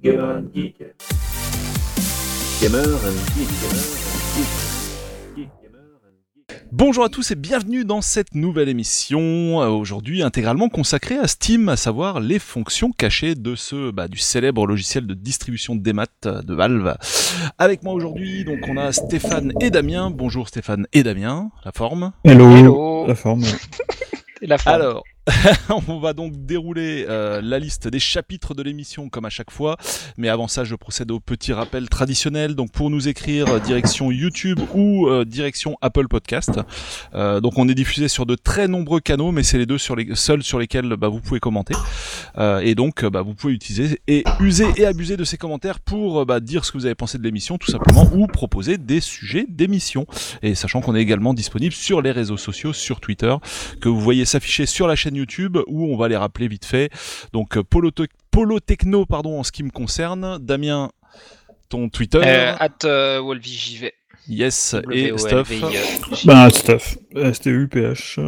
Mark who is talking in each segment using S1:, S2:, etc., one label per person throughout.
S1: Gamer and Geek. Gamer and Geek. Gamer and Geek. Geek, Gamer and Geek.
S2: Bonjour à tous et bienvenue dans cette nouvelle émission, euh, aujourd'hui intégralement consacrée à Steam, à savoir les fonctions cachées de ce bah, du célèbre logiciel de distribution des maths de Valve. Avec moi aujourd'hui, donc on a Stéphane et Damien. Bonjour Stéphane et Damien, la forme.
S3: Hello,
S4: Hello.
S3: la forme.
S4: Et la forme.
S2: Alors, on va donc dérouler euh, la liste des chapitres de l'émission comme à chaque fois. Mais avant ça, je procède au petit rappel traditionnel. Donc pour nous écrire, euh, direction YouTube ou euh, direction Apple Podcast. Donc on est diffusé sur de très nombreux canaux, mais c'est les deux sur les seuls sur lesquels bah, vous pouvez commenter. Et donc bah, vous pouvez utiliser et user et abuser de ces commentaires pour bah, dire ce que vous avez pensé de l'émission tout simplement ou proposer des sujets d'émission. Et sachant qu'on est également disponible sur les réseaux sociaux, sur Twitter, que vous voyez s'afficher sur la chaîne YouTube où on va les rappeler vite fait. Donc euh, Polo, Te- Polo Techno pardon en ce qui me concerne. Damien, ton Twitter.
S4: Euh, at euh,
S2: yes et Stuff.
S4: W-O-L-V-I-E.
S3: Ben, stuff. STUPH.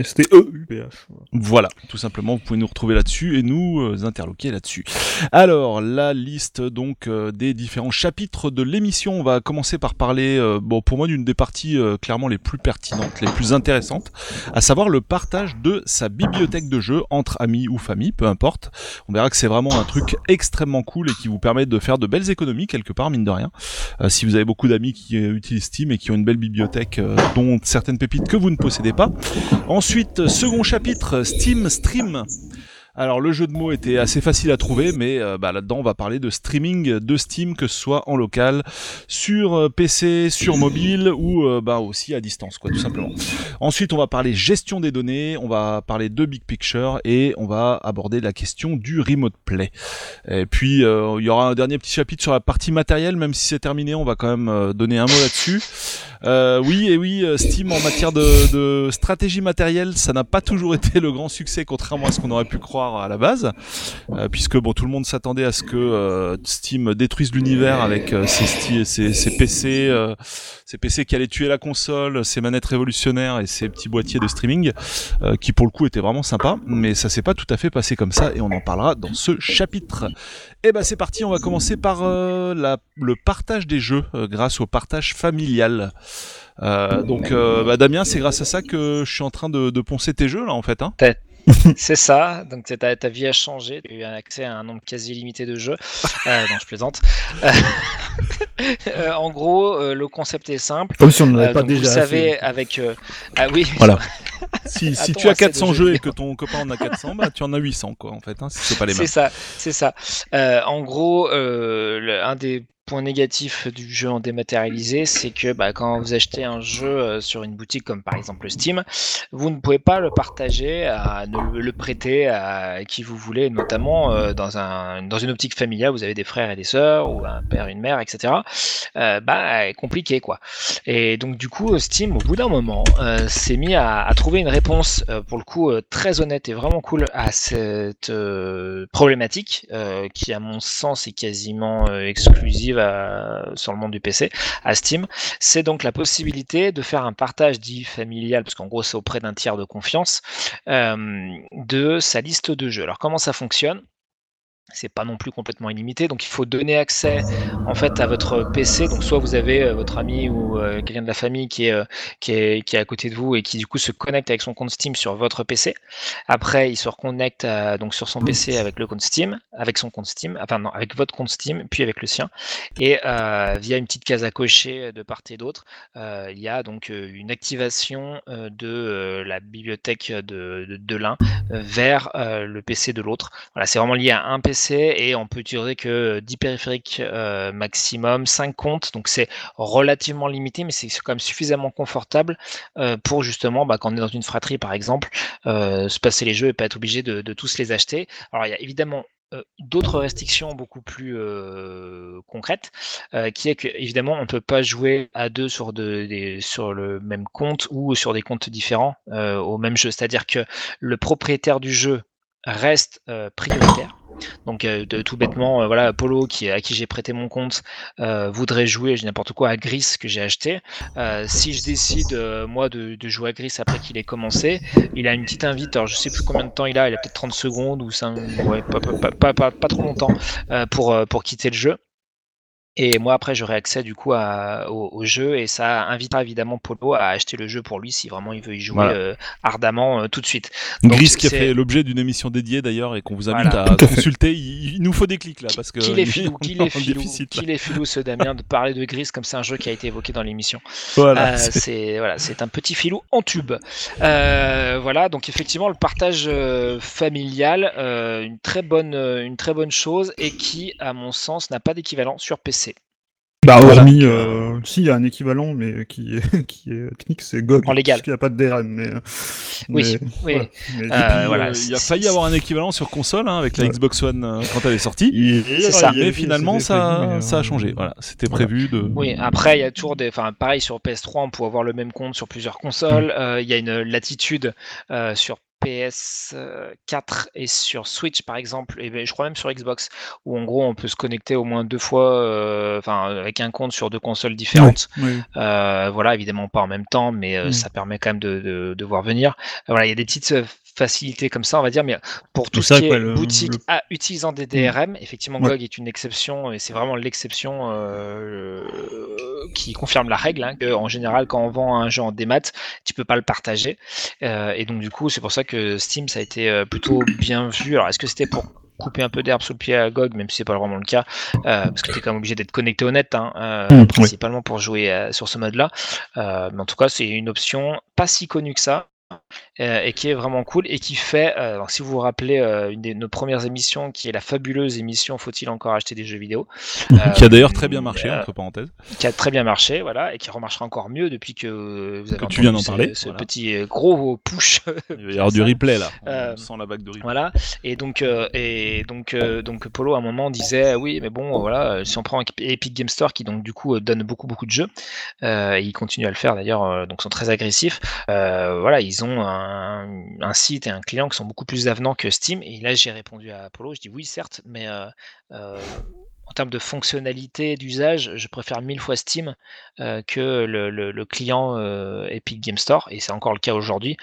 S3: STEUPH.
S2: Voilà, tout simplement, vous pouvez nous retrouver là-dessus et nous euh, interloquer là-dessus. Alors, la liste donc euh, des différents chapitres de l'émission, on va commencer par parler, euh, bon, pour moi, d'une des parties euh, clairement les plus pertinentes, les plus intéressantes, à savoir le partage de sa bibliothèque de jeux entre amis ou famille, peu importe. On verra que c'est vraiment un truc extrêmement cool et qui vous permet de faire de belles économies quelque part, mine de rien. Euh, si vous avez beaucoup d'amis qui utilisent Steam et qui ont une belle bibliothèque, dont certaines pépites que vous ne possédez pas. Ensuite, second chapitre, Steam Stream. Alors le jeu de mots était assez facile à trouver, mais euh, bah, là-dedans on va parler de streaming de Steam, que ce soit en local, sur euh, PC, sur mobile ou euh, bah, aussi à distance, quoi, tout simplement. Ensuite on va parler gestion des données, on va parler de big picture et on va aborder la question du remote play. Et puis il y aura un dernier petit chapitre sur la partie matérielle, même si c'est terminé, on va quand même donner un mot là-dessus. Euh, oui et oui, euh, Steam en matière de, stratégie matérielle, ça n'a pas toujours été le grand succès, contrairement à ce qu'on aurait pu croire à la base, euh, puisque bon, tout le monde s'attendait à ce que euh, Steam détruise l'univers avec euh, ses, ses, ses PC, ses PC qui allaient tuer la console, ses manettes révolutionnaires et ses petits boîtiers de streaming, qui pour le coup étaient vraiment sympas, mais ça s'est pas tout à fait passé comme ça, et on en parlera dans ce chapitre. Et ben c'est parti, on va commencer par euh, la, le partage des jeux euh, grâce au partage familial. Euh, donc euh, bah, Damien, c'est grâce à ça que je suis en train de, de poncer tes jeux là en fait. Hein
S4: C'est ça, donc ta, ta vie a changé, tu as eu accès à un nombre quasi illimité de jeux. Euh, non, je plaisante. Euh, euh, en gros, euh, le concept est simple.
S3: Comme si on n'en avait
S4: Euh,
S3: pas déjà
S4: vous savez,
S3: assez.
S4: avec. euh, Ah oui,
S2: Voilà. si si tu as
S4: assez de
S2: 400
S4: jeux
S2: et que ton copain en a 400, bah tu en as 800 quoi en fait. Hein, si c'est pas les
S4: c'est
S2: mêmes.
S4: ça, c'est ça. Euh, en gros, euh, le- un des points négatifs du jeu en dématérialisé, c'est que bah, quand vous achetez un jeu euh, sur une boutique comme par exemple Steam, vous ne pouvez pas le partager, le, prêter à qui vous voulez, notamment euh, dans, un, dans une optique familiale, vous avez des frères et des sœurs, ou un père, une mère, etc. Euh, bah, compliqué quoi. Et donc du coup, Steam, au bout d'un moment, euh, s'est mis à, trouver une réponse, pour le coup, très honnête et vraiment cool à cette problématique, qui à mon sens est quasiment euh, sur le monde du PC, à Steam. C'est donc la possibilité de faire un partage dit familial, parce qu'en gros c'est auprès d'un tiers de confiance, euh, de sa liste de jeux. Alors comment ça fonctionne? C'est pas non plus complètement illimité, donc il faut donner accès en fait à votre PC. Donc soit vous avez euh, votre ami ou euh, quelqu'un de la famille qui est, euh, qui est qui est à côté de vous et qui du coup se connecte avec son compte Steam sur votre PC. Après, il se reconnecte donc sur son PC avec le compte Steam, avec son compte Steam, enfin non, avec votre compte Steam, puis avec le sien. Et via une petite case à cocher de part et d'autre, il y a donc une activation de la bibliothèque de, de, de l'un vers le PC de l'autre. Voilà, c'est vraiment lié à un PC et on peut utiliser que 10 périphériques euh, maximum, 5 comptes, donc c'est relativement limité, mais c'est quand même suffisamment confortable euh, pour justement, bah, quand on est dans une fratrie par exemple, euh, se passer les jeux et pas être obligé de, tous les acheter. Alors il y a évidemment d'autres restrictions beaucoup plus concrètes, qui est que évidemment on ne peut pas jouer à deux sur, le même compte ou sur des comptes différents au même jeu. C'est-à-dire que le propriétaire du jeu reste euh, prioritaire. Donc euh, de, tout bêtement, euh, voilà, Polo qui, à qui j'ai prêté mon compte voudrait jouer, j'ai n'importe quoi, à Gris que j'ai acheté. si je décide moi de, jouer à Gris après qu'il ait commencé, il a une petite invite, alors je sais plus combien de temps il a, il a peut-être 30 secondes ou 5, ouais, pas, pas, pas, trop longtemps pour, pour quitter le jeu. Et moi, après, j'aurai accès du coup au, jeu et ça invitera évidemment Polo à acheter le jeu pour lui si vraiment il veut y jouer euh, ardemment euh, tout de suite.
S2: Gris qui a fait l'objet d'une émission dédiée d'ailleurs et qu'on vous invite à consulter. Il, nous faut des clics là parce que.
S4: Qu'il est filou, qu'il est filou, qu'il est filou ce Damien de parler de Gris comme c'est un jeu qui a été évoqué dans l'émission.
S2: Voilà.
S4: Euh, c'est voilà, c'est un petit filou en tube. voilà, donc effectivement le partage familial, une très bonne, une très bonne chose et qui, à mon sens, n'a pas d'équivalent sur PC.
S3: Bah, hormis, euh, si, il y a un équivalent, mais qui est, qui est technique, c'est GOG.
S4: En légal.
S3: Parce qu'il n'y a pas de DRM, mais.
S4: Oui, oui.
S2: Voilà. il a failli avoir un équivalent sur console, hein, avec la Xbox One euh, quand elle est sortie.
S4: C'est ça.
S2: Mais finalement, ça, ça a changé. Voilà. C'était prévu de.
S4: Oui, après, il y a toujours des. Enfin, pareil, sur PS3, on peut avoir le même compte sur plusieurs consoles. Mm. Il y a une latitude sur PS4 et sur Switch par exemple, et ben, je crois même sur Xbox, où en gros on peut se connecter au moins deux fois, euh, enfin avec un compte sur deux consoles différentes. Euh, voilà, évidemment pas en même temps, mais euh, mm. ça permet quand même de, de, voir venir. voilà, il y a des petites facilité comme ça, on va dire, mais pour tout ce qui est boutique à, utilisant des DRM, effectivement, GOG est une exception et c'est vraiment l'exception euh, qui confirme la règle. Hein, que, en général, quand on vend un jeu en démat, tu peux pas le partager. Euh, et donc, du coup, c'est pour ça que Steam, ça a été euh, plutôt bien vu. Alors, est-ce que c'était pour couper un peu d'herbe sous le pied à GOG, même si c'est pas vraiment le cas, parce que tu es quand même obligé d'être connecté au net, hein, mmh, principalement pour jouer sur ce mode-là. mais en tout cas, c'est une option pas si connue que ça. Euh, et qui est vraiment cool et qui fait, euh, si vous vous rappelez euh, une de nos premières émissions, qui est la fabuleuse émission Faut-il encore acheter des jeux vidéo
S2: Qui a d'ailleurs très bien marché, entre parenthèses.
S4: Qui a très bien marché, voilà, et qui remarchera encore mieux depuis que vous avez
S2: tu viens d'en parler.
S4: Ce petit gros push.
S2: Il va y avoir du replay là, sans la bague de replay.
S4: Voilà, et donc, et donc, donc Polo à un moment disait oui, mais bon, voilà, si on prend Epic Game Store qui donc du coup donne beaucoup beaucoup de jeux, et ils continuent à le faire d'ailleurs, donc sont très agressifs. voilà, ils ont un, site et un client qui sont beaucoup plus avenants que Steam. Et là, j'ai répondu à Apollo, je dis oui, certes, mais euh, euh, en termes de fonctionnalité, d'usage, je préfère mille fois Steam euh, que le, client Epic Game Store, et c'est encore le cas aujourd'hui,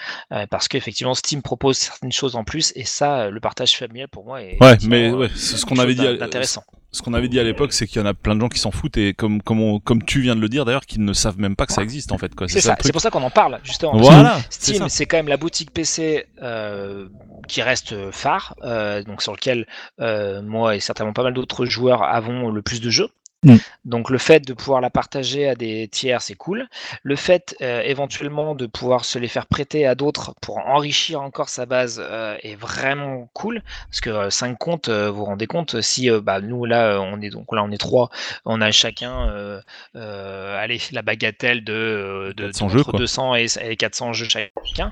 S4: parce qu'effectivement Steam propose certaines choses en plus, et ça, le partage familial pour moi est
S2: ouais, mais ouais, c'est ce qu'on avait dit
S4: intéressant
S2: ce qu'on avait dit à l'époque, c'est qu'il y en a plein de gens qui s'en foutent et comme comme, comme tu viens de le dire d'ailleurs, qui ne savent même pas que ça existe en fait.
S4: C'est ça. C'est pour ça qu'on en parle justement.
S2: Voilà.
S4: Steam, c'est quand même la boutique PC euh, qui reste phare, euh, donc sur lequel euh, moi et certainement pas mal d'autres joueurs avons le plus de jeux. Mm. Donc le fait de pouvoir la partager à des tiers, c'est cool. Le fait euh, éventuellement de pouvoir se les faire prêter à d'autres pour enrichir encore sa base euh, est vraiment cool. Parce que 5 euh, comptes, vous vous rendez compte, si bah, nous là on est donc là on est trois, on a chacun allez, la bagatelle de, de, 200 et, 400 jeux chacun.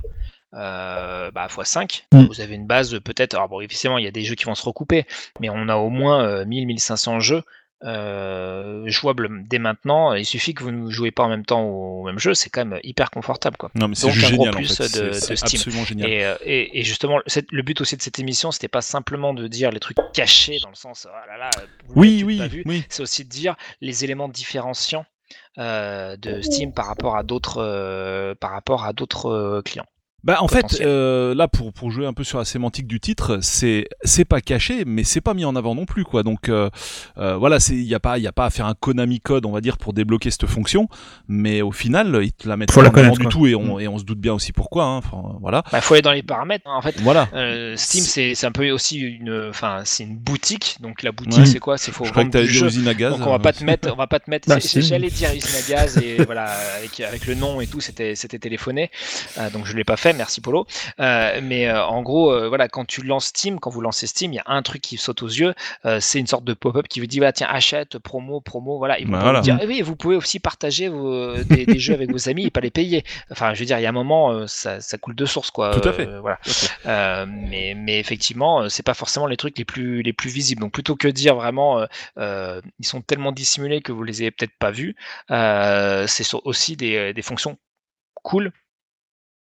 S4: Euh, bah, x5, mm. vous avez une base peut-être. Alors, bon, évidemment, il y a des jeux qui vont se recouper, mais on a au moins 1000-1500 jeux euh, jouable dès maintenant. Il suffit que vous ne jouez pas en même temps au même jeu, c'est quand même hyper confortable. Quoi.
S2: Non, mais c'est génial, plus de, Steam. Génial.
S4: Euh, et, et, justement, le but aussi de cette émission, c'était pas simplement de dire les trucs cachés dans le sens, oh là là,
S2: oui, oui, oui.
S4: c'est aussi de dire les éléments différenciants euh, de Steam par rapport à d'autres par rapport à d'autres clients.
S2: Bah en fait, euh, là pour, pour jouer un peu sur la sémantique du titre, c'est c'est pas caché, mais c'est pas mis en avant non plus quoi. Donc euh, euh, voilà, c'est il y a pas il y a pas à faire un Konami code on va dire pour débloquer cette fonction, mais au final ils te la mettent pas en avant du tout et on mm. et on se doute bien aussi pourquoi. Hein. Enfin, voilà.
S4: Bah faut aller dans les paramètres. Hein. En fait, voilà. Euh, Steam c'est c'est un peu aussi une enfin c'est une boutique donc la boutique c'est quoi? C'est faut
S2: vendre du jeu. À gaz,
S4: donc on va pas te mettre on va pas te mettre. Bah, J'allais dire usine à gaz et voilà avec avec le nom et tout c'était c'était téléphoné donc je l'ai pas fait merci Polo. Euh, mais euh, en gros, euh, voilà, quand tu lances Steam, quand vous lancez Steam, il y a un truc qui saute aux yeux, c'est une sorte de pop-up qui vous dit, tiens, achète, promo, promo, voilà. Et vous dire, eh oui, vous pouvez aussi partager des, jeux avec vos amis et pas les payer. Enfin, je veux dire, il y a un moment, ça, coule de source, quoi.
S2: Tout à fait.
S4: voilà. mais, mais effectivement, c'est pas forcément les trucs les plus, les plus visibles. Donc, plutôt que dire vraiment, ils sont tellement dissimulés que vous les avez peut-être pas vus, c'est aussi des, des fonctions cool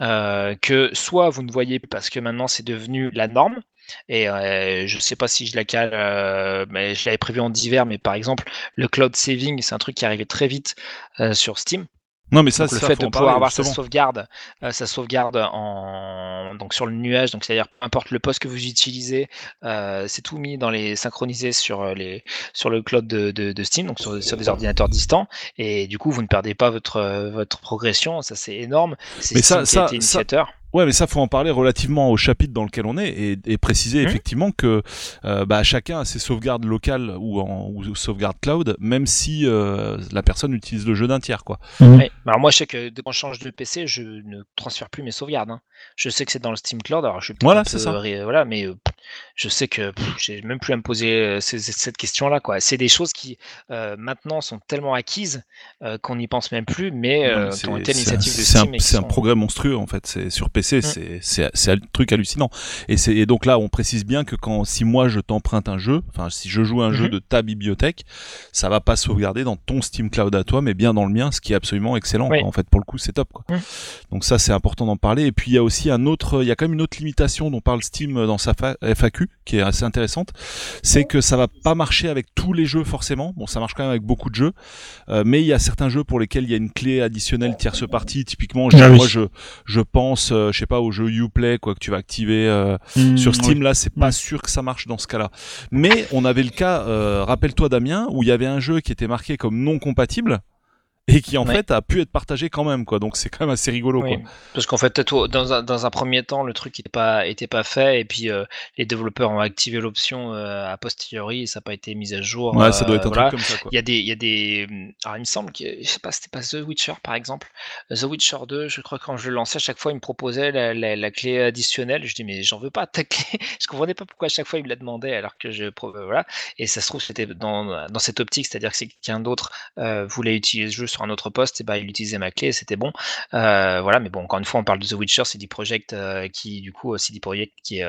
S4: euh, que soit vous ne voyez parce que maintenant c'est devenu la norme, Et euh, je sais pas si je la cale, euh, mais je l'avais prévu en divers. Mais par exemple, le cloud saving, c'est un truc qui arrivait très vite sur Steam.
S2: Non, mais ça,
S4: Donc, le
S2: ça,
S4: fait de pouvoir
S2: parler,
S4: avoir sa sauvegarde, euh, sa sauvegarde en donc sur le nuage, donc c'est-à-dire peu importe le poste que vous utilisez, euh, c'est tout mis dans les synchronisé sur euh, les sur le cloud de, de, de Steam, donc sur, sur des ordinateurs distants, et du coup vous ne perdez pas votre votre progression, ça c'est énorme. C'est
S2: Mais ça-
S4: qui a
S2: ça-
S4: été initiateur.
S2: Ouais, mais ça faut en parler relativement au chapitre dans lequel on est et, et préciser
S4: Mhm.
S2: effectivement que euh, bah, chacun a ses sauvegardes locales ou en ou sauvegarde cloud, même si euh, la personne utilise le jeu d'un tiers, quoi.
S4: Ouais. Alors moi je sais que dès- quand je change de PC, je ne transfère plus mes sauvegardes. hein. Je sais que c'est dans le Steam Cloud, alors je
S2: Voilà,
S4: un
S2: c'est ça.
S4: voilà, mais euh, je sais que j'ai même plus à me poser euh, ces- cette question-là. quoi. C'est des choses qui euh, maintenant sont tellement acquises euh, qu'on n'y pense même plus, mais euh, qui
S2: c'est-
S4: ont été l'initiative de
S2: un- c'est un-
S4: Steam.
S2: C'est un
S4: sont-
S2: progrès monstrueux en fait. C'est sur PC,
S4: Mm.
S2: c'est un truc hallucinant. Et donc là, on précise bien que quand si moi je t'emprunte un jeu, enfin si je joue un jeu
S4: Mhm.
S2: de ta bibliothèque, ça va pas sauvegarder dans ton Steam Cloud à toi, mais bien dans le mien, ce qui est absolument excellent.
S4: Oui.
S2: quoi. En fait, pour le coup, c'est top. Quoi.
S4: Mm.
S2: Donc ça, c'est important d'en parler. Et puis il y a aussi un autre, il y a quand même une autre limitation dont parle Steam dans sa fa- FAQ qui est assez intéressante, c'est que ça va pas marcher avec tous les jeux forcément. Bon, ça marche quand même avec beaucoup de jeux, euh, mais il y a certains jeux pour lesquels il y a une clé additionnelle tierce partie. Typiquement, je-
S3: Ah oui.
S2: moi je je pense, euh, je sais pas, au jeu Uplay quoi que tu vas activer euh,
S3: Mmh,
S2: sur Steam. Là, c'est pas
S3: Ouais.
S2: sûr que ça marche dans ce cas-là. Mais on avait le cas, euh, rappelle-toi Damien, où il y avait un jeu qui était marqué comme non compatible. Et qui en
S4: Ouais.
S2: fait a pu être partagé quand même quoi donc c'est quand même assez rigolo
S4: Oui,
S2: quoi.
S4: parce qu'en fait, dans un, dans un premier temps, le truc n'était pas, était pas fait, et puis euh, les développeurs ont activé l'option euh, a posteriori, et ça n'a pas été mis à jour.
S2: Ouais, ça doit être un
S4: euh, voilà.
S2: truc comme ça quoi.
S4: Il y a des, il y a des, hum, alors il me semble que, je sais pas, c'était pas The Witcher par exemple. The Witcher 2, je crois que quand je le lançais, à chaque fois il me proposait la, la- la clé additionnelle. Je dis mais j'en veux pas ta clé. je comprenais pas pourquoi à chaque fois il me la demandait alors que je, euh, voilà. Et ça se trouve c'était dans, dans cette optique, c'est-à-dire que si quelqu'un d'autre euh, voulait utiliser le jeu sur un autre poste, et ben il utilisait ma clé, et c'était bon. Euh, voilà, mais bon, encore une fois, on parle de The Witcher, CD Projekt euh, qui du coup, euh, CD Projekt qui est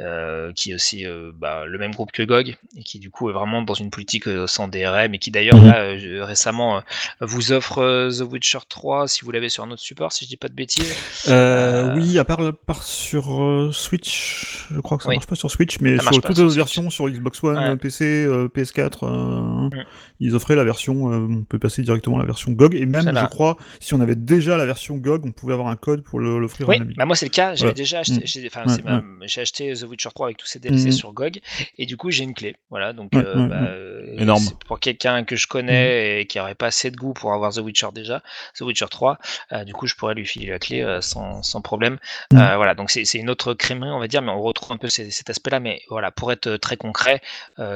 S4: euh, qui est aussi bah, le même groupe que GOG et qui du coup est vraiment dans une politique sans DRM et qui d'ailleurs
S3: Mhm.
S4: là récemment vous offre The Witcher 3 si vous l'avez sur un autre support si je dis pas de bêtises.
S3: Oui, à part, à part sur Switch, je crois que ça
S4: Oui.
S3: marche pas sur Switch, mais
S4: Ça
S3: sur toutes les versions, sur Xbox One,
S4: Ouais.
S3: PC, euh, PS4, euh,
S4: Mm.
S3: Ils offraient la version, euh, on peut passer directement à la version GOG, et même, je crois, si on avait déjà la version GOG, on pouvait avoir un code pour l'offrir
S4: Oui, bah moi c'est le cas, j'avais déjà acheté,
S3: Mm.
S4: j'ai
S3: Ouais,
S4: ma- j'ai acheté The Witcher 3 avec tous ses DLC
S3: Mhm.
S4: sur GOG et du coup j'ai une clé. Voilà, donc
S3: Ouais,
S4: euh, bah, euh,
S2: Énorme.
S4: Pour quelqu'un que je connais et qui aurait pas assez de goût pour avoir The Witcher déjà, The Witcher 3, euh, du coup je pourrais lui filer la clé sans, sans problème. Voilà, donc c'est une autre crèmerie on va dire, mais on retrouve un peu ces- cet aspect-là. Mais voilà, pour être très concret,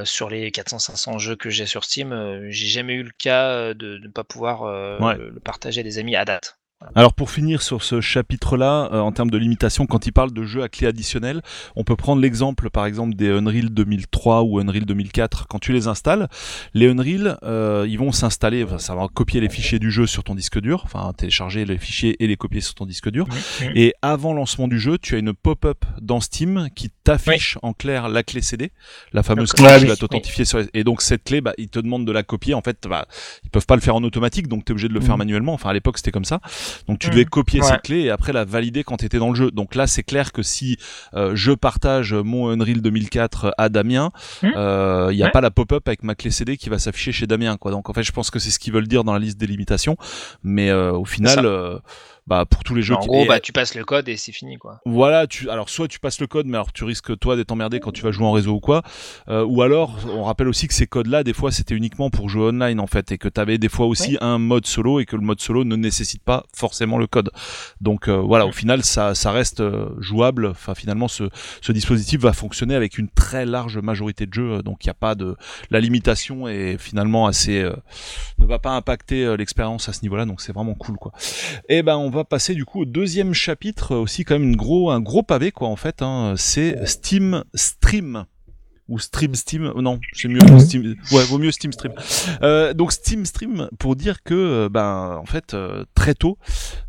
S4: sur les 400-500 jeux que j'ai sur Steam, j'ai jamais eu le cas euh, de ne pas pouvoir euh,
S2: Ouais.
S4: le, le partager à des amis à date.
S2: Alors pour finir sur ce chapitre-là, euh, en termes de limitation, quand il parle de jeux à clé additionnelle, on peut prendre l'exemple par exemple des Unreal 2003 ou Unreal 2004. Quand tu les installes, les Unreal, euh, ils vont s'installer, enfin, ça va copier les fichiers du jeu sur ton disque dur, enfin télécharger les fichiers et les copier sur ton disque dur. Et avant lancement du jeu, tu as une pop-up dans Steam qui t'affiche en clair la clé CD, la fameuse
S4: D'accord.
S2: clé qui va t'authentifier sur les- Et donc cette clé, bah, ils te demandent de la copier. En fait, bah, ils peuvent pas le faire en automatique, donc tu es obligé de le faire
S3: Mhm.
S2: manuellement. Enfin, à l'époque, c'était comme ça. Donc tu devais copier
S4: Ouais.
S2: cette clé et après la valider quand tu étais dans le jeu. Donc là, c'est clair que si euh, je partage mon Unreal 2004 à Damien, il
S4: Mhm.
S2: n'y a
S4: Ouais.
S2: pas la pop-up avec ma clé CD qui va s'afficher chez Damien. Quoi. Donc en fait, je pense que c'est ce qu'ils veulent dire dans la liste des limitations. Mais euh, au final, euh, bah, pour tous les jeux
S4: en gros,
S2: et-
S4: bah, tu passes le code et c'est fini quoi.
S2: voilà, tu alors soit tu passes le code, mais alors tu risques toi d'être emmerdé quand tu vas jouer en réseau ou quoi, euh, ou alors on rappelle aussi que ces codes-là, des fois c'était uniquement pour jouer online en fait, et que tu avais des fois aussi
S4: Oui.
S2: un mode solo et que le mode solo ne nécessite pas forcément le code. Donc euh, voilà, au final ça ça reste euh, jouable. Enfin finalement ce ce dispositif va fonctionner avec une très large majorité de jeux, euh, donc il y a pas de la limitation est finalement assez euh, ne va pas impacter euh, l'expérience à ce niveau-là, donc c'est vraiment cool quoi. Et ben on va passer du coup au deuxième chapitre, euh, aussi quand même une gros, un gros pavé quoi en fait, hein, c'est Steam Stream ou Stream Steam. Non, c'est mieux. Steam. Ouais, vaut mieux Steam Stream. Euh, donc Steam Stream pour dire que euh, ben en fait euh, très tôt,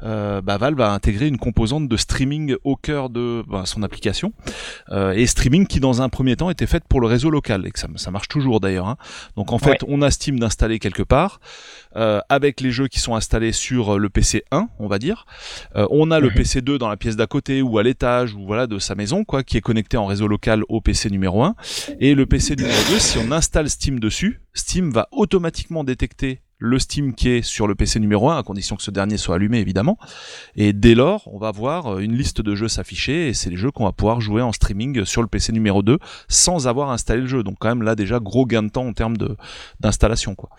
S2: euh, bah, Valve a intégré une composante de streaming au cœur de ben, son application euh, et streaming qui dans un premier temps était faite pour le réseau local et que ça, ça marche toujours d'ailleurs. Hein. Donc en fait,
S4: Ouais.
S2: on a Steam d'installer quelque part euh, avec les jeux qui sont installés sur le PC 1, on va dire. Euh, on a le
S3: Mhm.
S2: PC 2 dans la pièce d'à côté ou à l'étage ou voilà de sa maison quoi, qui est connecté en réseau local au PC numéro 1. Et le PC numéro 2, si on installe Steam dessus, Steam va automatiquement détecter le Steam qui est sur le PC numéro 1, à condition que ce dernier soit allumé évidemment. Et dès lors, on va voir euh, une liste de jeux s'afficher et c'est les jeux qu'on va pouvoir jouer en streaming sur le PC numéro 2 sans avoir installé le jeu. Donc quand même là déjà gros gain de temps en termes d'installation quoi.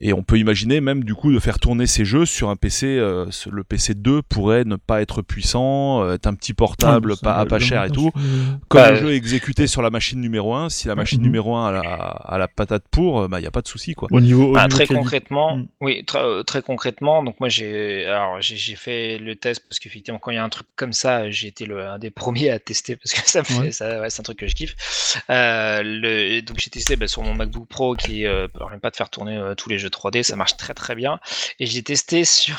S2: Et on peut imaginer même du coup de faire tourner ces jeux sur un PC. euh, le PC 2 pourrait ne pas être puissant, euh, être un petit portable,
S3: Ah,
S2: pas, pas cher et tout.
S3: euh,
S2: Comme
S4: Bah,
S2: le jeu est exécuté sur la machine numéro 1, si la machine
S3: Mhm.
S2: numéro 1 a la, a la patate pour, il n'y a pas de souci quoi.
S3: Au niveau, au
S4: Ah,
S3: niveau
S4: très concrètement,
S3: Mm.
S4: oui, très, très concrètement. Donc moi j'ai, alors j'ai j'ai fait le test parce qu'effectivement quand il y a un truc comme ça, j'ai été le, un des premiers à tester parce que ça
S3: Ouais.
S4: ça, ouais, c'est un truc que je kiffe. Euh, le, donc j'ai testé bah, sur mon MacBook Pro qui euh, permet pas de faire tourner euh, tous les jeux 3D, ça marche très très bien. Et j'ai testé sur,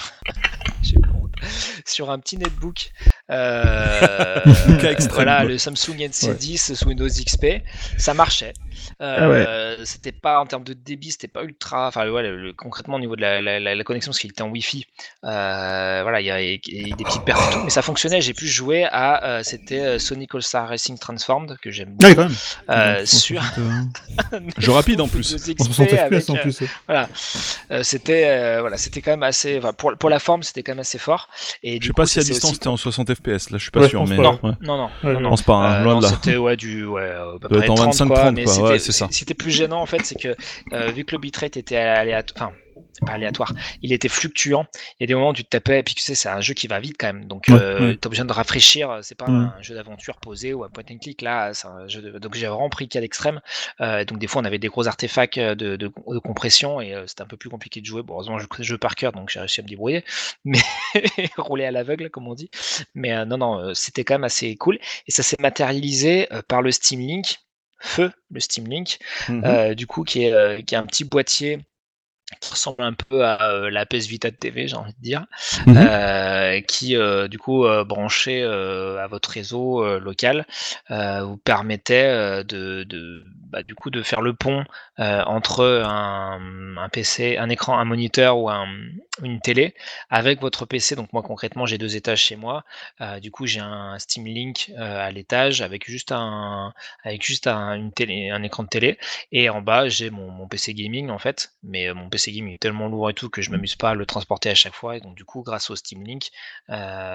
S4: sur un petit netbook. Euh, voilà, le Samsung NC10 sous Windows XP, ça marchait.
S3: Ah ouais.
S4: Euh, C'était pas en termes de débit, c'était pas ultra. Enfin, ouais, le- le- concrètement au niveau de la, la- la- la connexion, parce qu'il était en Wi-Fi. euh, voilà, il y a, il y a des petites pertes et tout, mais ça fonctionnait. J'ai pu jouer à. euh, C'était Sonic All Star Racing Transformed que j'aime
S3: Ah,
S4: beaucoup.
S3: quand même.
S4: euh,
S3: Ouais,
S4: sur
S3: 160, euh,
S2: Jeu rapide en plus.
S4: Windows XP
S3: 160
S4: avec,
S3: FPS en plus.
S4: voilà, c'était voilà, c'était quand même assez. pour, pour la forme, c'était quand même assez fort. Et
S2: Je sais
S4: coup,
S2: pas si à distance c'était en 60 FPS, là je suis pas
S3: Ouais,
S2: sûr, mais
S3: pas.
S4: Non,
S2: ouais.
S4: non, non,
S3: Ouais,
S4: non, non.
S2: pense pas, hein,
S4: Euh,
S2: loin
S4: non,
S2: de là.
S4: C'était ouais, du ouais,
S2: en
S4: 30
S2: 25,
S4: quoi,
S2: 30,
S4: mais. C'était plus gênant en fait, c'est que euh, vu que le bitrate était aléatoire, enfin c'est pas aléatoire, il était fluctuant. Il y a des moments où tu te tapais, et puis tu sais, c'est un jeu qui va vite quand même, donc
S3: Ouais,
S4: euh,
S3: ouais.
S4: besoin de rafraîchir. C'est pas
S3: Ouais.
S4: un jeu d'aventure posé ou un point and click là, c'est un jeu de... donc j'ai vraiment pris qu'à l'extrême. Euh, donc des fois on avait des gros artefacts euh, de, de, de compression et euh, c'était un peu plus compliqué de jouer. Bon, heureusement je connais le jeu par cœur, donc j'ai réussi à me débrouiller, mais rouler à l'aveugle comme on dit. Mais euh, non non, euh, c'était quand même assez cool et ça s'est matérialisé euh, par le Steam Link. Feu, le Steam Link, euh, du coup, qui est, euh, qui est un petit boîtier qui ressemble un peu à euh, la PS Vita de TV, j'ai envie de dire,
S3: Mhm.
S4: euh, qui, euh, du coup, euh, branché euh, à votre réseau euh, local, euh, vous permettait euh, de, de, bah, du coup, de faire le pont euh, entre un, un PC, un écran, un moniteur ou un, une télé avec votre PC. Donc moi, concrètement, j'ai deux étages chez moi. Euh, du coup, j'ai un Steam Link euh, à l'étage avec juste un, avec juste un, une télé, un écran de télé. Et en bas, j'ai mon, mon PC gaming en fait, mais mon PC gaming est tellement lourd et tout que je m'amuse pas à le transporter à chaque fois. Et donc du coup, grâce au Steam Link,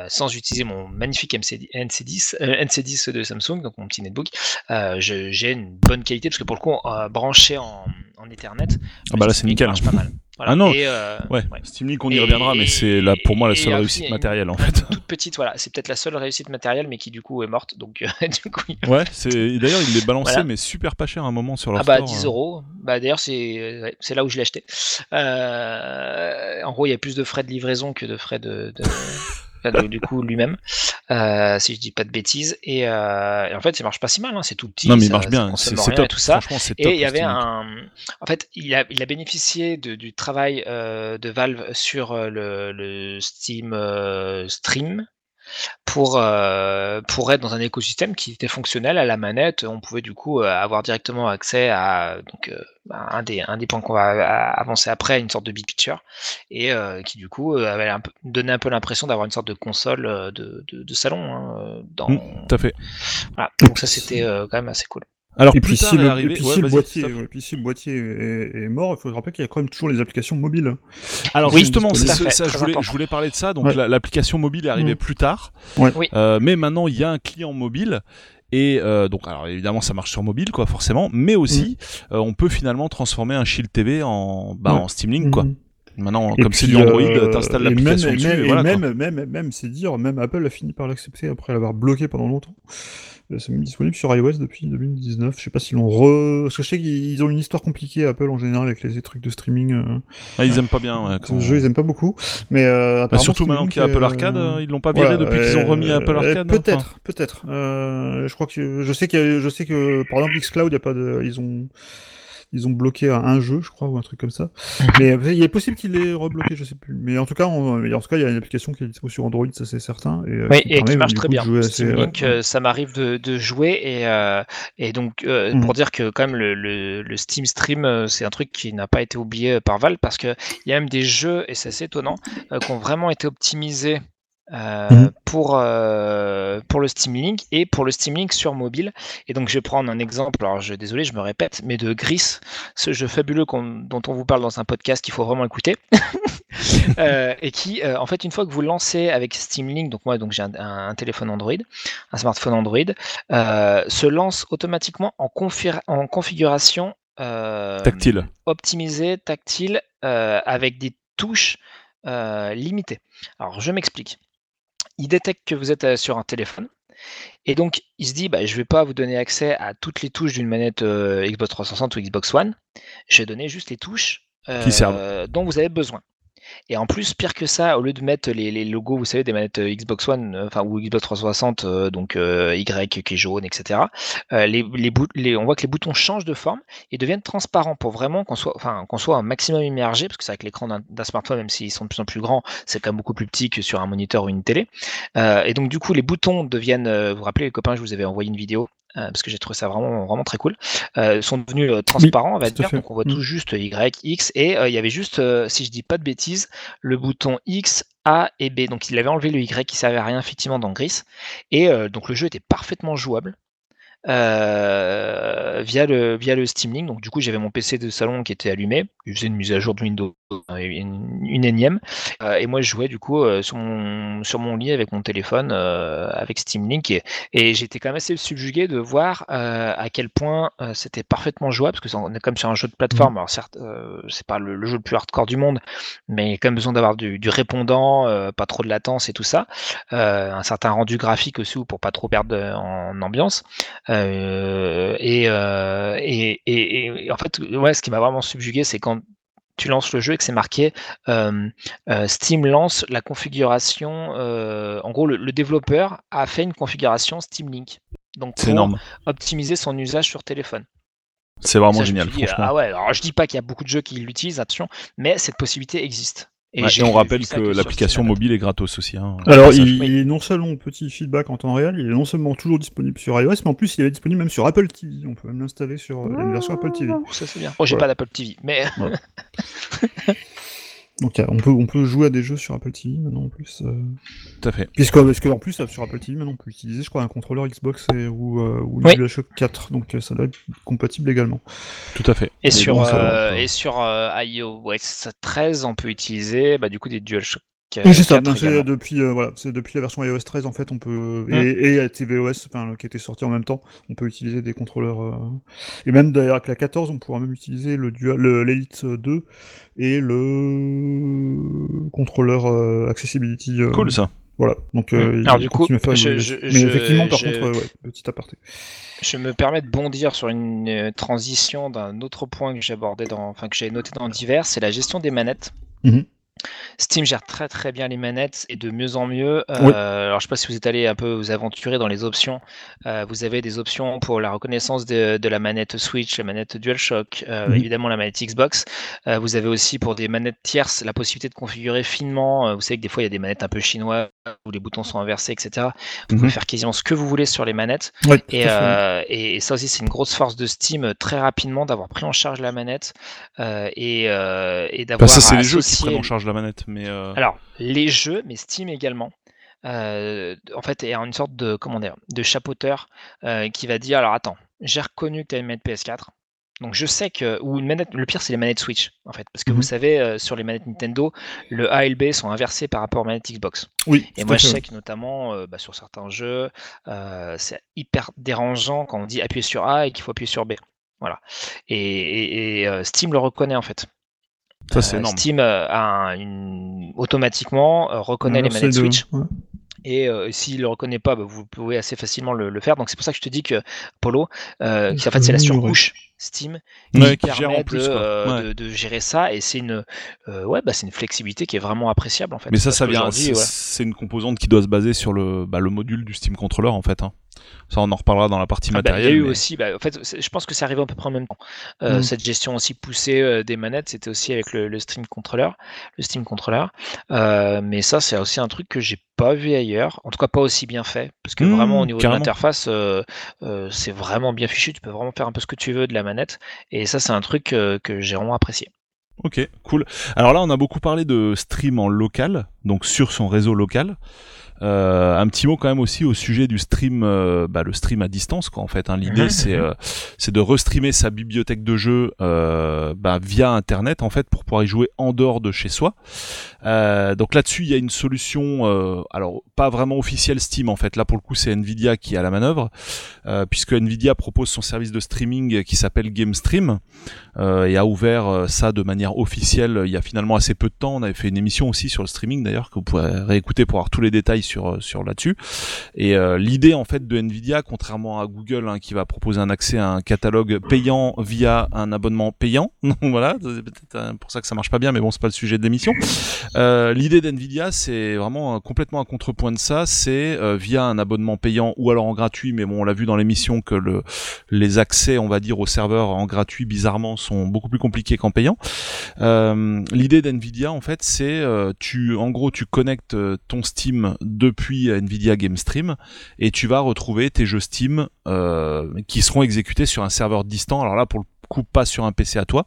S4: sans utiliser mon magnifique MC, NC10, euh, NC10 de Samsung, donc mon petit netbook, j'ai une bonne qualité parce que pour le coup, euh, branché en, en Ethernet,
S2: Ah bah là c'est nickel.
S4: marche pas mal. Voilà.
S2: Ah non,
S4: Et, euh,
S2: Ouais,
S4: ouais.
S2: Steam Link on y
S4: Et-
S2: reviendra, mais c'est là pour moi la seule réussite matérielle en fait.
S4: toute petite, voilà, c'est peut-être la seule réussite matérielle, mais qui du coup est morte. Donc euh, du coup, il-
S2: Ouais, c'est d'ailleurs il est balancé
S4: Voilà.
S2: mais super pas cher à un moment sur leur
S4: Ah bah
S2: store,
S4: 10
S2: euh.
S4: euros. Bah d'ailleurs c'est ouais, c'est là où je l'ai acheté. Euh, en gros il y a plus de frais de livraison que de frais de, de- du coup lui-même, euh, si je dis pas de bêtises. Et, euh, et en fait ça marche pas si mal, hein, c'est tout petit.
S2: Non mais il marche
S4: ça
S2: bien, c'est top.
S4: et tout ça.
S2: Franchement c'est top.
S4: Et il y avait un. En fait, il a, il a bénéficié de- du travail euh, de Valve sur le, le Steam Stream pour, euh, pour être dans un écosystème qui était fonctionnel à la manette. On pouvait du coup euh, avoir directement accès à donc, euh, à un, des, un des points qu'on va avancer après, une sorte de big picture, et euh, qui du coup avait un peu, donnait un peu l'impression d'avoir une sorte de console de, de, de salon. hein, euh, dans...
S2: Mm, Tout à fait.
S4: Voilà. Donc ça c'était quand même assez cool.
S2: Alors
S3: Et
S2: plus
S3: puis, si le, et
S2: arrivé.
S3: puis
S2: ouais,
S3: si le boîtier, ouais, puis si le boîtier est, est mort, il faut se rappeler qu'il y a quand même toujours les applications mobiles.
S2: Alors
S4: Oui,
S2: justement,
S4: fait,
S2: ça, je voulais, je voulais parler de ça. Donc
S3: Ouais.
S2: la- l'application mobile est arrivée
S3: Mm.
S2: plus tard,
S3: Ouais.
S4: Oui.
S2: Euh, mais maintenant il y a un client mobile. Et euh, donc, alors évidemment, ça marche sur mobile, quoi, forcément. Mais aussi, euh, on peut finalement transformer un Shield TV en, bah,
S3: Ouais.
S2: en Steam Link, quoi.
S3: Mhm.
S2: Maintenant,
S3: Et
S2: comme c'est du Android,
S3: euh,
S2: t'installes
S3: et
S2: l'application
S3: même,
S2: dessus.
S3: et même,
S2: voilà,
S3: et
S2: quoi.
S3: même, même, même, c'est dire, même Apple a fini par l'accepter après l'avoir bloqué pendant longtemps. Euh, C'est même disponible sur iOS depuis 2019. Je sais pas s'ils l'ont re. Parce que je sais qu'ils ont une histoire compliquée, Apple en général, avec les trucs de streaming. euh,
S2: Ah, ils aiment pas bien. ouais,
S3: Ce
S2: quand-
S3: jeu, ils aiment pas beaucoup. Mais euh,
S2: Bah, surtout maintenant qu'il y a Apple Arcade,
S3: euh,
S2: euh, ils l'ont pas viré
S3: voilà,
S2: depuis qu'ils ont remis
S3: euh,
S2: Apple
S3: euh,
S2: Arcade. hein,
S3: Peut-être,
S2: enfin.
S3: peut-être. Euh, je crois que je sais que je sais que par exemple Xcloud, y a pas de, ils ont ils ont bloqué un, jeu, je crois, ou un truc comme ça. Mais euh, il est possible qu'il l'ait rebloqué, je sais plus. Mais en tout cas, on- en tout cas, il y a une application qui est dispo sur Android, ça c'est certain. Et, euh,
S4: Oui,
S3: qui
S4: et qui marche très bien.
S3: assez-
S4: Link,
S3: ouais.
S4: ça m'arrive de, de jouer et, euh, et donc euh,
S3: Mhm.
S4: pour dire que quand même le, le, le Steam Stream, c'est un truc qui n'a pas été oublié par Valve parce que il y a même des jeux et c'est assez étonnant euh, qui ont vraiment été optimisés. Euh,
S3: Mhm.
S4: pour, euh, pour le Steam Link et pour le Steam Link sur mobile. Et donc je vais prendre un exemple, alors je, désolé, je me répète, mais de Gris, ce jeu fabuleux dont on vous parle dans un podcast qu'il faut vraiment écouter. Euh, et qui, euh, en fait, une fois que vous lancez avec Steam Link, donc moi, donc j'ai un, téléphone Android, un smartphone Android, euh, se lance automatiquement en, en configuration euh,
S2: Tactile.
S4: optimisée, tactile, euh, avec des touches euh, limitées. Alors, je m'explique. Il détecte que vous êtes euh, sur un téléphone. Et donc, il se dit, bah, je ne vais pas vous donner accès à toutes les touches d'une manette euh, Xbox 360 ou Xbox One. Je vais donner juste les touches
S2: Qui servent.
S4: euh, dont vous avez besoin. Et en plus, pire que ça, au lieu de mettre les, logos, vous savez, des manettes euh, Xbox One, euh, ou Xbox 360, euh, donc Y qui est jaune, etc. on voit que les boutons changent de forme et deviennent transparents pour vraiment qu'on soit, enfin, qu'on soit un maximum immergé, parce que c'est avec l'écran d'un smartphone, même s'ils sont de plus en plus grands, c'est quand même beaucoup plus petit que sur un moniteur ou une télé. Et donc du coup, les boutons deviennent, vous vous rappelez les copains, je vous avais envoyé une vidéo. Euh, parce que j'ai trouvé ça vraiment vraiment très cool. Euh, sont devenus euh, transparents, on va dire.
S3: fait.
S4: Donc on voit
S3: Mm.
S4: tout juste Y, X, et il y avait juste, si je dis pas de bêtises, le bouton X, A et B. Donc il avait enlevé le Y qui servait à rien effectivement dans Gris. Et donc le jeu était parfaitement jouable. via le via le Steam Link donc du coup j'avais mon PC de salon qui était allumé je faisais une mise à jour de Windows une, une énième. Euh, et moi je jouais du coup euh, sur mon sur mon lit avec mon téléphone euh, avec Steam Link et, et j'étais quand même assez subjugué de voir euh, à quel point euh, c'était parfaitement jouable parce que on est comme sur un jeu de plateforme. Alors certes euh, c'est pas le, le jeu le plus hardcore du monde mais il y a quand même besoin d'avoir du, du répondant euh, pas trop de latence et tout ça. Euh, un certain rendu graphique aussi pour pas trop perdre en ambiance. Euh, et, euh, et, et, et en fait ouais ce qui m'a vraiment subjugué c'est quand tu lances le jeu et que c'est marqué euh, euh, Steam lance la configuration. euh, en gros, le, le développeur a fait une configuration Steam Link. Donc
S2: C'est
S4: pour
S2: énorme.
S4: optimiser son usage sur téléphone.
S2: C'est vraiment
S4: Ça,
S2: génial, franchement.
S4: ah ouais, alors je dis pas qu'il y a beaucoup de jeux qui l'utilisent, attention, mais cette possibilité existe.
S2: Ouais, et on rappelle que l'application mobile est gratos aussi. hein.
S3: Alors,
S2: Passage.
S3: il,
S4: oui.
S3: il est non seulement petit feedback en temps réel, il est non seulement toujours disponible sur iOS, mais en plus il est disponible même sur Apple TV. On peut même l'installer sur euh, une version Apple TV.
S4: Ça c'est bien. Oh, j'ai
S3: Voilà.
S4: pas d'Apple TV, mais
S3: Donc on peut on peut jouer à des jeux sur Apple TV maintenant en plus. euh,
S2: Tout à fait.
S3: Puisque parce que en plus sur Apple TV maintenant on peut utiliser je crois un contrôleur Xbox et- ou euh, ou une
S4: Oui.
S3: DualShock 4, donc euh, ça doit être compatible également.
S2: Tout à fait.
S4: et sur
S3: bon,
S4: euh, et sur euh, iOS 13, on peut utiliser bah, du coup des DualShock. Euh,
S3: c'est ça.
S4: 4
S3: non, c'est depuis euh, voilà, c'est depuis la version iOS 13 en fait on peut
S4: Mm.
S3: et, et tvOS enfin qui était sorti en même temps, on peut utiliser des contrôleurs euh, et même d'ailleurs avec la 14 on pourra même utiliser le dual le- l'Elite 2 et le contrôleur euh, accessibility. euh,
S2: Cool ça.
S3: Voilà. Donc euh,
S4: Mm.
S3: il
S4: Alors, du coup, je- je-
S3: mais effectivement par
S4: je-
S3: contre euh, ouais, petit aparté.
S4: Je me permets de bondir sur une euh, transition d'un autre point que j'ai abordé dans, enfin que j'ai noté dans divers, c'est la gestion des manettes.
S3: Mhm.
S4: Steam gère très très bien les manettes et de mieux en mieux. Euh,
S3: Oui.
S4: Alors je sais pas si vous êtes allé un peu vous aventurer dans les options. Euh, vous avez des options pour la reconnaissance de, de la manette Switch, la manette DualShock, euh,
S3: Mhm.
S4: évidemment la manette Xbox. Vous avez aussi pour des manettes tierces la possibilité de configurer finement. Vous savez que des fois il y a des manettes un peu chinoises où les boutons sont inversés, etc. Vous
S2: Mhm.
S4: pouvez faire quasiment ce que vous voulez sur les manettes.
S3: Ouais,
S4: Et, euh, et, et ça aussi, c'est une grosse force de Steam euh, très rapidement d'avoir pris en charge la manette euh, et, euh, et d'avoir.
S2: Bah, ça, c'est les jeux qui prennent en charge la manette. Mais
S4: Alors, les jeux, mais Steam également. en fait, est une sorte de comment dire, de chapeauteur qui va dire alors attends, j'ai reconnu que tu as une manette PS4. Donc je sais que ou une manette, le pire c'est les manettes Switch en fait, parce que
S3: Mhm.
S4: vous savez euh, sur les manettes Nintendo, le A et le B sont inversés par rapport aux manettes Xbox.
S3: Oui.
S4: Et moi, je sais que notamment euh, bah, sur certains jeux, euh, c'est hyper dérangeant quand on dit appuyer sur A et qu'il faut appuyer sur B. Voilà. Et, et- et, Steam le reconnaît en fait.
S2: Ça, c'est énorme.
S4: Steam a un- une... automatiquement reconnaît les manettes Switch.
S3: ouais.
S4: Et euh, s'il le reconnaît pas, bah, vous pouvez assez facilement le, le faire. Donc c'est pour ça que je te dis que Polo, euh, en fait c'est la
S3: améliorer.
S4: Steam
S2: Ouais,
S4: qui
S2: qui gère
S4: permet
S2: en plus,
S4: de, euh,
S2: Ouais.
S4: de, de gérer ça. Et c'est une, euh, ouais, bah, c'est une flexibilité qui est vraiment appréciable en fait.
S2: Mais ça, ça vient. C'est une composante qui doit se baser sur le, bah, le module du Steam Controller en fait. hein. Ça, on en reparlera dans la partie
S4: Ah bah, il y a
S2: matérielle.
S4: eu
S2: mais-
S4: aussi, bah, en fait, je pense que c'est arrivé à peu près en même temps. Euh,
S3: Mm.
S4: Cette gestion aussi poussée euh, des manettes, c'était aussi avec le, le Stream Controller, le Steam Controller. Euh, mais ça, c'est aussi un truc que j'ai pas vu ailleurs, en tout cas pas aussi bien fait, parce que
S2: Mm,
S4: vraiment au niveau
S2: carrément.
S4: de l'interface, c'est vraiment bien fichu. Tu peux vraiment faire un peu ce que tu veux de la manette, et ça, c'est un truc euh, que j'ai vraiment apprécié.
S2: Ok, cool. Alors là, on a beaucoup parlé de stream en local, donc sur son réseau local. Euh, un petit mot quand même aussi au sujet du stream, euh, bah, le stream à distance, quoi. En fait, hein. l'idée c'est euh, c'est de restreamer sa bibliothèque de jeux bah, via Internet, en fait, pour pouvoir y jouer en dehors de chez soi. Donc là-dessus, il y a une solution, alors pas vraiment officielle Steam, en fait. Là, pour le coup, c'est Nvidia qui à la manœuvre, puisque Nvidia propose son service de streaming qui s'appelle GameStream et a ouvert ça de manière officielle il y a finalement assez peu de temps. On avait fait une émission aussi sur le streaming d'ailleurs que vous pourrez réécouter pour avoir tous les détails sur euh, sur là-dessus. Et euh, l'idée en fait de Nvidia, contrairement à Google hein, qui va proposer un accès à un catalogue payant via un abonnement payant, voilà, c'est peut-être euh, pour ça que ça marche pas bien, mais bon c'est pas le sujet de l'émission. L'idée d'Nvidia c'est vraiment complètement un contrepoint de ça, c'est via un abonnement payant ou alors en gratuit, mais bon on l'a vu dans l'émission que le les accès on va dire au serveur en gratuit bizarrement sont beaucoup plus compliqués qu'en payant. L'idée d'NVIDIA en fait c'est tu en gros tu connectes ton Steam depuis NVIDIA Game Stream et tu vas retrouver tes jeux Steam euh, qui seront exécutés sur un serveur distant. Alors là pour le coup pas sur un PC à toi,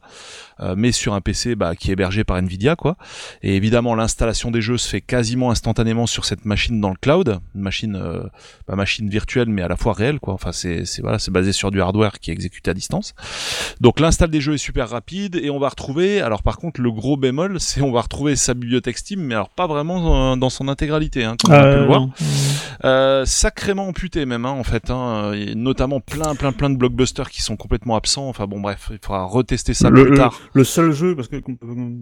S2: euh, mais sur un PC bah, qui est hébergé par Nvidia quoi. Et évidemment l'installation des jeux se fait quasiment instantanément sur cette machine dans le cloud, une machine euh, machine virtuelle mais à la fois réelle quoi. Enfin c'est c'est voilà c'est basé sur du hardware qui est exécuté à distance. Donc l'install des jeux est super rapide et on va retrouver alors par contre le gros bémol c'est on va retrouver sa bibliothèque Steam mais alors pas vraiment euh, dans son intégralité hein, comme on a pu
S3: Euh,
S2: le voir. Euh, sacrément amputé même hein, en fait hein, et notamment plein plein plein de blockbusters qui sont complètement absents enfin bon bref il faudra retester ça
S3: le,
S2: plus
S3: le-
S2: tard
S3: le seul jeu, parce que quand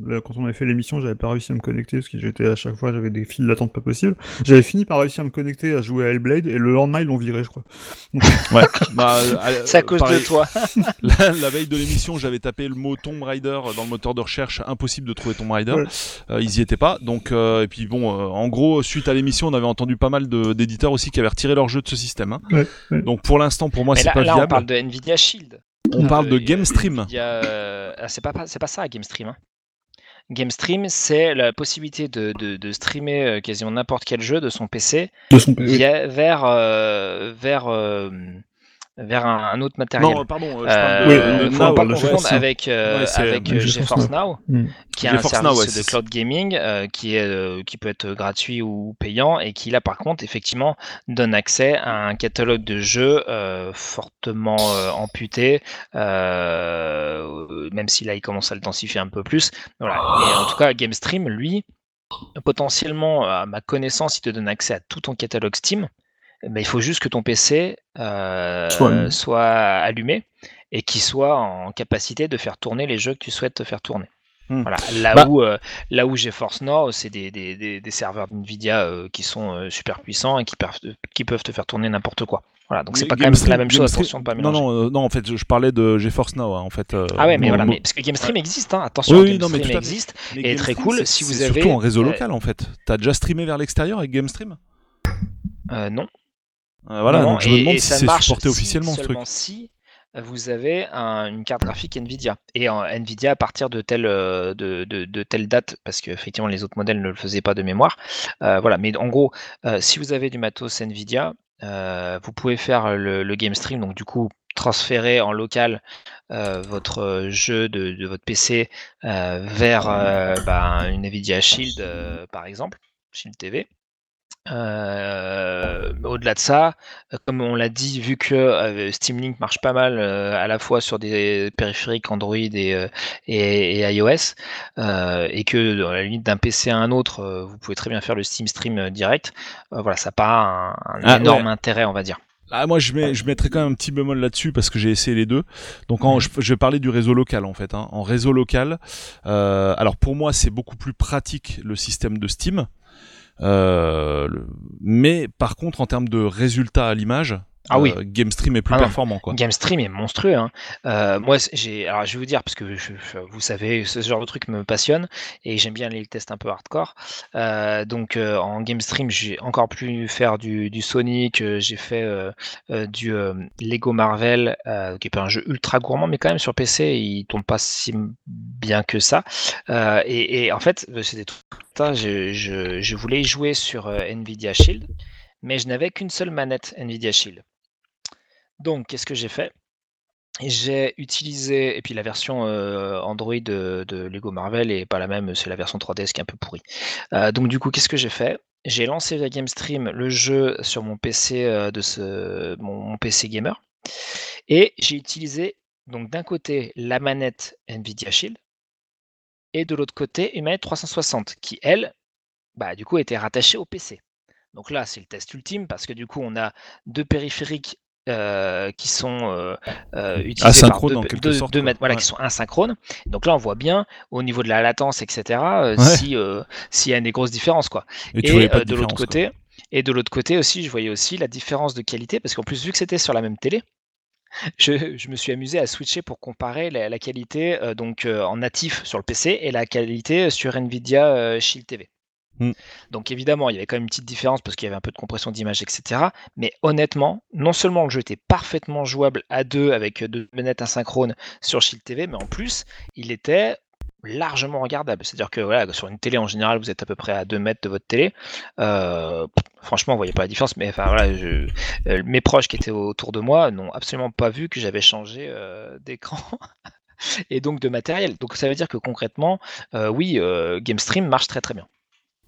S3: là, quand on avait fait l'émission, j'avais pas réussi à me connecter, parce que j'étais à chaque fois, j'avais des files d'attente pas possibles. J'avais fini par réussir à me connecter à jouer à Hellblade, et le lendemain, ils l'ont viré, je crois.
S2: ouais bah, euh,
S4: C'est à cause
S2: pareil,
S4: de toi.
S2: la, la veille de l'émission j'avais tapé le mot Tomb Raider dans le moteur de recherche impossible de trouver Tomb Raider
S3: Ouais.
S2: Euh, ils y étaient pas donc euh, et puis bon euh, en gros suite à l'émission on avait entendu pas mal de- d'éditeurs aussi qui avaient retiré leur jeu de ce système hein.
S3: Ouais, ouais.
S2: donc pour l'instant pour moi c'est pas
S4: là, on
S2: viable
S4: parle de Nvidia Shield.
S2: On parle de GameStream
S4: euh, ah, c'est pas, pas- pas ça GameStream. hein. GameStream, c'est la possibilité de, de- de streamer euh, quasiment n'importe quel jeu de son PC
S3: De son oui.
S4: via, vers, euh, vers, euh, vers un, un autre matériel.
S2: non pardon euh, je
S4: Euh,
S2: parle de,
S3: euh, on de
S4: avec, euh,
S2: Ouais,
S4: avec
S3: GeForce
S4: Now,
S3: Mm.
S4: qui est un service
S2: Now, ouais,
S4: de cloud gaming euh, qui, est, euh, qui peut être gratuit ou payant et qui là par contre effectivement donne accès à un catalogue de jeux euh, fortement euh, amputé, euh, même si là il commence à le densifier un peu plus. Voilà. En tout cas, GameStream, lui, potentiellement, à ma connaissance, il te donne accès à tout ton catalogue Steam. Mais il faut juste que ton PC euh,
S3: Soit allumé.
S4: soit allumé et qu'il soit en capacité de faire tourner les jeux que tu souhaites faire tourner.
S2: Hmm.
S4: Voilà. Là
S2: Bah-
S4: où euh, là où GeForce Now, c'est des, des, des, des serveurs d'NVIDIA euh, qui sont euh, super puissants et qui, peuvent qui peuvent te faire tourner n'importe quoi. Voilà, donc c'est pas quand même
S2: GameStream-
S4: la même chose, attention de pas
S2: non
S4: mélanger.
S2: non euh, non en fait je, parlais de GeForce Now hein, en fait euh,
S4: ah ouais, mais voilà, mais parce que GameStream existe, hein, attention,
S2: Oui, non, mais
S4: GameStream existe.
S2: mais
S4: et très
S2: GameStream,
S4: cool, si vous avez,
S2: surtout en réseau local en fait t'as déjà streamé vers l'extérieur avec GameStream
S4: Euh, non.
S2: Euh, voilà
S4: Non,
S2: donc je me demande
S4: et
S2: si
S4: ça
S2: c'est
S4: marche
S2: supporté
S4: si-
S2: officiellement ce truc
S4: si vous avez un- une carte graphique Nvidia. Et en Nvidia à partir de telle, euh, de, de- de telle date, parce qu'effectivement les autres modèles ne le faisaient pas de mémoire. Euh, voilà, mais en gros, si vous avez du matos Nvidia, vous pouvez faire le, le game stream, donc du coup transférer en local euh, votre jeu de, de votre PC euh, vers euh, bah, une Nvidia Shield par exemple, Shield TV. Euh, Au-delà de ça, euh, comme on l'a dit, vu que euh, Steam Link marche pas mal euh, à la fois sur des périphériques Android et, et, et iOS, et que à la limite d'un PC à un autre, vous pouvez très bien faire le Steam Stream direct, voilà, ça n'a pas un, un
S2: Ah,
S4: énorme
S2: ouais.
S4: intérêt, on va dire.
S2: Ah, moi, je, mets, je mettrais quand même un petit bémol là-dessus parce que j'ai essayé les deux. Donc, en, je, je vais parler du réseau local en fait. Hein. En réseau local, euh, alors pour moi, c'est beaucoup plus pratique le système de Steam. Euh, mais par contre, en termes de résultats à l'image,
S4: Ah oui.
S2: euh, GameStream est plus
S4: Ah
S2: performant. Quoi.
S4: GameStream est monstrueux. Hein. Euh, moi, c'est- j'ai, alors je vais vous dire parce que je- vous savez, ce genre de truc me passionne et j'aime bien les tests un peu hardcore. Euh, donc euh, en GameStream, j'ai encore pu faire du, du Sonic. j'ai fait du Lego Marvel, qui est pas un jeu ultra gourmand, mais quand même sur PC, il tombe pas si bien que ça. Et, et en fait, c'était tout ça. Je, je, je voulais jouer sur Nvidia Shield, mais je n'avais qu'une seule manette Nvidia Shield. Donc, qu'est-ce que j'ai fait? J'ai utilisé, et puis la version euh, Android de, Lego Marvel est pas la même, c'est la version 3DS qui est un peu pourrie. Euh, donc du coup, qu'est-ce que j'ai fait? J'ai lancé via GameStream le jeu sur mon PC euh, de ce PC gamer, et j'ai utilisé donc d'un côté la manette Nvidia Shield et de l'autre côté une manette 360 qui elle, bah du coup était rattachée au PC. Donc là, c'est le test ultime parce que du coup, on a deux périphériques euh, qui sont euh, euh, utilisés
S2: Asynchrones,
S4: par
S2: en
S4: deux,
S2: quelque
S4: deux-
S2: sorte,
S4: deux
S2: quoi.
S4: mètres, voilà,
S2: Ouais.
S4: qui sont asynchrones. Donc là, on voit bien au niveau de la latence, etc.
S2: Ouais.
S4: si s'il y a des grosses différences, quoi.
S2: Et
S4: de l'autre
S2: quoi.
S4: côté, et de l'autre côté aussi, je voyais aussi la différence de qualité parce qu'en plus, vu que c'était sur la même télé. Je, je me suis amusé à switcher pour comparer la, la qualité donc en natif sur le PC et la qualité sur Nvidia Shield TV.
S2: Mm.
S4: Donc évidemment, il y avait quand même une petite différence parce qu'il y avait un peu de compression d'image, etc. Mais honnêtement, non seulement le jeu était parfaitement jouable à deux avec deux manettes asynchrones sur Shield TV, mais en plus, il était largement regardable. C'est-à-dire que voilà, sur une télé en général, vous êtes à peu près à 2 mètres de votre télé. Euh, franchement, vous voyez pas la différence. Mais voilà, euh, mes proches qui étaient autour de moi n'ont absolument pas vu que j'avais changé euh, d'écran. Et donc de matériel. Donc ça veut dire que concrètement, euh, oui, euh, GameStream marche très très bien.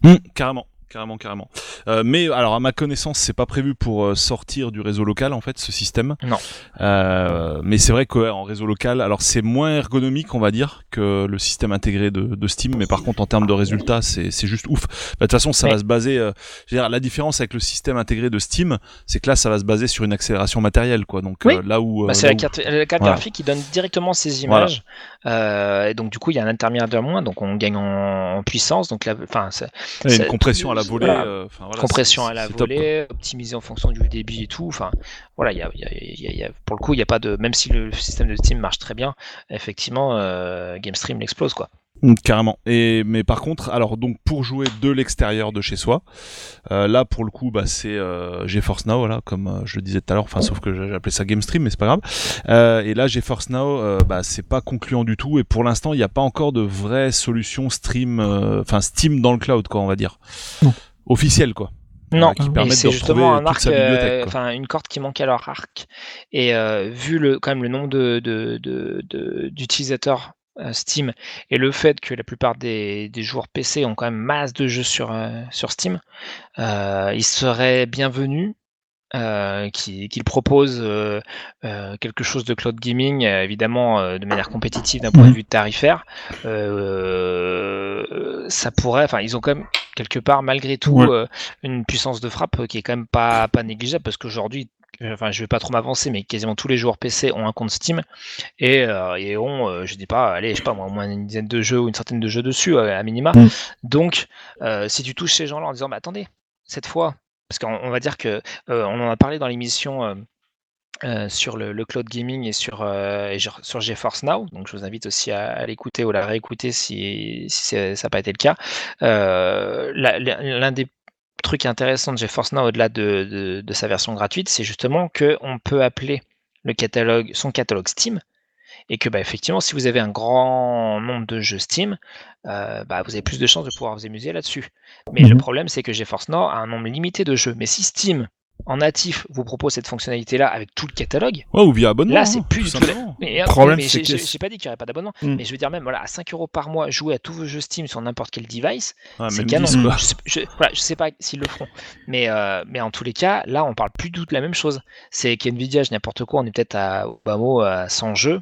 S2: Hum, carrément. Carrément, carrément. Euh, mais alors, à ma connaissance, c'est pas prévu pour euh, sortir du réseau local en fait, ce système.
S4: Non.
S2: Euh, mais c'est vrai qu'en réseau local, alors c'est moins ergonomique, on va dire, que le système intégré de, de Steam. Mais par contre, en termes de résultats, c'est juste ouf. Bah, De toute façon, ça
S4: Mais-
S2: va se baser. euh, je veux dire, la différence avec le système intégré de Steam, c'est que là, ça va se baser sur une accélération matérielle, quoi. Donc
S4: Oui.
S2: là où.
S4: Bah, c'est la carte, la carte
S2: Voilà.
S4: graphique qui donne directement ces images. Et donc du coup, il y a un intermédiaire de moins, donc on gagne en, en puissance. Donc enfin,
S2: une compression à la volée.
S4: voilà.
S2: euh, voilà,
S4: compression à la volée, optimisée en fonction du débit et tout. Enfin, voilà, il y a, y y pour le coup, il n'y a pas de. Même si le système de Steam marche très bien, effectivement, euh, GameStream l'explose quoi.
S2: Mm, Carrément. Et mais par contre, alors donc pour jouer de l'extérieur de chez soi, euh, là pour le coup, bah c'est euh, GeForce Now, voilà, comme euh, je le disais tout à l'heure. Enfin, sauf que j'ai appelé ça GameStream, mais c'est pas grave. Euh, et là, GeForce Now, euh, bah c'est pas concluant du tout. Et pour l'instant, il n'y a pas encore de vraie solution stream, euh, enfin Steam dans le cloud, quoi, on va dire,
S3: Non.
S2: officielle, quoi.
S4: Non,
S2: Euh, qui
S4: et
S2: permettent
S4: c'est
S2: de
S4: justement
S2: retrouver
S4: un
S2: toute
S4: arc,
S2: sa bibliothèque,
S4: euh,
S2: quoi.
S4: enfin une corde qui manque à leur arc. Et euh, vu le quand même le nombre de de- de- de- d'utilisateurs Steam et le fait que la plupart des, des joueurs PC ont quand même masse de jeux sur euh, sur Steam, euh, il serait bienvenu euh, qu'ils qu'ils proposent euh, euh, quelque chose de cloud gaming, euh, évidemment euh, de manière compétitive d'un point de
S3: Mhm.
S4: vue tarifaire. Euh, ça pourrait, enfin ils ont quand même quelque part malgré tout
S3: Ouais.
S4: euh, une puissance de frappe qui est quand même pas, pas négligeable parce qu'aujourd'hui, euh, enfin je vais pas trop m'avancer, mais quasiment tous les joueurs PC ont un compte Steam et, euh, et ont, euh, je dis pas, allez, je sais pas moi, au moins une dizaine de jeux ou une centaine de jeux dessus euh, à minima.
S3: Mm.
S4: Donc euh, si tu touches ces gens-là en disant, bah attendez, cette fois, parce qu'on on va dire que euh, on en a parlé dans l'émission. euh, euh, sur le, le cloud gaming et sur, euh, et sur, GeForce Now. Donc je vous invite aussi à, à l'écouter ou à la réécouter si, ça n'a pas été le cas. Euh, L'un des trucs intéressants de GeForce Now, au-delà de, de- de sa version gratuite, c'est justement qu'on peut appeler le catalogue, son catalogue Steam. Et que bah, effectivement, si vous avez un grand nombre de jeux Steam, euh, bah, vous avez plus de chances de pouvoir vous amuser là-dessus. Mais le
S3: Mhm.
S4: problème, c'est que GeForce Now a un nombre limité de jeux. Mais si Steam, en natif, vous propose cette fonctionnalité-là avec tout le catalogue,
S2: Ouais, ou via abonnement.
S4: Là, c'est plus
S2: tout
S4: du tout-
S2: simplement.
S4: mais,
S3: problème,
S4: mais j'ai pas dit qu'il n'y aurait pas d'abonnement,
S3: Mm.
S4: mais je veux dire même voilà, à 5 euros par mois, jouer à tous vos jeux Steam sur n'importe quel device,
S2: Ouais,
S4: c'est canon.
S2: 10, quoi.
S4: Je sais, je, voilà, je sais pas s'ils le feront, mais, euh, mais en tous les cas, là, on parle plus du tout de la même chose. C'est qu'NVIDIA, je n'importe quoi, on est peut-être à, au bas mot, à 100 jeux.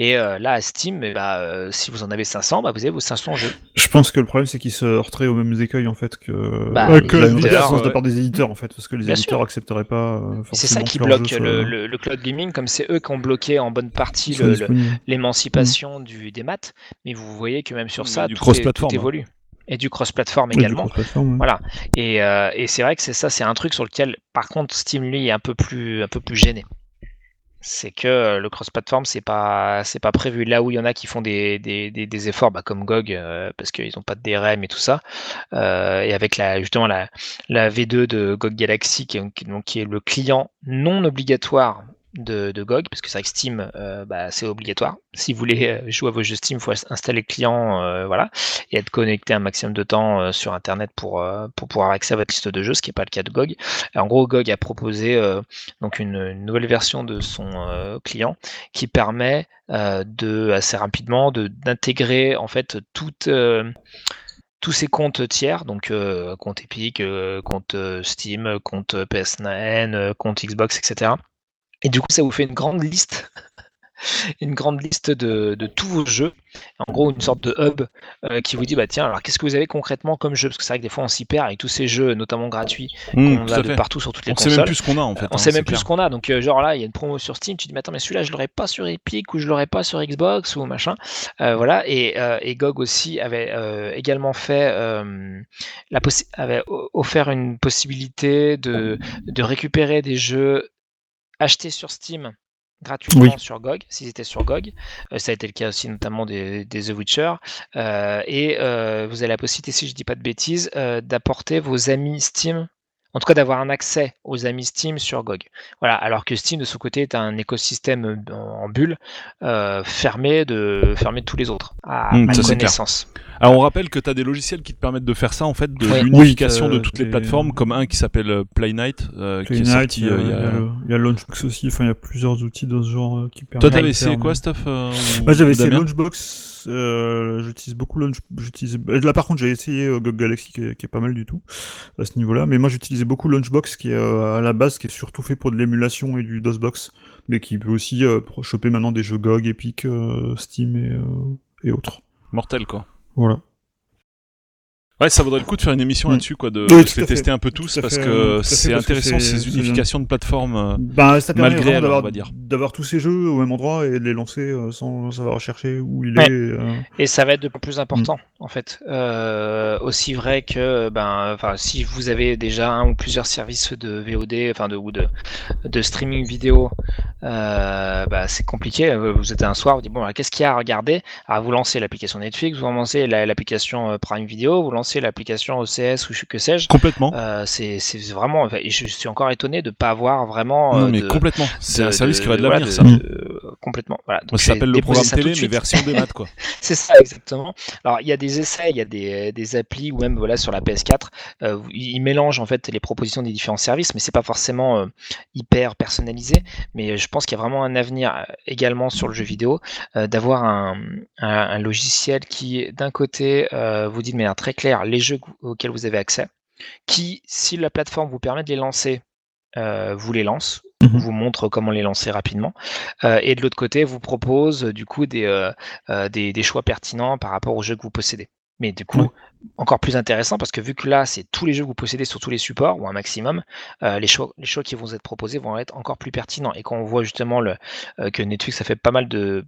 S4: Et euh, là, à Steam, eh bah, euh, si vous en avez 500, bah, vous avez vos 500 jeux.
S3: Je pense que le problème, c'est qu'ils se heurteraient aux mêmes écueils en fait que,
S4: Bah,
S3: euh, que la de part des éditeurs en fait, parce que les
S4: Bien
S3: éditeurs accepteraient pas. euh,
S4: C'est ça qui bloque le,
S3: soient-
S4: le- le cloud gaming, comme c'est eux qui ont bloqué en bonne partie l'émancipation du, des maths. Mais vous voyez que même sur
S2: Mais
S4: ça,
S2: du
S4: tout, est-
S2: cross-platform,
S4: tout
S2: hein.
S4: évolue. Et du cross-platform
S3: du
S4: également.
S3: ouais.
S4: Voilà. Et, euh, et c'est vrai que c'est ça, c'est un truc sur lequel, par contre, Steam lui est un peu plus, un peu plus gêné. C'est que euh, le cross-platform, c'est pas, pas prévu. Là où il y en a qui font des, efforts, bah, comme GOG, euh, parce qu'ils n'ont pas de DRM et tout ça, euh, et avec la, justement la, la V2 de GOG Galaxy, qui est, qui est le client non obligatoire de, GOG, parce que c'est vrai que Steam, euh, bah, c'est obligatoire. Si vous voulez euh, jouer à vos jeux Steam, il faut installer le client, euh, voilà, et être connecté un maximum de temps sur Internet pour, pouvoir accéder à votre liste de jeux, ce qui n'est pas le cas de GOG. En gros, GOG a proposé donc une, nouvelle version de son client qui permet de assez rapidement de d'intégrer en fait tous ces comptes tiers, donc compte Epic, compte Steam, compte PS9, euh, compte Xbox, etc. Et du coup, ça vous fait une grande liste, une grande liste de, de tous vos jeux. En gros, une sorte de hub euh, qui vous dit, bah tiens, alors qu'est-ce que vous avez concrètement comme jeu? Parce que c'est vrai que des fois, on s'y perd avec tous ces jeux, notamment gratuits,
S2: Mmh,
S4: qu'on a de partout sur toutes les
S2: On sait
S4: consoles.
S2: même plus ce qu'on a en fait.
S4: on
S2: hein,
S4: sait même plus ce qu'on a. Donc, euh, genre là, il y a une promo sur Steam, tu te dis, mais attends, mais celui-là, je l'aurais pas sur Epic ou je l'aurais pas sur Xbox ou machin. Euh, voilà. Et, et GOG aussi avait également fait, la avait offert une possibilité de, de récupérer des jeux achetés sur Steam gratuitement
S3: Oui.
S4: sur GOG, s'ils étaient sur GOG. Euh, ça a été le cas aussi notamment des, des The Witcher. Euh, et euh, vous avez la possibilité, si je dis pas de bêtises, d'apporter vos amis Steam en tout cas d'avoir un accès aux amis Steam sur GOG. Voilà, alors que Steam de son côté est un écosystème euh, en bulle euh, fermé de fermé de tous les autres à
S2: Mm,
S4: ma connaissance.
S2: Alors on rappelle que tu as des logiciels qui te permettent de faire ça en fait, de
S4: Ouais.
S2: l'unification
S3: Oui,
S2: de toutes les plateformes, comme un qui s'appelle Playnight, euh, qui est
S3: Play Night,
S2: sorti
S3: il y a,
S2: il y
S3: il y a
S2: a...
S3: le- il y a Launchbox aussi, enfin il y a plusieurs outils dans ce genre euh, qui permettent.
S2: Toi
S3: de
S2: t'avais essayé
S3: faire,
S2: quoi, euh, ou-
S3: Moi j'avais essayé Launchbox, euh, j'utilise beaucoup Launch, j'utilise, euh, là par contre j'ai essayé euh, GOG Galaxy qui est, qui est pas mal du tout à ce niveau-là, mais moi j'utilisais beaucoup Launchbox qui est euh, à la base qui est surtout fait pour de l'émulation et du DOSBox, mais qui peut aussi choper maintenant des jeux GOG, Epic, Steam et, et autres.
S2: Mortel quoi.
S3: Voilà.
S2: Ouais, ça vaudrait le coup de faire une émission
S3: Mm.
S2: là-dessus, quoi, de,
S3: Oui,
S2: de
S3: tout
S2: les
S3: à
S2: tester un peu
S3: Tout
S2: tous,
S3: à
S2: parce
S3: fait,
S2: que
S3: tout à
S2: c'est intéressant ces unifications de plateformes. euh,
S3: Bah, ça permet
S2: Malgré
S3: d'avoir,
S2: on va dire.
S3: d'avoir tous ces jeux au même endroit et de les lancer euh, sans savoir rechercher où il
S4: Ouais.
S3: est. euh.
S4: Et ça va être de plus en plus important,
S2: Mm.
S4: en fait. Euh, aussi vrai que, ben, enfin, si vous avez déjà un ou plusieurs services de VOD, enfin, de, ou de, de streaming vidéo, euh, bah, c'est compliqué. Vous êtes un soir, vous dites, bon, alors, qu'est-ce qu'il y a à regarder? Alors, vous lancez l'application Netflix, vous lancez la- l'application Prime Video, vous lancez l'application OCS ou que sais-je.
S2: Complètement.
S4: Euh, c'est vraiment, enfin, je suis encore étonné de pas avoir vraiment. euh,
S2: non mais
S4: de-
S2: complètement. C'est un service
S4: de-
S2: qui aurait de l'avenir, ça.
S4: de- complètement. Voilà. Donc,
S2: ça s'appelle le programme
S4: ça
S2: télé, mais version des maths, quoi.
S4: C'est ça, exactement. Alors, il y a des essais, il y a des, des applis, ou même voilà, sur la PS4, euh, ils mélangent en fait les propositions des différents services, mais c'est pas forcément euh, hyper personnalisé. Mais je pense qu'il y a vraiment un avenir euh, également sur le jeu vidéo, euh, d'avoir un, un- un logiciel qui, d'un côté, euh, vous dit de manière très claire les jeux auxquels vous avez accès, qui, si la plateforme vous permet de les lancer, euh, vous les lance,
S3: Mhm.
S4: vous montre comment les lancer rapidement, euh, et de l'autre côté, vous propose euh, du coup des, des, des choix pertinents par rapport aux jeux que vous possédez. Mais du coup,
S3: Ouais.
S4: encore plus intéressant parce que vu que là, c'est tous les jeux que vous possédez sur tous les supports ou un maximum, euh, les, choix, les choix qui vont être proposés vont être encore plus pertinents. Et quand on voit justement le, euh, que Netflix a fait pas mal de,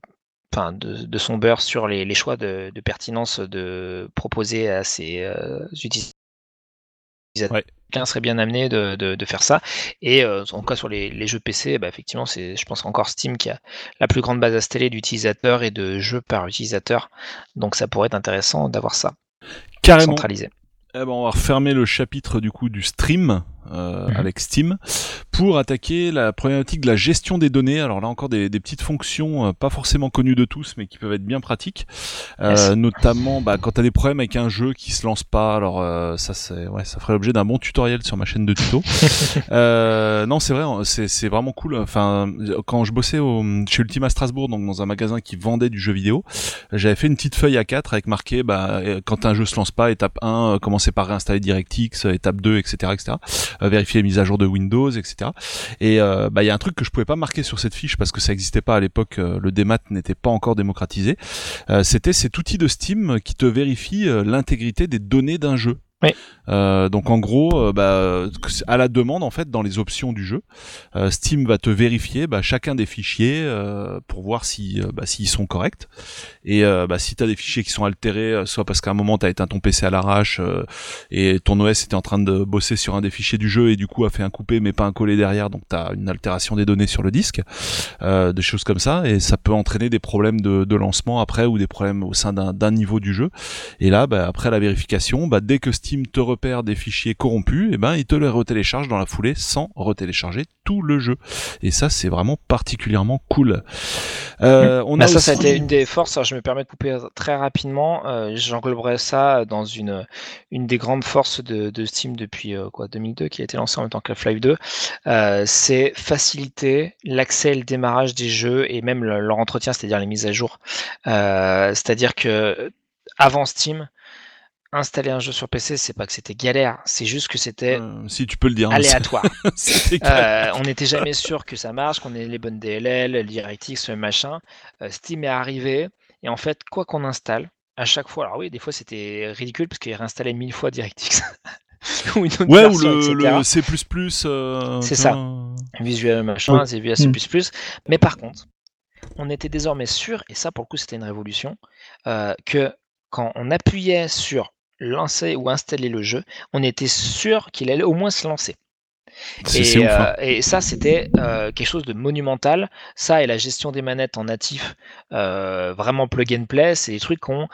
S4: enfin, de, de son beurre sur les, les choix de, de pertinence de proposer à ses euh, utilisateurs.
S2: Ouais.
S4: Quelqu'un serait bien amené de, faire ça. Et euh, en tout cas sur les, les jeux PC, bah, effectivement, c'est je pense encore Steam qui a la plus grande base installée d'utilisateurs et de jeux par utilisateur. Donc ça pourrait être intéressant d'avoir ça
S2: Carrément.
S4: centralisé.
S2: Eh ben, on va refermer le chapitre du coup du stream euh,
S4: Mhm.
S2: avec Steam pour attaquer la problématique de la gestion des données. Alors là encore des, des petites fonctions euh, pas forcément connues de tous mais qui peuvent être bien pratiques. Euh. Notamment bah, quand tu as des problèmes avec un jeu qui se lance pas. Alors euh, ça c'est ouais ça ferait l'objet d'un bon tutoriel sur ma chaîne de tuto. euh, non c'est vrai c'est c'est vraiment cool. Enfin quand je bossais au, chez Ultima Strasbourg donc dans un magasin qui vendait du jeu vidéo, j'avais fait une petite feuille à 4 avec marqué bah euh, quand un jeu se lance pas étape 1 euh, commencer par réinstaller DirectX, étape 2 etc etc. vérifier les mises à jour de Windows, etc. Et bah il y a un truc que je pouvais pas marquer sur cette fiche parce que ça n'existait pas à l'époque, le démat n'était pas encore démocratisé. C'était cet outil de Steam qui te vérifie l'intégrité des données d'un jeu.
S4: Oui.
S2: Euh, donc en gros, euh, bah, à la demande en fait dans les options du jeu, euh, Steam va te vérifier bah, chacun des fichiers euh, pour voir si bah, s'ils sont corrects. Et bah, si tu as des fichiers qui sont altérés, soit parce qu'à un moment tu as éteint ton PC à l'arrache et ton OS était en train de bosser sur un des fichiers du jeu et du coup a fait un coupé mais pas un collé derrière, donc tu as une altération des données sur le disque, des choses comme ça et ça peut entraîner des problèmes de, de lancement après ou des problèmes au sein d'un niveau du jeu. Et là, bah, après la vérification, bah, dès que Steam te repère des fichiers corrompus, et eh ben il te les retélécharge dans la foulée sans retélécharger tout le jeu. Et ça, c'est vraiment particulièrement cool.
S4: Euh, on bah, a ça, ça a été une des forces. Alors, je me permets de couper très rapidement. Euh, J'engloberais ça dans une une des grandes forces de, de Steam depuis euh, quoi 2002, qui a été lancé en même temps que Half-Life 2. Euh, c'est faciliter l'accès et le démarrage des jeux et même leur entretien, c'est-à-dire les mises à jour. Euh, c'est-à-dire que avant Steam, installer un jeu sur PC, c'est pas que c'était galère, c'est juste que c'était
S2: euh, si tu peux le dire,
S4: aléatoire. euh, on n'était jamais sûr que ça marche, qu'on ait les bonnes DLL, le DirectX, machin. Euh, Steam est arrivé et en fait, quoi qu'on installe, à chaque fois, alors oui, des fois c'était ridicule parce qu'il réinstallait mille fois DirectX.
S2: ou une autre ouais, ou le, C++. Euh,
S4: c'est ça. Visual machin, c'est Visual C++. Mm. Mais par contre, on était désormais sûr, et ça pour le coup c'était une révolution, euh, que quand on appuyait sur lancer ou installer le jeu, on était sûr qu'il allait au moins se lancer. Et, euh, hein. et, ça, c'était euh, quelque chose de monumental. Ça et la gestion des manettes en natif, euh, vraiment plug and play, c'est des trucs qui ont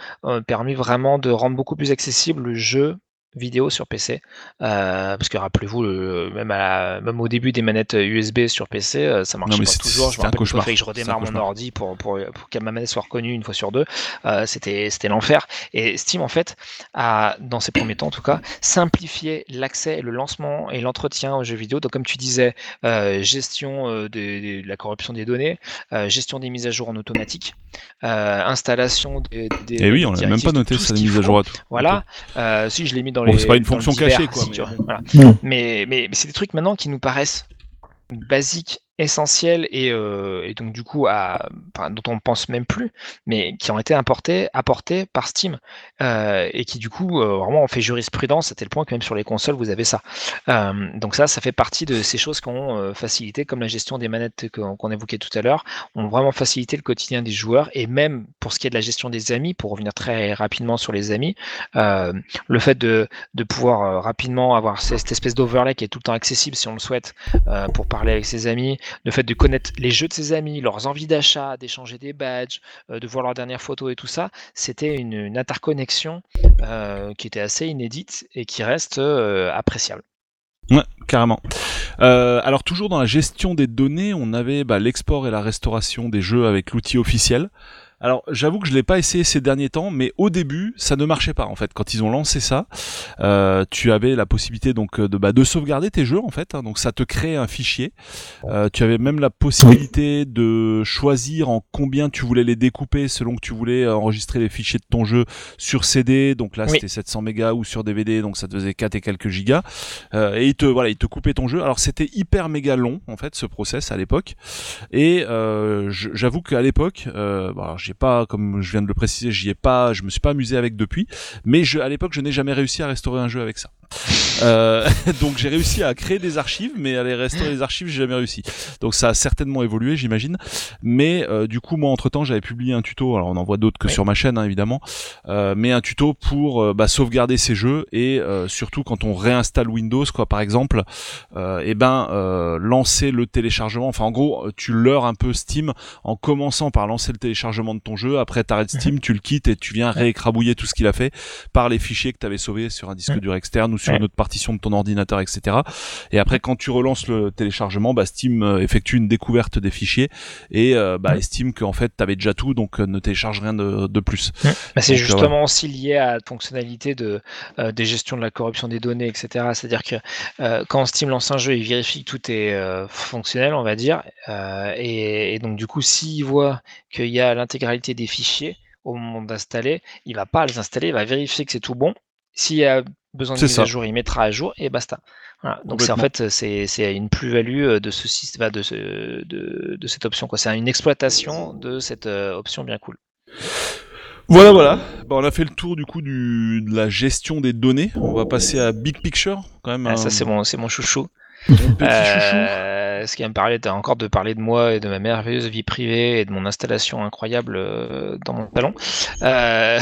S4: permis vraiment de rendre beaucoup plus accessible le jeu vidéo sur PC. Euh, parce que rappelez-vous, même, même au début des manettes USB sur PC, euh, ça marchait pas toujours. Je me rappelle qu'il que je redémarre mon ordi pour, pour, pour, que ma manette soit reconnue une fois sur deux. Euh, c'était l'enfer. Et Steam, en fait, a, dans ses premiers temps en tout cas, simplifié l'accès, le lancement et l'entretien aux jeux vidéo. Donc, comme tu disais, euh, gestion de, de, la corruption des données, gestion des mises à jour en automatique, installation des. des
S2: et eh oui, on n'a même pas noté ça, des mises à jour à tout.
S4: Voilà. si je l'ai mis dans
S2: c'est pas une fonction cachée, quoi.
S4: mais, mais, mais c'est des trucs maintenant qui nous paraissent basiques essentiels et, euh, et, donc du coup à, dont on pense même plus, mais qui ont été importés, apportés par Steam euh, et qui du coup euh, vraiment ont fait jurisprudence à tel point que même sur les consoles vous avez ça. Donc ça, ça fait partie de ces choses qui ont euh, facilité, comme la gestion des manettes qu'on évoquait tout à l'heure, ont vraiment facilité le quotidien des joueurs et même pour ce qui est de la gestion des amis, pour revenir très rapidement sur les amis, le fait de pouvoir rapidement avoir cette espèce d'overlay qui est tout le temps accessible si on le souhaite pour parler avec ses amis, le fait de connaître les jeux de ses amis, leurs envies d'achat, d'échanger des badges, euh, de voir leurs dernières photos et tout ça, c'était une, interconnexion euh, qui était assez inédite et qui reste euh, appréciable.
S2: Ouais, carrément. alors toujours dans la gestion des données, on avait bah, l'export et la restauration des jeux avec l'outil officiel. Alors j'avoue que je l'ai pas essayé ces derniers temps, mais au début ça ne marchait pas en fait. Quand ils ont lancé ça, euh, tu avais la possibilité donc de bah, de sauvegarder tes jeux en fait. Hein. donc ça te crée un fichier. Euh, tu avais même la possibilité de choisir en combien tu voulais les découper selon que tu voulais enregistrer les fichiers de ton jeu sur CD. Donc là c'était 700 mégas ou sur DVD, donc ça te faisait 4 et quelques gigas. Euh, et il te voilà, il te coupait ton jeu. Alors c'était hyper méga long en fait ce process à l'époque. Et euh, j'avoue qu'à l'époque, euh, bah, j'ai pas, comme je viens de le préciser, j'y ai pas, je me suis pas amusé avec depuis, mais je, à l'époque, je n'ai jamais réussi à restaurer un jeu avec ça. Euh, donc j'ai réussi à créer des archives, mais à les restaurer les archives, j'ai jamais réussi. Donc ça a certainement évolué, j'imagine. Mais euh, du coup, moi, entre temps, j'avais publié un tuto. Alors on en voit d'autres que sur ma chaîne, hein, évidemment, euh, mais un tuto pour bah, sauvegarder ces jeux et surtout quand on réinstalle Windows, quoi, par exemple, et eh ben lancer le téléchargement. Enfin, en gros, tu leurres un peu Steam en commençant par lancer le téléchargement de ton jeu. Après, t'arrêtes Steam, mhm. tu le quittes et tu viens réécrabouiller tout ce qu'il a fait par les fichiers que tu avais sauvés sur un disque dur externe ou sur une autre partition de ton ordinateur, etc. Et après, quand tu relances le téléchargement, bah, Steam euh, effectue une découverte des fichiers et euh, bah, estime qu'en fait, tu avais déjà tout, donc euh, ne télécharge rien de, de plus.
S4: Bah, c'est justement aussi lié à la fonctionnalité de, des gestions de la corruption des données, etc. C'est-à-dire que quand Steam lance un jeu, il vérifie que tout est fonctionnel, on va dire. Et, et, donc, du coup, s'il voit qu'il y a l'intégralité des fichiers, au moment d'installer, il va pas les installer, il va vérifier que c'est tout bon. S'il y a besoin de mise à jour, il mettra à jour et basta. Voilà. Donc c'est en fait c'est une plus-value de ce système, de, ce, de, de cette option. quoi. C'est une exploitation de cette euh, option bien cool.
S2: Voilà, voilà. Bon, on a fait le tour du coup du, de la gestion des données. On va passer à Big Picture, quand même.
S4: Ah,
S2: un
S4: ça c'est mon c'est mon chouchou.
S2: petit chouchou.
S4: Euh, ce qui va me parler encore de parler de moi et de ma merveilleuse vie privée et de mon installation incroyable euh, dans mon salon. Euh...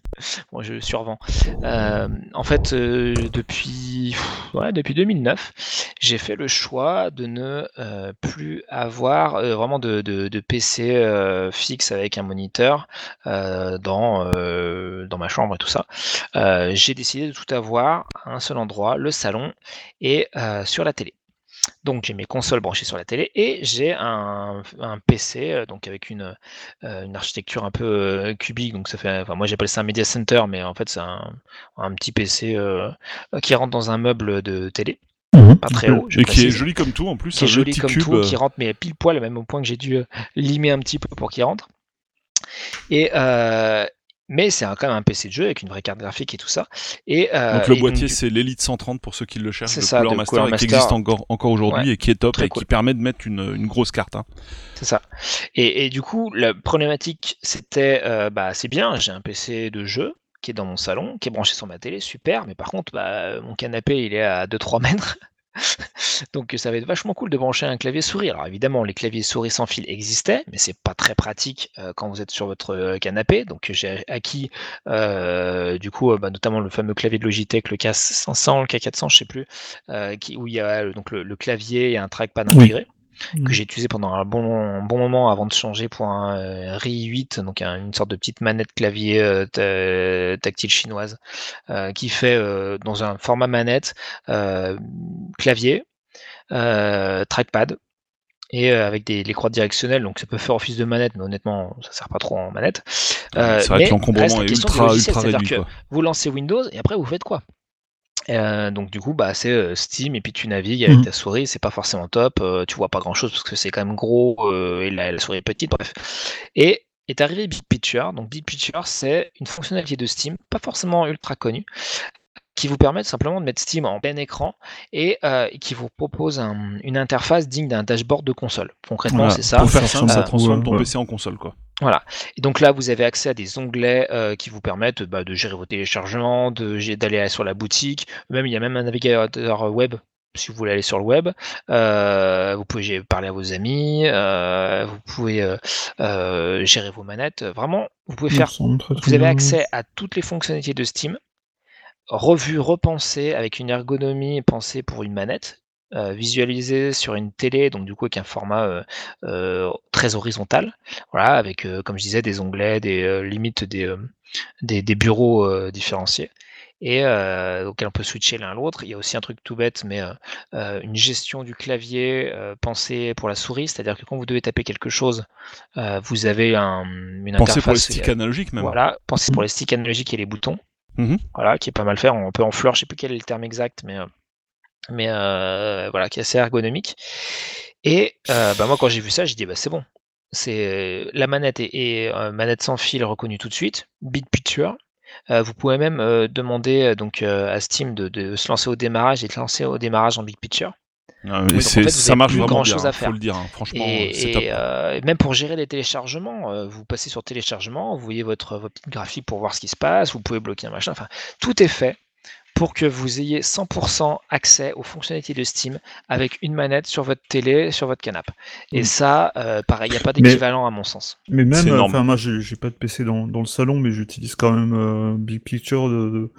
S4: bon, je survends. Euh, en fait, euh, depuis depuis 2009, j'ai fait le choix de ne euh, plus avoir euh, vraiment de, de, PC euh, fixe avec un moniteur euh, dans euh, dans ma chambre et tout ça. Euh, j'ai décidé de tout avoir à un seul endroit, le salon et euh, sur la télé. Donc j'ai mes consoles branchées sur la télé et j'ai un, un PC euh, donc avec une, euh, une architecture un peu euh, cubique. Donc ça fait, enfin moi j'appelle ça un media center, mais en fait c'est un, un petit PC euh, qui rentre dans un meuble de télé, pas très haut. je
S2: Et qui est joli comme tout en plus.
S4: qui est joli comme
S2: cube,
S4: tout, qui rentre mais pile poil, même au point que j'ai dû limer un petit peu pour qu'il rentre. Et euh, mais c'est quand même un PC de jeu avec une vraie carte graphique et tout ça. Et euh,
S2: Donc le
S4: et
S2: boîtier c'est l'Elite 130 pour ceux qui le cherchent,
S4: C'est
S2: de
S4: ça,
S2: Master, qui existe encore, encore aujourd'hui
S4: Ouais,
S2: et qui est top et
S4: cool.
S2: qui permet de mettre une, une grosse carte. hein.
S4: C'est ça. Et, et du coup, la problématique, c'était, euh, bah, c'est bien, j'ai un PC de jeu qui est dans mon salon, qui est branché sur ma télé, super, mais par contre, bah, mon canapé, il est à 2-3 mètres. Donc ça va être vachement cool de brancher un clavier souris. Alors évidemment, les claviers souris sans fil existaient, mais c'est pas très pratique euh, quand vous êtes sur votre euh, canapé. Donc j'ai acquis euh, du coup, euh, bah, notamment le fameux clavier de Logitech, le K500, le K400, je sais plus, qui, où il y a donc le, le clavier et un trackpad
S3: Oui.
S4: Que j'ai utilisé pendant un bon, un bon moment avant de changer pour un euh, RI 8, donc un- une sorte de petite manette clavier euh, ta- tactile chinoise, euh, qui fait euh, dans un format manette euh, clavier, euh, trackpad. Et euh, avec des les croix directionnelles, donc ça peut faire office de manette, mais honnêtement, ça sert pas trop en manette. Euh,
S2: c'est vrai que
S4: mais
S2: l'encombrement est ultra,
S4: logiciel,
S2: ultra
S4: c'est-à-dire
S2: réduit.
S4: que
S2: Quoi.
S4: vous lancez Windows et après vous faites quoi? Euh, donc du coup bah c'est euh, Steam et puis tu navigues avec
S3: Mhm.
S4: ta souris c'est pas forcément top euh, tu vois pas grand chose parce que c'est quand même gros et la, la souris est petite bref. Et est arrivé Big Picture. Donc Big Picture c'est une fonctionnalité de Steam pas forcément ultra connue qui vous permet simplement de mettre Steam en plein écran et euh, qui vous propose un- une interface digne d'un dashboard de console concrètement
S2: Voilà.
S4: c'est ça
S2: Pour faire simple, ça transforme ton
S3: ouais.
S2: PC en console. quoi.
S4: et donc là, vous avez accès à des onglets euh, qui vous permettent bah, de gérer vos téléchargements, d'aller sur la boutique. Même il y a même un navigateur web si vous voulez aller sur le web. Euh, vous pouvez parler à vos amis. euh, vous pouvez euh, euh, gérer vos manettes. Vraiment, vous pouvez faire. Vous avez accès à toutes les fonctionnalités de Steam, revues, repensées avec une ergonomie pensée pour une manette. euh, visualisée sur une télé, donc du coup avec un format euh, euh, très horizontal, voilà, avec comme je disais des onglets, des limites des, des, des bureaux différenciés et auquel on peut switcher l'un à l'autre. Il y a aussi un truc tout bête, mais une gestion du clavier pensée pour la souris, c'est-à-dire que quand vous devez taper quelque chose, vous avez un, une
S2: pour les
S4: interface.
S2: sticks analogiques même.
S4: Voilà, pensez pour les sticks analogiques et les boutons.
S2: Mhm.
S4: Voilà, qui est pas mal fait, un peu en fleur, je sais plus quel est le terme exact, mais, euh, mais euh, voilà, qui est assez ergonomique. Et euh, bah, moi, quand j'ai vu ça, j'ai dit, bah, c'est bon. C'est la manette est, est, euh, manette sans fil reconnue tout de suite, Big Picture. Vous pouvez même demander donc à Steam de, de se lancer au démarrage et de lancer au démarrage en Big Picture.
S2: Ah,
S4: donc, en fait,
S2: ça
S4: avez
S2: marche
S4: plus
S2: vraiment
S4: grand-chose
S2: bien,
S4: à faire.
S2: faut le dire. hein. Franchement,
S4: Et,
S2: c'est
S4: et,
S2: top.
S4: euh, même pour gérer les téléchargements, euh, vous passez sur téléchargement, vous voyez votre, votre petite graphique pour voir ce qui se passe, vous pouvez bloquer un machin, enfin, tout est fait pour que vous ayez 100% accès aux fonctionnalités de Steam avec une manette sur votre télé, sur votre canapé. Et
S3: Mm.
S4: ça, euh, pareil, il n'y a pas
S3: Mais-
S4: d'équivalent à mon sens.
S3: Mais même, euh, enfin moi j'ai j'ai pas de PC dans, dans le salon, mais j'utilise quand même euh, Big Picture. De, de-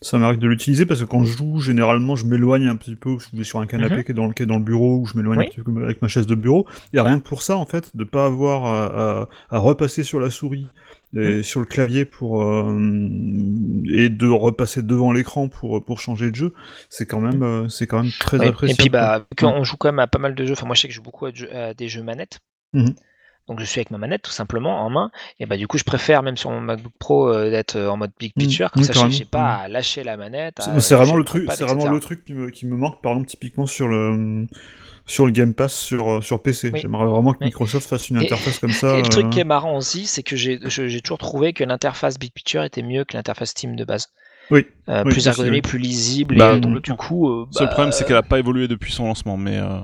S3: Ça m'arrive de l'utiliser parce que quand je joue, généralement, je m'éloigne un petit peu. Je vais sur un canapé
S4: Mhm.
S3: qui, est dans le, qui est dans le bureau, ou je m'éloigne
S4: Oui.
S3: un petit peu avec ma chaise de bureau. Et rien que pour ça, en fait, de pas avoir à, à- à repasser sur la souris et sur le clavier pour euh, et de repasser devant l'écran pour pour changer de jeu, c'est quand même euh, c'est quand même très
S4: Oui. Et puis, bah, quand
S3: Ouais.
S4: on joue quand même à pas mal de jeux, enfin, moi, je sais que je joue beaucoup à, à des jeux manettes.
S3: Mhm.
S4: Donc, je suis avec ma manette tout simplement en main. Et bah, du coup, je préfère, même sur mon MacBook Pro, euh, d'être euh, en mode Big
S3: Mhm.
S4: Picture. Comme
S3: Oui,
S4: ça, je j'ai pas à lâcher la manette.
S3: C'est vraiment le truc, c'est vraiment le truc qui me, qui me manque, par exemple, typiquement sur le sur le Game Pass sur euh, sur PC.
S4: Oui.
S3: J'aimerais vraiment que
S4: Oui.
S3: Microsoft fasse une
S4: Et-
S3: interface comme ça.
S4: Et le truc
S3: euh,
S4: qui est marrant aussi, c'est que j'ai toujours trouvé que l'interface Big Picture était mieux que l'interface Steam de base.
S3: Oui.
S4: Euh,
S3: Oui,
S4: plus ergonomique, plus lisible.
S2: Bah,
S4: et donc, du coup, euh,
S2: Seul
S4: bah,
S2: problème, c'est qu'elle a pas évolué depuis son lancement, mais euh,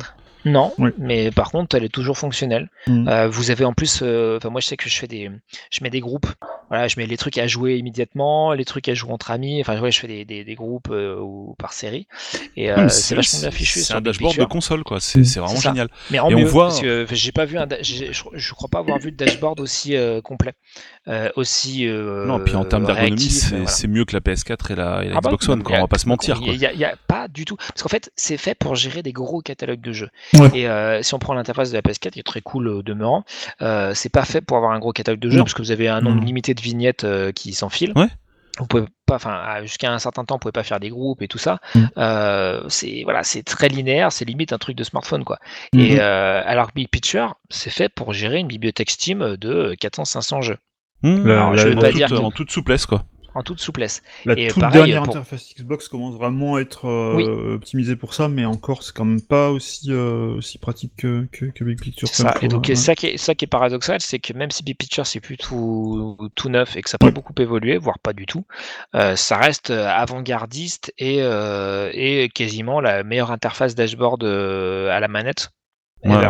S4: Non,
S3: Oui.
S4: mais par contre, elle est toujours fonctionnelle.
S3: Mm.
S4: Euh, vous avez en plus, euh, enfin moi je sais que je fais des, je mets des groupes. Voilà, je mets les trucs à jouer immédiatement, les trucs à jouer entre amis. Enfin ouais, je fais des, des, des groupes euh, ou par série. Et c'est vachement bien fichu
S2: C'est un dashboard de console, quoi. C'est
S3: Mm.
S2: vraiment génial.
S4: Mais en
S2: Et on voit-
S4: parce que j'ai pas vu un, je, crois pas avoir vu de dashboard aussi complet, aussi.
S2: Non, puis en termes d'ergonomie, c'est
S4: voilà.
S2: mieux que la PS4 et la, et la
S4: Ah bah,
S2: Xbox One, quoi.
S4: a-
S2: On va pas se mentir.
S4: Il y, a- il y a pas du tout. Parce qu'en fait, c'est fait pour gérer des gros catalogues de jeux.
S3: Ouais.
S4: Et euh, si on prend l'interface de la PS4, qui est très cool au demeurant, euh, c'est pas fait pour avoir un gros catalogue de jeux,
S3: Non.
S4: parce que vous avez un nombre limité de vignettes euh, qui s'enfilent.
S2: Ouais.
S4: Vous pouvez pas, enfin, jusqu'à un certain temps, vous pouvez pas faire des groupes et tout ça.
S3: Mm.
S4: Euh, c'est voilà, c'est très linéaire, c'est limite un truc de smartphone, quoi.
S3: Mhm.
S4: Et euh, alors que Big Picture, c'est fait pour gérer une bibliothèque Steam de 400-500 jeux
S2: Mmh,
S3: La-
S2: alors, je veux
S3: en
S2: pas
S3: toute-
S2: dire en toute souplesse, quoi.
S4: En toute souplesse.
S3: La
S4: Et
S3: toute
S4: pareil,
S3: dernière
S4: pour-
S3: interface Xbox commence vraiment à être euh, optimisée pour ça, mais encore, c'est quand même pas aussi, euh, aussi pratique que, que, que Big Picture.
S4: Ça. Et donc,
S3: hein.
S4: ça qui, est, ça qui est paradoxal, c'est que même si Big Picture c'est plus tout, tout neuf et que ça n'a pas beaucoup évolué, voire pas du tout, euh, ça reste euh, avant-gardiste et, euh, et quasiment la meilleure interface dashboard euh, à la manette.
S2: Ouais.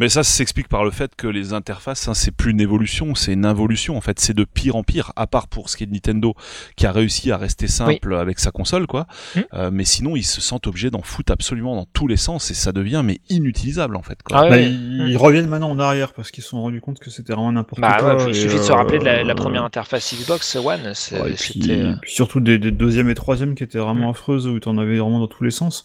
S2: Mais ça, ça s'explique par le fait que les interfaces, hein, c'est plus une évolution, c'est une involution. En fait, c'est de pire en pire. À part pour ce qui est de Nintendo, qui a réussi à rester simple avec sa console, quoi.
S4: Hmm.
S2: Euh, mais sinon, ils se sentent obligés d'en foutre absolument dans tous les sens et ça devient mais inutilisable en fait. Quoi.
S4: Ah ouais,
S3: Bah,
S4: ouais.
S3: ils, ils reviennent maintenant en arrière parce qu'ils se sont rendus compte que c'était vraiment n'importe
S4: Bah
S3: quoi.
S4: ouais, il suffit de se rappeler de la, la
S3: euh,
S4: première interface Xbox One.
S3: et puis,
S4: c'était, euh,
S3: puis surtout des, des deuxièmes et troisièmes qui étaient vraiment affreuses où t'en avais vraiment dans tous les sens.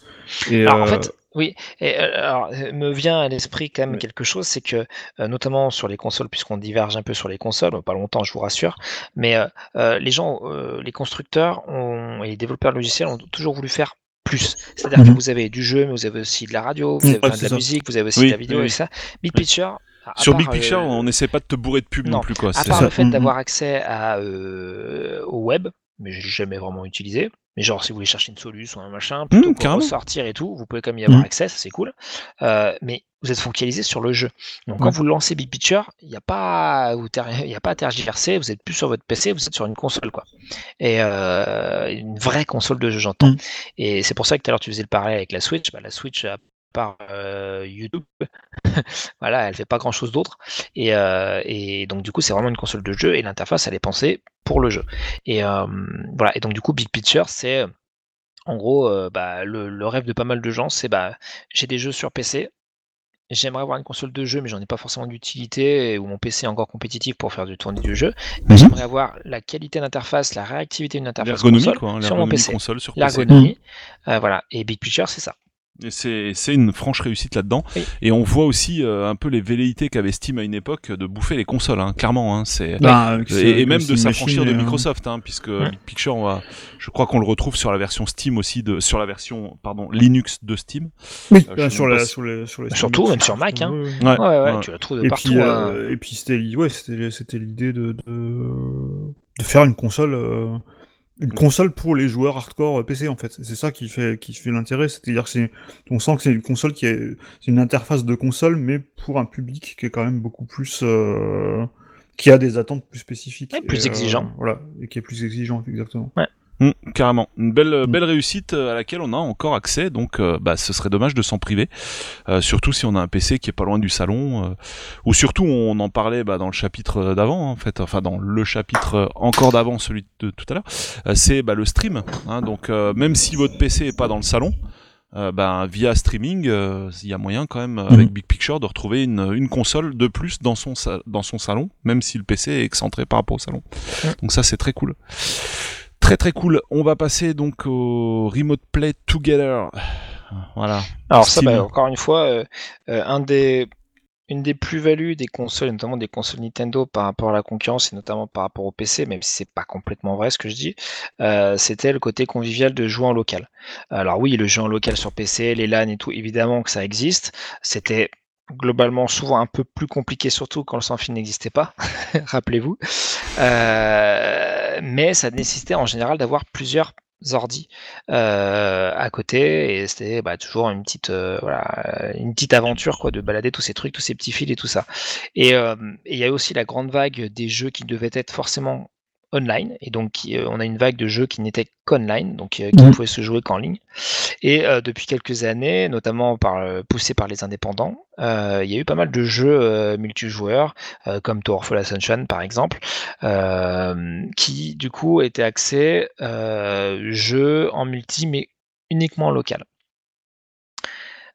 S3: Et,
S4: Alors, en
S3: euh,
S4: fait, oui, et euh, alors, euh, me vient à l'esprit quand même quelque chose, c'est que, euh, notamment sur les consoles, puisqu'on diverge un peu sur les consoles, pas longtemps, je vous rassure, mais euh, les gens, euh, les constructeurs ont, et les développeurs logiciels ont toujours voulu faire plus. C'est-à-dire que
S3: Mhm.
S4: vous avez du jeu, mais vous avez aussi de la radio, vous
S3: Ouais,
S4: avez de la
S3: ça.
S4: musique, vous avez aussi
S2: Oui,
S4: de la vidéo
S3: oui.
S4: et ça. Big. Picture. à-
S2: Sur Big Picture,
S4: euh,
S2: on n'essaie pas de te bourrer de pub non,
S4: non,
S2: plus, quoi.
S4: à part
S3: ça.
S4: le fait
S3: Mhm.
S4: d'avoir accès à, euh, au web, mais j'ai jamais vraiment utilisé. Mais genre, si vous voulez chercher une solution ou un machin, plutôt que
S2: carrément.
S4: ressortir et tout, vous pouvez quand même y avoir
S3: Mhm.
S4: accès, ça c'est cool. Euh, mais vous êtes focalisé sur le jeu. Donc quand vous lancez Big Picture, il n'y a pas, vous ter- il y a pas à tergiverser. Vous êtes plus sur votre PC, vous êtes sur une console, quoi. Et euh, une vraie console de jeu, j'entends.
S3: Mhm.
S4: Et c'est pour ça que tout à l'heure tu faisais le parallèle avec la Switch. Bah, la Switch, à part euh, YouTube, voilà, elle fait pas grand chose d'autre. Et, euh, et donc du coup, c'est vraiment une console de jeu et l'interface, elle est pensée pour le jeu. Et euh, voilà. Et donc du coup, Big Picture, c'est en gros bah, le, le rêve de pas mal de gens, c'est bah j'ai des jeux sur PC. J'aimerais avoir une console de jeu, mais j'en ai pas forcément d'utilité, ou mon PC est encore compétitif pour faire du tourner du jeu. Mais
S2: Mhm.
S4: j'aimerais avoir la qualité d'interface, la réactivité d'une interface
S2: L'ergonomie,
S4: console
S2: quoi. hein,
S4: sur mon PC.
S2: console sur PC.
S4: L'ergonomie, voilà. Et Big Picture, c'est ça.
S2: Et c'est c'est une franche réussite là-dedans.
S4: Oui.
S2: Et on voit aussi euh, un peu les velléités qu'avait Steam à une époque de bouffer les consoles, hein, clairement. Hein, c'est
S3: bah, avec
S2: et, et même de s'affranchir de
S3: euh,
S2: Microsoft, hein, puisque
S4: Ouais.
S2: Big Picture, on va, je crois qu'on le retrouve sur la version Steam aussi, de, sur la version pardon Linux de Steam.
S3: Oui,
S2: Euh,
S3: bah, sur, la, sur, les, sur les
S4: Surtout,
S3: Steam
S4: même sur Mac, hein.
S3: ouais, ouais.
S4: Tu la trouves de
S3: Et
S4: partout.
S3: puis,
S4: hein.
S3: euh, et puis c'était ouais, c'était c'était l'idée de, de de faire une console euh, une console pour les joueurs hardcore euh, PC en fait. C'est ça qui fait qui fait l'intérêt, c'est-à-dire que c'est on sent que c'est une console qui est c'est une interface de console mais pour un public qui est quand même beaucoup plus euh, qui a des attentes plus spécifiques
S4: Ouais, plus
S3: Et, euh,
S4: exigeant.
S3: voilà, et qui est plus exigeant exactement.
S2: Mm, carrément, une belle
S3: Mm.
S2: belle réussite euh, à laquelle on a encore accès, donc euh, bah, ce serait dommage de s'en priver, Euh, surtout si on a un PC qui est pas loin du salon, euh, ou surtout on en parlait bah, dans le chapitre d'avant, en fait, enfin dans le chapitre euh, encore d'avant, celui de tout à l'heure, euh, c'est bah, le stream. hein, donc euh, même si votre PC est pas dans le salon, euh, via streaming, euh, il y a moyen quand même euh, avec Big Picture de retrouver une, une console de plus dans son dans son salon, même si le PC est excentré par rapport au salon.
S4: Ouais.
S2: Donc ça c'est très cool. Très très cool. On va passer donc au Remote Play Together. Voilà.
S4: Alors ça, bah, encore une fois, euh, euh, un des, une des plus-values des consoles, notamment des consoles Nintendo par rapport à la concurrence et notamment par rapport au PC, même si c'est pas complètement vrai ce que je dis, euh, c'était le côté convivial de jouer en local. Alors oui, le jeu en local sur PC, les LAN et tout, évidemment que ça existe. C'était globalement souvent un peu plus compliqué, surtout quand le sans-fil n'existait pas, rappelez-vous. Euh, mais ça nécessitait en général d'avoir plusieurs ordi euh, à côté et c'était bah, toujours une petite euh, une petite aventure quoi de balader tous ces trucs tous ces petits fils et tout ça. Et euh, il y a aussi la grande vague des jeux qui devaient être forcément online, et donc qui, euh, on a une vague de jeux qui n'étaient qu'online, donc euh, qui ne
S3: Mhm.
S4: pouvaient se jouer qu'en ligne. Et euh, depuis quelques années, notamment par, poussés par les indépendants, il y a eu pas mal de jeux multijoueurs, comme Towerfall Ascension par exemple, qui du coup étaient axés jeux en multi, mais uniquement en local.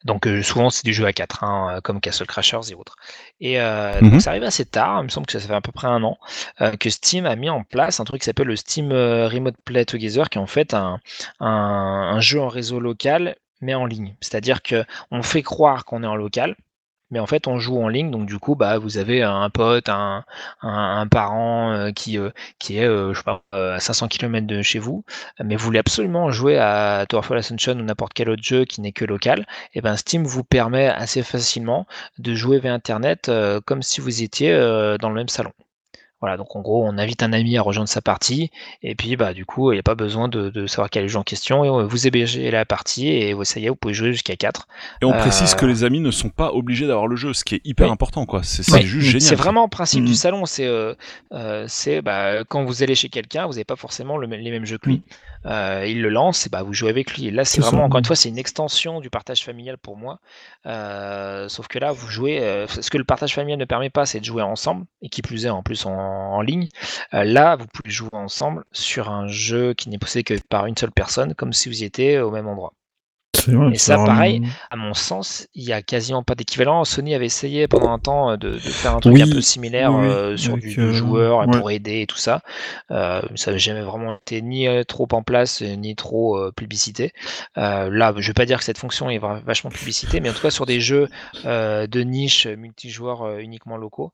S4: Donc euh, souvent c'est du jeu à 4, hein, euh, comme Castle Crashers et autres. Et euh,
S2: Mhm.
S4: donc ça arrive assez tard, il me semble que ça fait à peu près un an, euh, que Steam a mis en place un truc qui s'appelle le Steam Remote Play Together, qui est en fait un, un, un jeu en réseau local, mais en ligne. C'est-à-dire que on fait croire qu'on est en local, mais en fait on joue en ligne, donc du coup bah vous avez un pote, un, un, parent euh, qui, euh, qui est euh, je sais pas, euh, à 500 km de chez vous, mais vous voulez absolument jouer à Towerfall Ascension ou n'importe quel autre jeu qui n'est que local, et ben Steam vous permet assez facilement de jouer via internet comme si vous étiez dans le même salon. Voilà, donc en gros, on invite un ami à rejoindre sa partie, et puis bah du coup, il n'y a pas besoin de, de savoir quel est le jeu en question, et euh, vous hébergez la partie, et ça y est, vous pouvez jouer jusqu'à 4.
S2: Et on précise
S4: Euh,
S2: que les amis ne sont pas obligés d'avoir le jeu, ce qui est hyper
S4: Oui.
S2: important, quoi. C'est juste génial.
S4: C'est vraiment le principe du
S3: Mhm.
S4: salon, c'est euh, euh, c'est, bah, quand vous allez chez quelqu'un, vous n'avez pas forcément le les mêmes jeux que lui. Euh, il le lance, et bah, vous jouez avec lui. Et là, c'est
S3: ça.
S4: vraiment, encore une fois, c'est une extension du partage familial pour moi. Euh, sauf que là, vous jouez. euh, ce que le partage familial ne permet pas, c'est de jouer ensemble, et qui plus est en plus en, en ligne. Euh, là, vous pouvez jouer ensemble sur un jeu qui n'est possédé que par une seule personne, comme si vous y étiez au même endroit.
S3: Vrai,
S4: Et ça,
S3: vraiment-
S4: pareil, À mon sens, il y a quasiment pas d'équivalent. Sony avait essayé pendant un temps euh, de, de faire un truc
S3: Oui,
S4: un peu similaire
S3: oui,
S4: euh, sur du
S3: euh, ouais.
S4: pour aider et tout ça. Euh, ça n'a jamais vraiment été ni trop en place ni trop publicité. Là, je vais pas dire que cette fonction est vachement publicité, mais en tout cas sur des jeux de niche multijoueurs uniquement locaux,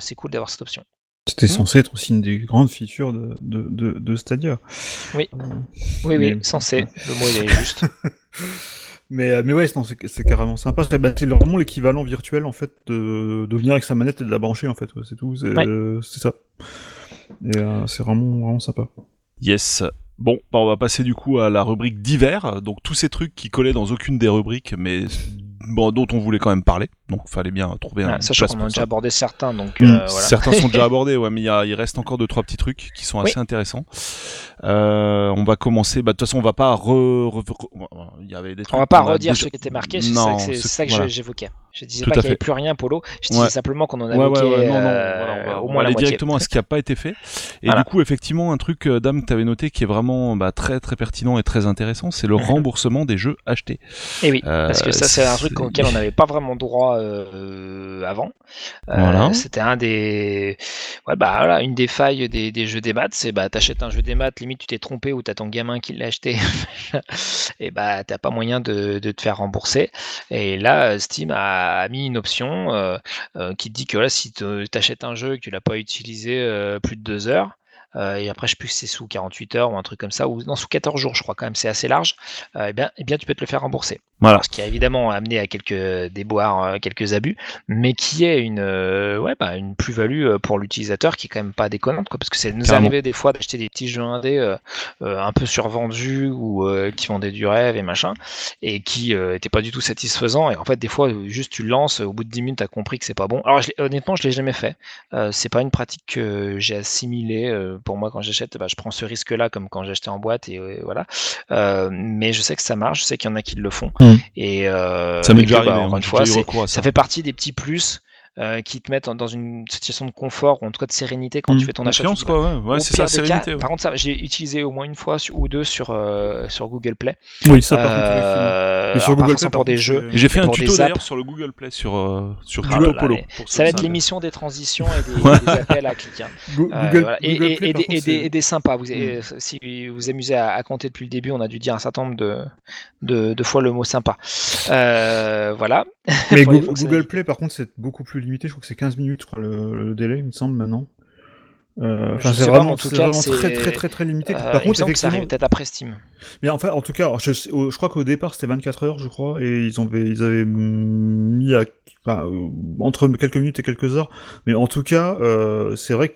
S4: c'est cool d'avoir cette option.
S3: C'était
S4: Mhm.
S3: censé être aussi une des grandes features de, de, de, de Stadia.
S4: Oui.
S3: Euh,
S4: Oui,
S3: Mais-
S4: oui, censé. Le mot il est juste.
S3: Mais, euh, mais ouais, c'est c'est carrément sympa. C'est bah, c'est vraiment l'équivalent virtuel en fait de, de venir avec sa manette et de la brancher en fait. ouais, c'est tout. C'est
S4: Ouais.
S3: euh, c'est ça. Et euh, c'est vraiment vraiment sympa.
S2: Yes. Bon, bah on va passer du coup à la rubrique divers. Donc tous ces trucs qui collaient dans aucune des rubriques, mais bon, dont on voulait quand même parler. Donc fallait bien trouver un
S4: Ah, sachant
S2: place
S4: qu'on a
S2: ça.
S4: déjà abordé certains, donc
S3: Mm.
S4: euh, voilà.
S2: Certains sont déjà abordés, ouais, mais il, y a- il reste encore deux trois petits trucs qui sont
S4: Oui.
S2: assez intéressants. Euh, on va commencer. Bah de toute façon, on va pas re. re- re- il y avait des trucs.
S4: On va pas
S2: a
S4: redire
S2: déjà-
S4: ce qui était marqué, c'est ça que, c'est ça que
S2: voilà.
S4: j'évoquais. Je disais
S2: Tout
S4: pas qu'il n'y avait plus rien, Polo. Je disais
S2: Ouais.
S4: simplement qu'on en
S2: Ouais,
S4: avait
S2: ouais, ouais, non, non,
S4: euh,
S2: voilà, on va,
S4: au
S2: on
S4: moins
S2: va
S4: la
S2: aller
S4: moitié.
S2: directement à ce qui n'a pas été fait. Et
S4: Voilà.
S2: du coup, effectivement, un truc, euh, Dame, que tu avais noté qui est vraiment bah, très très pertinent et très intéressant, c'est le remboursement des jeux achetés.
S4: Et oui,
S2: Euh,
S4: parce que ça, c'est un truc auquel on n'avait pas vraiment droit euh, avant. Euh,
S2: Voilà.
S4: C'était un des, ouais, bah voilà, une des failles des, des jeux des maths, c'est bah t'achètes un jeu des maths, limite tu t'es trompé ou t'as ton gamin qui l'a acheté, et bah t'as pas moyen de, de te faire rembourser. Et là, Steam a mis une option euh, qui te dit que là, si tu achètes un jeu et que tu l'as pas utilisé plus de deux heures. Euh, et après, je sais plus si c'est sous 48 heures ou un truc comme ça, ou non, sous 14 jours, je crois quand même, c'est assez large. euh, eh bien, eh bien, tu peux te le faire rembourser.
S2: Voilà.
S4: Ce qui a évidemment amené à quelques déboires, euh, quelques abus, mais qui est une, euh, ouais, bah, une plus-value pour l'utilisateur qui est quand même pas déconnante, quoi, parce que ça nous
S2: Carrément.
S4: arrivait des fois d'acheter des petits jeux indés euh, un peu survendus ou qui vendaient du rêve et machin, et qui euh, étaient pas du tout satisfaisants. Et en fait, des fois, juste tu le lances, au bout de 10 minutes, tu as compris que c'est pas bon. Alors, je honnêtement, je l'ai jamais fait. C'est pas une pratique que j'ai assimilée. Pour moi, quand j'achète, bah, je prends ce risque-là, comme quand j'achetais en boîte, et euh, voilà. Euh, mais je sais que ça marche, je sais qu'il y en a qui le font.
S3: Mm.
S4: Et euh,
S2: Ça m'est déjà
S4: bah,
S2: arrivé.
S4: encore
S2: hein,
S4: une fois,
S2: ça
S4: fait partie des petits plus euh, qui te mettent en- dans une situation de confort ou en tout cas de sérénité quand tu fais ton achat.
S2: Confiance, quoi, ouais.
S4: bah,
S2: Ouais, c'est ça, sérénité.
S4: cas-
S2: ouais.
S4: Par contre, ça, j'ai utilisé au moins une fois sur- ou deux sur, euh, sur Google Play.
S3: Oui, ça par contre.
S4: Euh,
S3: Mais sur Google Play,
S4: pour des
S3: contre,
S4: jeux.
S2: J'ai fait un tuto d'ailleurs sur le Google Play, sur, euh, sur
S4: Ah
S2: pour ceux
S4: Ça va être l'émission des transitions et des, appels à clics. hein.
S3: Google,
S4: voilà. Et,
S3: Google
S4: des,
S3: contre,
S4: et des-
S3: c'est-
S4: et des sympas. Vous, et, si vous vous amusez à, à compter depuis le début, on a dû dire un certain nombre de, de, de fois le mot sympa. Euh, voilà.
S3: Mais Google. Google Play, par contre, c'est beaucoup plus limité. Je crois que c'est 15 minutes, je crois, le, le délai, il me semble, maintenant. Euh, c'est vraiment,
S4: tout cas,
S3: très, très, très, très limité.
S4: Euh,
S3: par
S4: il me
S3: contre,
S4: que ça arrive peut-être après Steam.
S3: mais enfin, en tout cas, je, je crois qu'au départ, c'était 24 heures, je crois, et ils, ont, ils avaient mis à, enfin, euh, entre quelques minutes et quelques heures. Mais en tout cas, euh, c'est vrai que,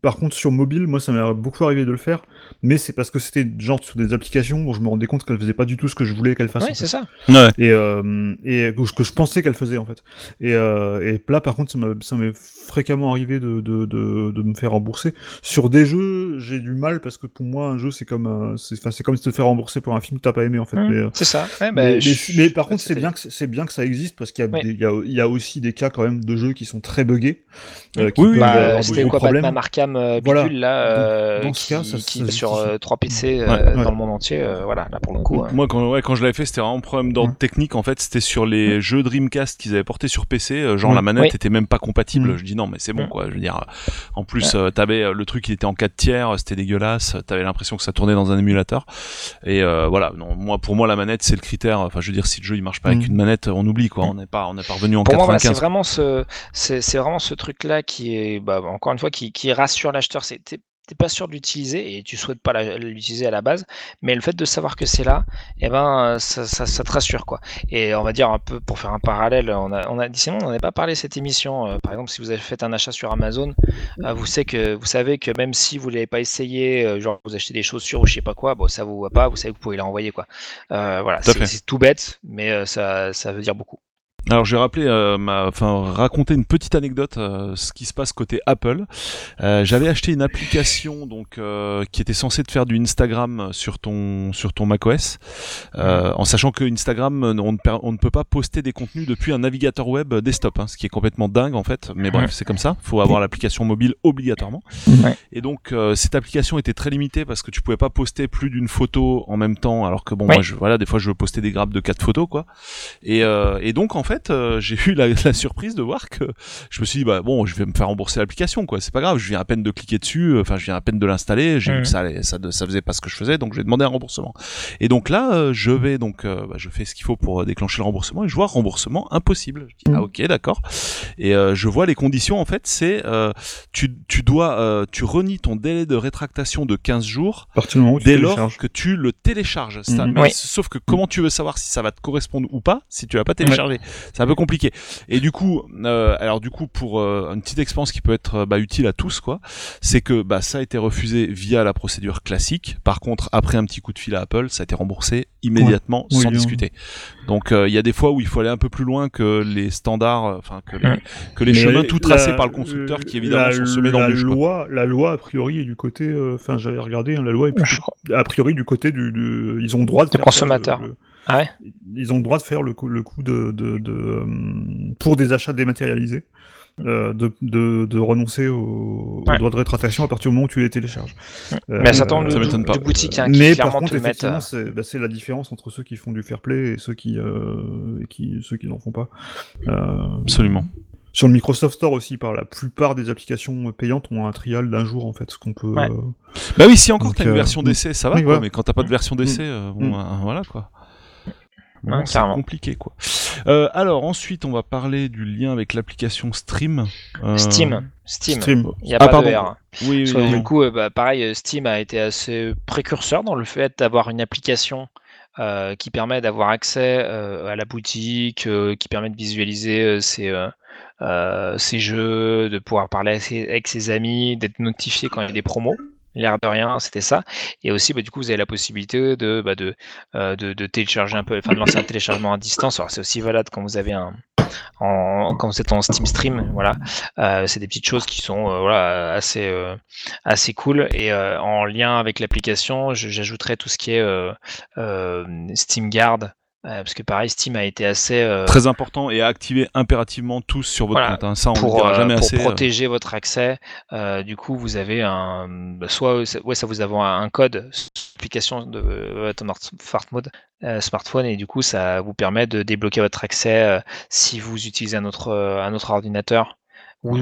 S3: par contre, sur mobile, moi, ça m'est beaucoup arrivé de le faire. Mais c'est parce que c'était genre sur des applications où je me rendais compte qu'elle faisait pas du tout ce que je voulais qu'elle fasse. fait.
S4: c'est ça.
S2: Ouais.
S3: Et, euh, et que je- que je pensais qu'elle faisait en fait. Et, euh, et là par contre ça m'est fréquemment arrivé de, de, de, de me faire rembourser. Sur des jeux j'ai du mal parce que pour moi un jeu c'est comme euh, c'est enfin, c'est comme se faire rembourser pour un film que t'as pas aimé en fait.
S4: Mmh,
S3: Mais, euh,
S4: C'est ça. Ouais, bah,
S3: mais,
S4: je-
S3: mais- mais par contre, c'est bien que c'est bien que ça existe parce qu'il y, a
S4: Ouais.
S3: des- il y, a, y a aussi des cas quand même de jeux qui sont très buggés. euh, qui
S2: Oui,
S4: Bah, c'était quoi
S3: de problèmes.
S4: Batman Arkham euh,
S3: Voilà.
S4: là euh,
S3: dans ce
S4: qui,
S3: cas, ça-
S4: qui
S3: ça
S4: est sur
S3: justifie.
S4: euh, 3 PC euh,
S2: Ouais,
S4: dans le monde entier euh, voilà là pour le coup euh,
S2: Moi, quand, ouais, quand je l'avais fait, c'était vraiment un problème d'ordre
S3: Ouais.
S2: technique. En fait, c'était sur les jeux Dreamcast qu'ils avaient portés sur PC. genre, la manette
S4: Oui.
S2: était même pas compatible. Je dis non, mais c'est bon, quoi. Je veux dire, en plus, t'avais le truc, il était en 4 tiers, c'était dégueulasse. T'avais l'impression que ça tournait dans un émulateur. Et euh, voilà, non, moi, pour moi, la manette, c'est le critère. Enfin, je veux dire, si le jeu il marche pas avec
S3: Mm.
S2: une manette, on oublie, quoi. On n'est pas, on n'est pas revenu en
S4: pour moi voilà,
S2: 95.
S4: c'est vraiment ce c'est c'est vraiment ce truc là qui est bah, encore une fois qui, qui rassure l'acheteur c'est t'es pas sûr de l'utiliser et tu souhaites pas l'utiliser à la base mais le fait de savoir que c'est là et ben euh, ça, ça, ça te rassure quoi. Et on va dire un peu pour faire un parallèle on a on a dit sinon on n'en a pas parlé cette émission euh, par exemple si vous avez fait un achat sur Amazon euh, vous savez que vous savez que même si vous l'avez pas essayé euh, genre vous achetez des chaussures ou je sais pas quoi bon ça vous va pas vous savez que vous pouvez les renvoyer quoi. Voilà c'est tout bête mais ça ça veut dire beaucoup
S2: Alors je vais rappeler, euh, ma, enfin raconter une petite anecdote, euh, ce qui se passe côté Apple. Euh, J'avais acheté une application donc qui était censée te faire du Instagram sur ton sur ton macOS, en sachant que Instagram euh, on ne, per- on ne peut pas poster des contenus depuis un navigateur web desktop, hein, ce qui est complètement dingue en fait. Mais bref, c'est comme ça. Faut avoir l'application mobile obligatoirement.
S4: Ouais.
S2: Et donc cette application était très limitée parce que tu pouvais pas poster plus d'une photo en même temps, alors que bon
S4: Ouais.
S2: moi je, voilà des fois je veux poster des grappes de quatre photos quoi. Et, et donc en fait, euh, j'ai eu la, la surprise de voir que je me suis dit bah bon, je vais me faire rembourser l'application quoi. C'est pas grave, je viens à peine de cliquer dessus, euh, enfin je viens à peine de l'installer. J'ai vu que ça, allait- ça ça faisait pas ce que je faisais, donc j'ai demandé un remboursement. Et donc là, euh, je vais donc euh, bah, je fais ce qu'il faut pour déclencher le remboursement et je vois remboursement impossible. Je dis
S3: Mhm.
S2: ah ok d'accord. Et euh, je vois les conditions en fait, c'est euh, tu tu dois euh, tu renies ton délai de rétractation de 15 jours dès lors que tu le télécharges. Ça- mais
S4: Oui.
S2: Sauf que comment tu veux savoir si ça va te correspondre ou pas si tu l'as pas téléchargé C'est un peu compliqué. Et du coup, euh, alors du coup pour euh, une petite expérience qui peut être euh, bah, utile à tous quoi, c'est que bah ça a été refusé via la procédure classique. Par contre, après un petit coup de fil à Apple, ça a été remboursé immédiatement
S3: Oui,
S2: sans
S3: oui.
S2: discuter. Donc euh, il y a des fois où il faut aller un peu plus loin que les standards, euh, enfin que les,
S4: Ouais.
S2: que les
S3: Mais
S2: chemins tout tracés
S3: la-
S2: par le constructeur qui évidemment
S3: la,
S2: sont semés
S3: la
S2: d'embûches. quoi.
S3: loi, la loi a priori est du côté, euh, enfin j'avais regardé, hein, la loi est
S4: crois.
S3: a priori du côté du, du- ils ont droit de
S4: Des consommateurs.
S3: le- le-
S4: Ah ouais
S3: ils ont le droit de faire le coup, le coup de, de, de, euh, pour des achats dématérialisés. euh, de, de, de renoncer au, au
S4: Ouais.
S3: droit de rétractation à partir du moment où tu les télécharges. Euh,
S4: mais ça tombe de,
S2: m'étonne pas.
S4: de boutiques hein, qui
S3: mais par contre,
S4: te mettent
S3: effectivement,
S4: euh,
S3: c'est bah, c'est la différence entre ceux qui font du fair play et ceux qui, euh, ceux qui n'en font pas. Euh,
S2: Absolument.
S3: Sur le Microsoft Store aussi, par la plupart des applications payantes ont un trial d'un jour en fait, ce qu'on peut.
S4: Ouais.
S3: euh,
S2: Bah oui, si encore t'as une version
S3: mm.
S2: d'essai, ça va
S3: Oui,
S2: quoi,
S3: voilà.
S2: mais quand t'as pas de version d'essai, euh, bon,
S3: Mm.
S2: euh, voilà quoi. Bon, c'est compliqué quoi. Euh, alors ensuite, on va parler du lien avec l'application Stream. Euh,
S4: Steam. Steam.
S3: Stream.
S4: Il n'y a
S2: Ah,
S4: pas
S2: pardon.
S4: de R.
S2: Oui, oui,
S4: Parce que,
S2: oui.
S4: du coup, euh, bah, pareil, euh, Steam a été assez précurseur dans le fait d'avoir une application euh, qui permet d'avoir accès euh, à la boutique, euh, qui permet de visualiser euh, ses, ses jeux, de pouvoir parler ses, avec ses amis, d'être notifié quand il y a des promos. L'air de rien, c'était ça. Et aussi, bah, du coup, vous avez la possibilité de, bah, de, euh, de, de télécharger un peu, enfin, de lancer un téléchargement à distance. Alors, c'est aussi valable quand vous avez un, en, quand vous êtes en Steam Stream, voilà. Euh, c'est des petites choses qui sont euh, assez, euh, assez cool. Et en lien avec l'application, j'ajouterai tout ce qui est Steam Guard. Euh, parce que pareil, Steam a été assez euh,
S2: Très important et à activer impérativement tous sur votre
S4: Voilà.
S2: compte. hein. Ça, on ne
S4: pour,
S2: dira
S4: euh,
S2: jamais
S4: pour
S2: assez. euh.
S4: protéger votre accès. Euh, du coup, vous avez un, bah, soit ouais, ça vous avez un code sur l'application de votre smart- smart mode, euh, smartphone et du coup, ça vous permet de débloquer votre accès si vous utilisez un autre, un autre ordinateur.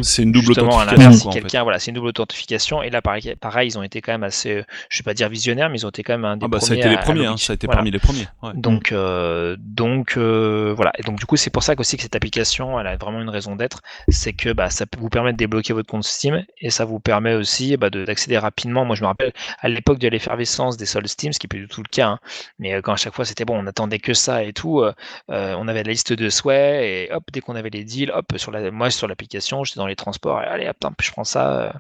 S2: C'est une double
S4: justement,
S2: authentification.
S4: si
S2: en fait.
S4: voilà, c'est une double authentification. Et là, pareil, pareil, ils ont été quand même assez, euh, je vais pas dire visionnaires, mais ils ont été quand même un des
S2: Ah bah ça a
S4: premiers
S2: été les
S4: à- à
S2: premiers, hein, ça a été
S4: Voilà.
S2: parmi les premiers. ouais.
S4: Donc, euh, donc euh, voilà. Et donc du coup, c'est pour ça qu'aussi que cette application, elle a vraiment une raison d'être, c'est que bah, ça peut vous permettre de débloquer votre compte Steam et ça vous permet aussi bah, de- d'accéder rapidement. Moi, je me rappelle à l'époque de l'effervescence des soldes Steam, ce qui est plus du tout le cas, hein, mais quand à chaque fois c'était bon, on attendait que ça et tout. euh, on avait la liste de souhaits et hop, dès qu'on avait les deals, hop, sur la, moi sur l'application, j'étais dans les transports, et allez, hop, je prends ça. euh,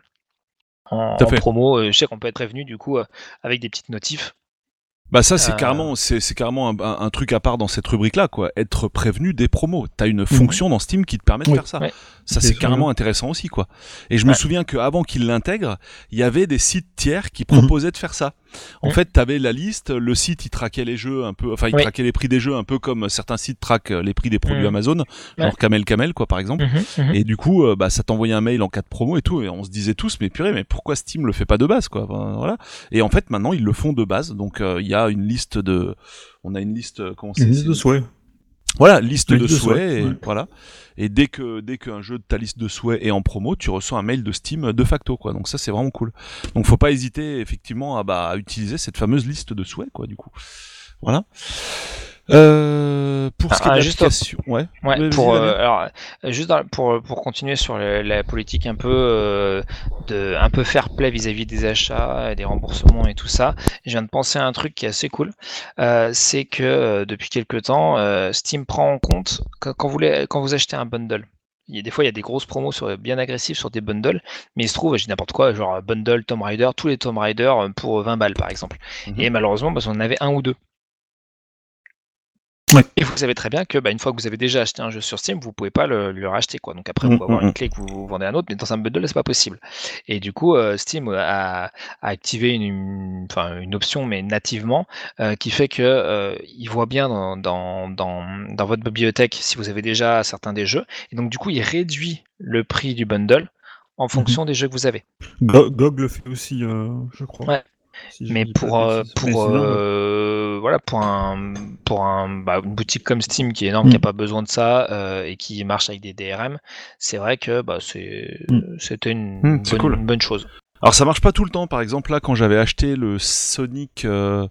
S4: en, promo. Euh, Je sais qu'on peut être prévenu du coup euh, avec des petites notifs.
S2: Bah ça c'est
S4: Euh.
S2: carrément c'est carrément un, un- un truc à part dans cette rubrique là quoi. Être prévenu des promos. T'as une fonction dans Steam qui te permet de
S3: Oui.
S2: faire ça.
S4: Ouais.
S2: Ça c'est carrément intéressant aussi quoi. Et je me souviens qu'avant qu'ils l'intègrent, il y avait des sites tiers qui
S3: Mhm.
S2: proposaient de faire ça. En fait, t'avais la liste, le site il traquait les jeux un peu, enfin il
S4: Oui.
S2: traquait les prix des jeux un peu comme certains sites traquent les prix des produits
S4: Mhm.
S2: Amazon, genre Camel Camel quoi par exemple.
S4: Mhm, mhm.
S2: Et du coup, euh, bah, ça t'envoyait un mail en cas de promo et tout, et on se disait tous, mais purée, mais pourquoi Steam le fait pas de base, quoi Enfin, Voilà. Et en fait, maintenant, ils le font de base. Donc, euh, il y a une liste de, on a une liste, euh, comment c'est
S3: Une liste de souhaits.
S2: Voilà, liste de souhaits.
S3: souhaits,
S2: et
S3: ouais.
S2: Voilà. Et dès que dès qu'un jeu de ta liste de souhaits est en promo, tu reçois un mail de Steam de facto, quoi. Donc ça, c'est vraiment cool. Donc, faut pas hésiter effectivement à, bah, à utiliser cette fameuse liste de souhaits, quoi. Du coup, voilà. Euh, pour ce qui est
S4: Ah,
S2: de
S4: juste
S2: l'application, ouais.
S4: Pour euh, alors juste dans- pour pour continuer sur le- la politique un peu euh, de un peu fair play vis-à-vis des achats, et des remboursements et tout ça, je viens de penser à un truc qui est assez cool. C'est que depuis quelques temps, Steam prend en compte quand vous quand vous achetez un bundle. Il y a des fois il y a des grosses promos sur bien agressives sur des bundles, mais il se trouve, dis n'importe quoi, genre bundle Tomb Raider, tous les Tomb Raider pour 20 balles par exemple.
S2: Mhm.
S4: Et malheureusement, parce qu'on en avait un ou deux.
S3: Ouais.
S4: Et vous savez très bien que bah, une fois que vous avez déjà acheté un jeu sur Steam, vous pouvez pas le, le racheter quoi. Donc après,
S2: Mm,
S4: vous pouvez avoir
S2: mm,
S4: une clé que vous, vendez à un autre, mais dans un bundle, c'est pas possible. Et du coup, euh, Steam a, a activé une, une, une option, mais nativement, euh, qui fait que euh, il voit bien dans, dans, dans, dans votre bibliothèque si vous avez déjà certains des jeux. Et donc du coup, il réduit le prix du bundle en fonction des jeux que vous avez.
S3: Go- GOG le fait aussi, euh, je crois.
S4: Ouais.
S3: Si
S4: Mais pour euh, pour euh, voilà pour un pour un bah, une boutique comme Steam qui est énorme qui a
S3: Mm.
S4: pas besoin de ça euh, et qui marche avec des DRM c'est vrai que bah c'est
S3: Mm.
S4: c'était une,
S2: Mm,
S4: bonne,
S2: c'est cool.
S4: une bonne chose
S2: Alors ça marche pas tout le temps. Par exemple là, quand j'avais acheté le Sonic, euh,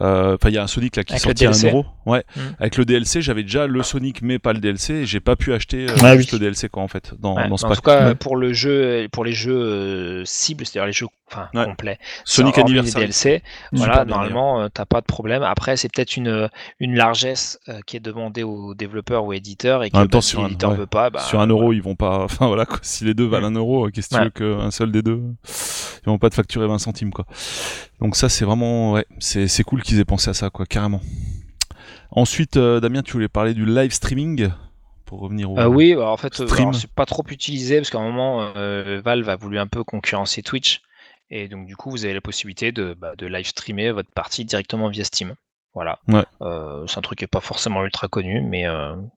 S2: euh, enfin il y a un Sonic là qui
S4: Avec
S2: sorti à 1
S4: DLC.
S2: euro. Ouais.
S4: Mm.
S2: Avec le DLC, j'avais déjà le Sonic mais pas le DLC. Et j'ai pas pu acheter euh,
S3: Ah
S2: juste
S3: oui.
S2: le DLC quoi en fait dans,
S4: Ouais,
S2: dans ce
S4: en
S2: pack.
S4: tout cas
S3: Ouais.
S4: pour le jeu pour les jeux euh, cibles c'est-à-dire les jeux enfin
S2: Ouais.
S4: complets
S2: Sonic Anniversary.
S4: DLC
S3: Mm.
S4: voilà normalement euh, t'as pas de problème après c'est peut-être une une largesse euh, qui est demandée aux développeurs ou éditeurs et que
S2: En même temps,
S4: bah,
S2: sur
S4: si
S2: un-
S4: l'éditeur
S2: ouais.
S4: veut pas bah,
S2: Sur un euro, ils vont pas. Enfin voilà quoi. Si les deux valent un euro, qu'est-ce que tu veux qu'un seul des deux Ils vont pas te facturer 20 centimes quoi. Donc ça c'est vraiment ouais, c'est c'est cool qu'ils aient pensé à ça quoi, carrément. Ensuite, euh, Damien, tu voulais parler du live streaming pour revenir au.
S4: Euh, oui, bah, en fait, c'est pas trop utilisé parce qu'à un moment, euh, Valve a voulu un peu concurrencer Twitch. Et donc, du coup, vous avez la possibilité de, bah, de live streamer votre partie directement via Steam. Voilà.
S2: Ouais.
S4: Euh, c'est un truc qui est pas forcément ultra connu, mais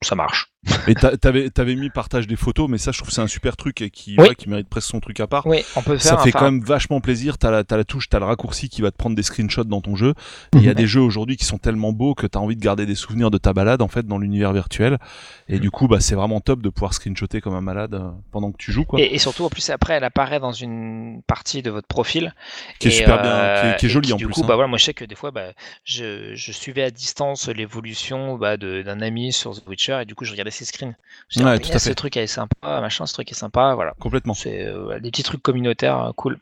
S4: ça marche.
S2: Et t'a- t'avais t'avais mis partage des photos, mais ça je trouve c'est un super truc et qui
S4: Oui.
S2: ouais, qui mérite presque son truc à part.
S4: Oui, on peut faire.
S2: Ça fait
S4: enfin,
S2: quand même vachement plaisir. T'as la, t'as la touche, t'as le raccourci qui va te prendre des screenshots dans ton jeu. Il y a
S3: Mhm.
S2: des jeux aujourd'hui qui sont tellement beaux que t'as envie de garder des souvenirs de ta balade en fait dans l'univers virtuel. Et du coup, bah c'est vraiment top de pouvoir screenshotter comme un malade euh, pendant que tu joues quoi.
S4: Et, et surtout, en plus, après, elle apparaît dans une partie de votre profil.
S2: Qui est
S4: Et,
S2: super bien,
S4: euh,
S2: qui est, qui est
S4: et
S2: jolie
S4: qui,
S2: en
S4: du
S2: plus.
S4: coup,
S2: hein.
S4: bah voilà, moi je sais que des fois, bah, je, je suivais à distance l'évolution bah, de- d'un ami sur The Witcher et du coup, je regardais ses screens. Je
S2: Ouais,
S4: Ah,
S2: tout à fait.
S4: Ce truc est sympa, machin, ce truc est sympa, voilà.
S2: Complètement.
S4: C'est euh, des petits trucs communautaires, euh, cool.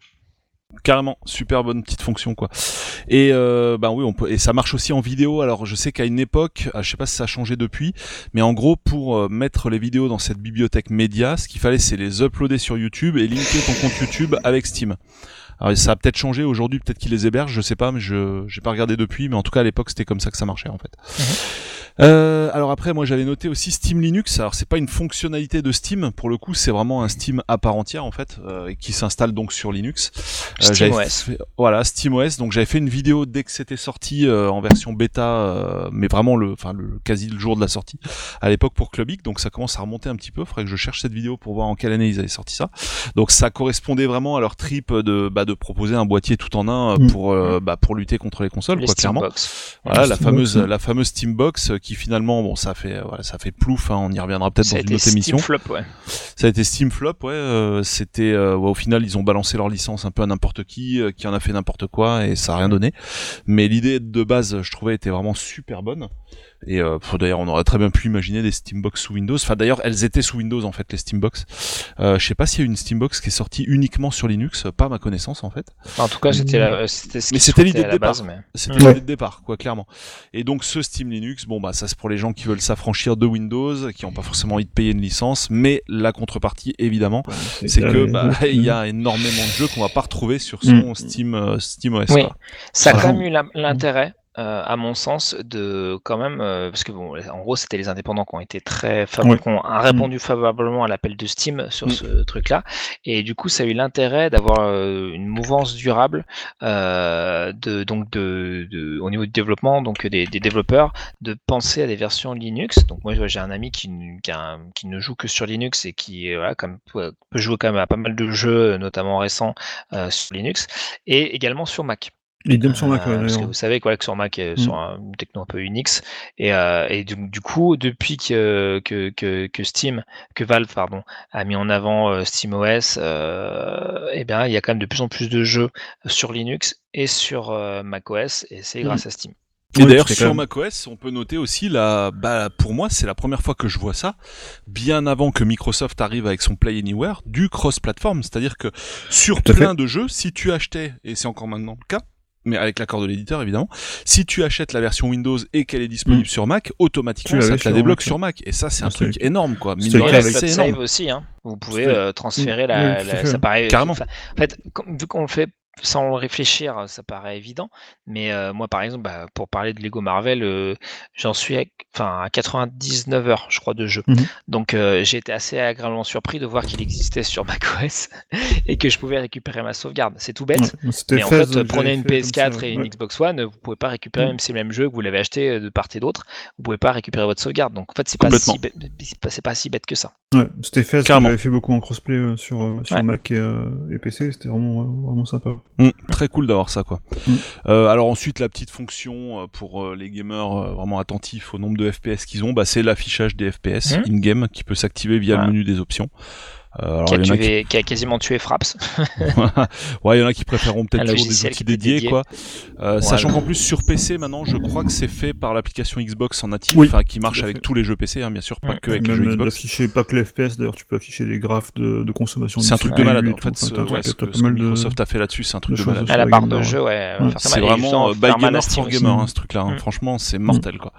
S2: Carrément, super bonne petite fonction quoi. Et euh, bah oui, on peut et ça marche aussi en vidéo. Alors je sais qu'à une époque, ah, je sais pas si ça a changé depuis, mais en gros pour euh, mettre les vidéos dans cette bibliothèque média, ce qu'il fallait c'est les uploader sur YouTube et linker ton compte YouTube avec Steam. Alors ça a peut-être changé aujourd'hui, peut-être qu'ils les hébergent, je sais pas, mais je j'ai pas regardé depuis, mais en tout cas à l'époque c'était comme ça que ça marchait en fait. Euh, alors après, moi j'avais noté aussi Steam Linux. Alors c'est pas une fonctionnalité de Steam, pour le coup c'est vraiment un Steam à part entière en fait, euh, et qui s'installe donc sur Linux. Euh,
S4: SteamOS.
S2: fait- voilà, SteamOS. Donc j'avais fait une vidéo dès que c'était sorti euh, en version bêta, euh, mais vraiment le, enfin le quasi le jour de la sortie à l'époque pour Clubic. Donc ça commence à remonter un petit peu. Faudrait que je cherche cette vidéo pour voir en quelle année ils avaient sorti ça. Donc ça correspondait vraiment à leur trip de, bah, de proposer un boîtier tout en un
S3: Mm.
S2: pour, euh, bah, pour lutter contre les consoles,
S4: Les
S2: quoi, clairement. Voilà, la fameuse, la fameuse Steambox euh, qui finalement, bon, ça fait, euh, voilà, ça fait plouf. hein, on y reviendra peut-être dans une autre émission.
S4: Steam Flop, ouais.
S2: Ça a été Steam Flop, ouais. euh, c'était, euh, ouais, au final, ils ont balancé leur licence un peu à n'importe qui, euh, qui en a fait n'importe quoi, et ça a rien donné. Mais l'idée de base, je trouvais, était vraiment super bonne. Et euh, d'ailleurs, on aurait très bien pu imaginer des Steambox sous Windows. Enfin, d'ailleurs, elles étaient sous Windows en fait, les Steambox. Euh, je sais pas s'il y a une Steambox qui est sortie uniquement sur Linux, pas à ma connaissance en fait.
S4: En tout cas, c'était la- c'était ce
S2: Mais c'était l'idée de départ.
S4: base. Mais...
S2: C'était
S3: Ouais.
S2: l'idée de départ, quoi, clairement. Et donc ce Steam Linux, bon bah ça c'est pour les gens qui veulent s'affranchir de Windows, qui n'ont pas forcément envie de payer une licence, mais la contrepartie évidemment, c'est que bah, il y a énormément de jeux qu'on va pas retrouver sur son
S3: Mm.
S2: Steam euh, Steam OS.
S4: Oui.
S2: quoi.
S4: Ça a quand même eu l'intérêt, euh, à mon sens, de quand même, euh, parce que bon, en gros, c'était les indépendants qui ont été très
S3: Ouais.
S4: qui ont répondu favorablement à l'appel de Steam sur
S2: Mm.
S4: ce truc-là, et du coup, ça a eu l'intérêt d'avoir euh, une mouvance durable, de donc de, de- au niveau du développement, donc des, des développeurs, de penser à des versions Linux. Donc moi, j'ai un ami qui, n- qui, a un- qui ne joue que sur Linux et qui voilà, comme, peut jouer quand même à pas mal de jeux, notamment récents, sur Linux, et également sur Mac.
S3: Idem sur Mac,
S4: Euh,
S3: ouais,
S4: parce que vous savez quoi, que sur Mac, euh,
S3: Mm.
S4: sur un, une techno un peu Unix, et, euh, et du, du coup, depuis que, que, que, que Steam, que Valve pardon, a mis en avant euh, SteamOS, euh, eh bien, il y a quand même de plus en plus de jeux sur Linux et sur euh, macOS, et c'est
S3: Mm.
S4: grâce à Steam.
S2: Et
S3: Oui,
S2: d'ailleurs sur
S3: même-
S2: macOS, on peut noter aussi la, bah pour moi c'est la première fois que je vois ça, bien avant que Microsoft arrive avec son Play Anywhere, du cross-platform, c'est-à-dire que sur plein de jeux, si tu achetais, et c'est encore maintenant le cas, mais avec l'accord de l'éditeur évidemment, si tu achètes la version Windows et qu'elle est disponible
S3: Mm.
S2: sur Mac, automatiquement
S3: Tu
S2: ça te la débloque
S3: Mac,
S2: sur Mac, et ça c'est un truc énorme quoi, mine
S3: c'est
S2: énorme.
S4: save aussi, hein. vous pouvez euh, transférer la, ça paraît
S2: Carrément.
S4: enfin, en fait, vu qu'on le fait sans le réfléchir, ça paraît évident. Mais euh, moi, par exemple, bah, pour parler de Lego Marvel, euh, j'en suis à, enfin, à 99 heures, je crois, de jeu.
S3: Mhm.
S4: Donc, euh, j'ai été assez agréablement surpris de voir qu'il existait sur macOS et que je pouvais récupérer ma sauvegarde. C'est tout bête.
S3: Ouais,
S4: Mais en fait,
S3: j'avais
S4: prenez une
S3: fait comme
S4: PS4
S3: ça,
S4: et une
S3: ouais.
S4: Xbox One, vous pouvez pas récupérer,
S3: Mm.
S4: même si c'est le même jeu, que vous l'avez acheté de part et d'autre, vous pouvez pas récupérer votre sauvegarde. Donc en fait, c'est pas si bête, pas, si bête que ça.
S3: Ouais, c'était
S2: Carrément.
S3: avait fait beaucoup en crossplay sur, sur
S4: Ouais.
S3: Mac et, euh, et PC, c'était vraiment, vraiment sympa.
S2: Mm, très cool d'avoir ça quoi.
S3: Mm.
S2: Euh, alors ensuite la petite fonction euh, pour euh, les gamers euh, vraiment attentifs au nombre de FPS qu'ils ont, bah, c'est l'affichage des FPS
S4: Mm.
S2: in-game qui peut s'activer via le menu des options. Euh, alors,
S4: Qui a,
S2: il y en a qui-
S4: tué- qui a quasiment tué Fraps.
S2: ouais, il y en a qui préféreront peut-être toujours des
S4: logiciel
S2: outils dédiés,
S4: dédié.
S2: quoi. Euh, Sachant qu'en plus sur PC maintenant, je crois que c'est fait par l'application Xbox en natif,
S3: Oui,
S2: enfin qui marche avec tous les jeux PC, hein, bien sûr, pas
S4: Mm.
S2: que avec les
S3: Même
S2: jeux
S3: euh,
S2: Xbox.
S3: d'afficher pas que les FPS, d'ailleurs, tu peux afficher des graphes de, de consommation.
S2: C'est un truc de malade en fait. Ce, ouais, ce que, ce que
S3: mal de-
S2: Microsoft a fait là-dessus, c'est un truc
S3: de
S2: malade.
S4: À la barre de jeu, ouais.
S2: C'est vraiment euh, by
S4: à
S2: gamer
S4: Steam
S2: for gamer hein, ce truc-là. hein.
S4: Mm.
S2: Franchement, c'est mortel quoi.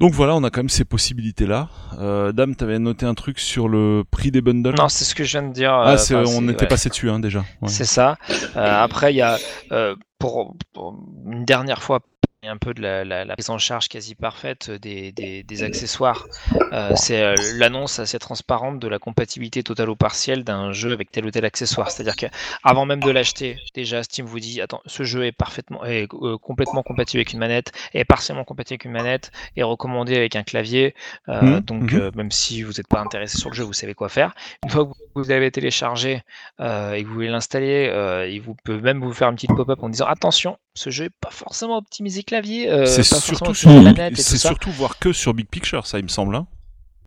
S2: Donc voilà, on a quand même ces possibilités-là. Euh, Dame, t'avais noté un truc sur le prix des bundles?
S4: Non, c'est ce que je viens de dire.
S2: ah,
S4: euh, enfin,
S2: on était
S4: ouais.
S2: passé dessus hein, déjà. Ouais.
S4: C'est ça. Euh, après, il y a, euh, pour, pour une dernière fois, un peu de la, la- la prise en charge quasi parfaite des, des- des accessoires. Euh, c'est euh, l'annonce assez transparente de la compatibilité totale ou partielle d'un jeu avec tel ou tel accessoire. C'est-à-dire que avant même de l'acheter, déjà Steam vous dit attends, ce jeu est parfaitement, est euh, complètement compatible avec une manette, est partiellement compatible avec une manette, est recommandé avec un clavier.
S2: Mhm,
S4: donc euh, même si vous n'êtes pas intéressé sur le jeu, vous savez quoi faire. Une fois que vous l'avez téléchargé et que vous voulez l'installer, il vous peut même vous faire une petite pop-up en disant attention, ce jeu est pas forcément optimisé clavier, euh,
S2: c'est surtout sur c'est surtout voir que sur Big Picture, ça il me semble. Hein.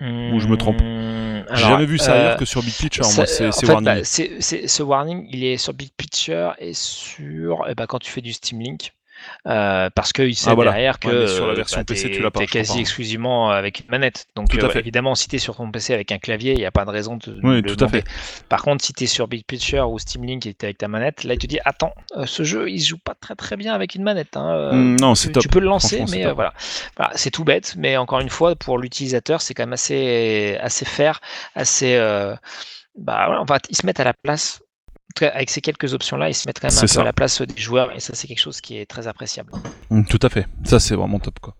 S2: ou je me trompe
S4: Hum,
S2: J'ai jamais vu ça
S4: euh,
S2: ailleurs que sur Big Picture.
S4: ça-
S2: moi, c'est,
S4: en
S2: c'est
S4: fait,
S2: warning.
S4: bah, ce warning, il est sur Big Picture et sur ben, quand tu fais du Steam Link. Euh, parce qu'il sait
S2: Ah, voilà.
S4: derrière que
S2: Ouais, sur la
S4: euh,
S2: version
S4: bah,
S2: PC, tu l'as pas,
S4: quasi
S2: pas.
S4: exclusivement avec une manette. Donc
S2: Tout à
S4: euh,
S2: fait.
S4: évidemment, si tu es sur ton PC avec un clavier, il n'y a pas de raison de
S2: Oui,
S4: de
S2: tout
S4: le
S2: à fait.
S4: Par contre, si tu es sur Big Picture ou Steam Link et tu avec ta manette, là tu te dis attends, euh, ce jeu il se joue pas très très bien avec une manette. hein, euh,
S2: Mm, non, c'est
S4: tu,
S2: top.
S4: tu peux le lancer, mais euh, voilà. Voilà, c'est tout bête, mais encore une fois, pour l'utilisateur, c'est quand même assez, assez fair, assez. euh, bah, voilà, on va, ils se mettent à la place. Avec ces quelques options-là, ils se mettent quand même un
S2: C'est
S4: peu
S2: ça.
S4: à la place des joueurs, et ça, c'est quelque chose qui est très appréciable.
S2: Mm, Tout à fait. Ça, c'est vraiment top, quoi.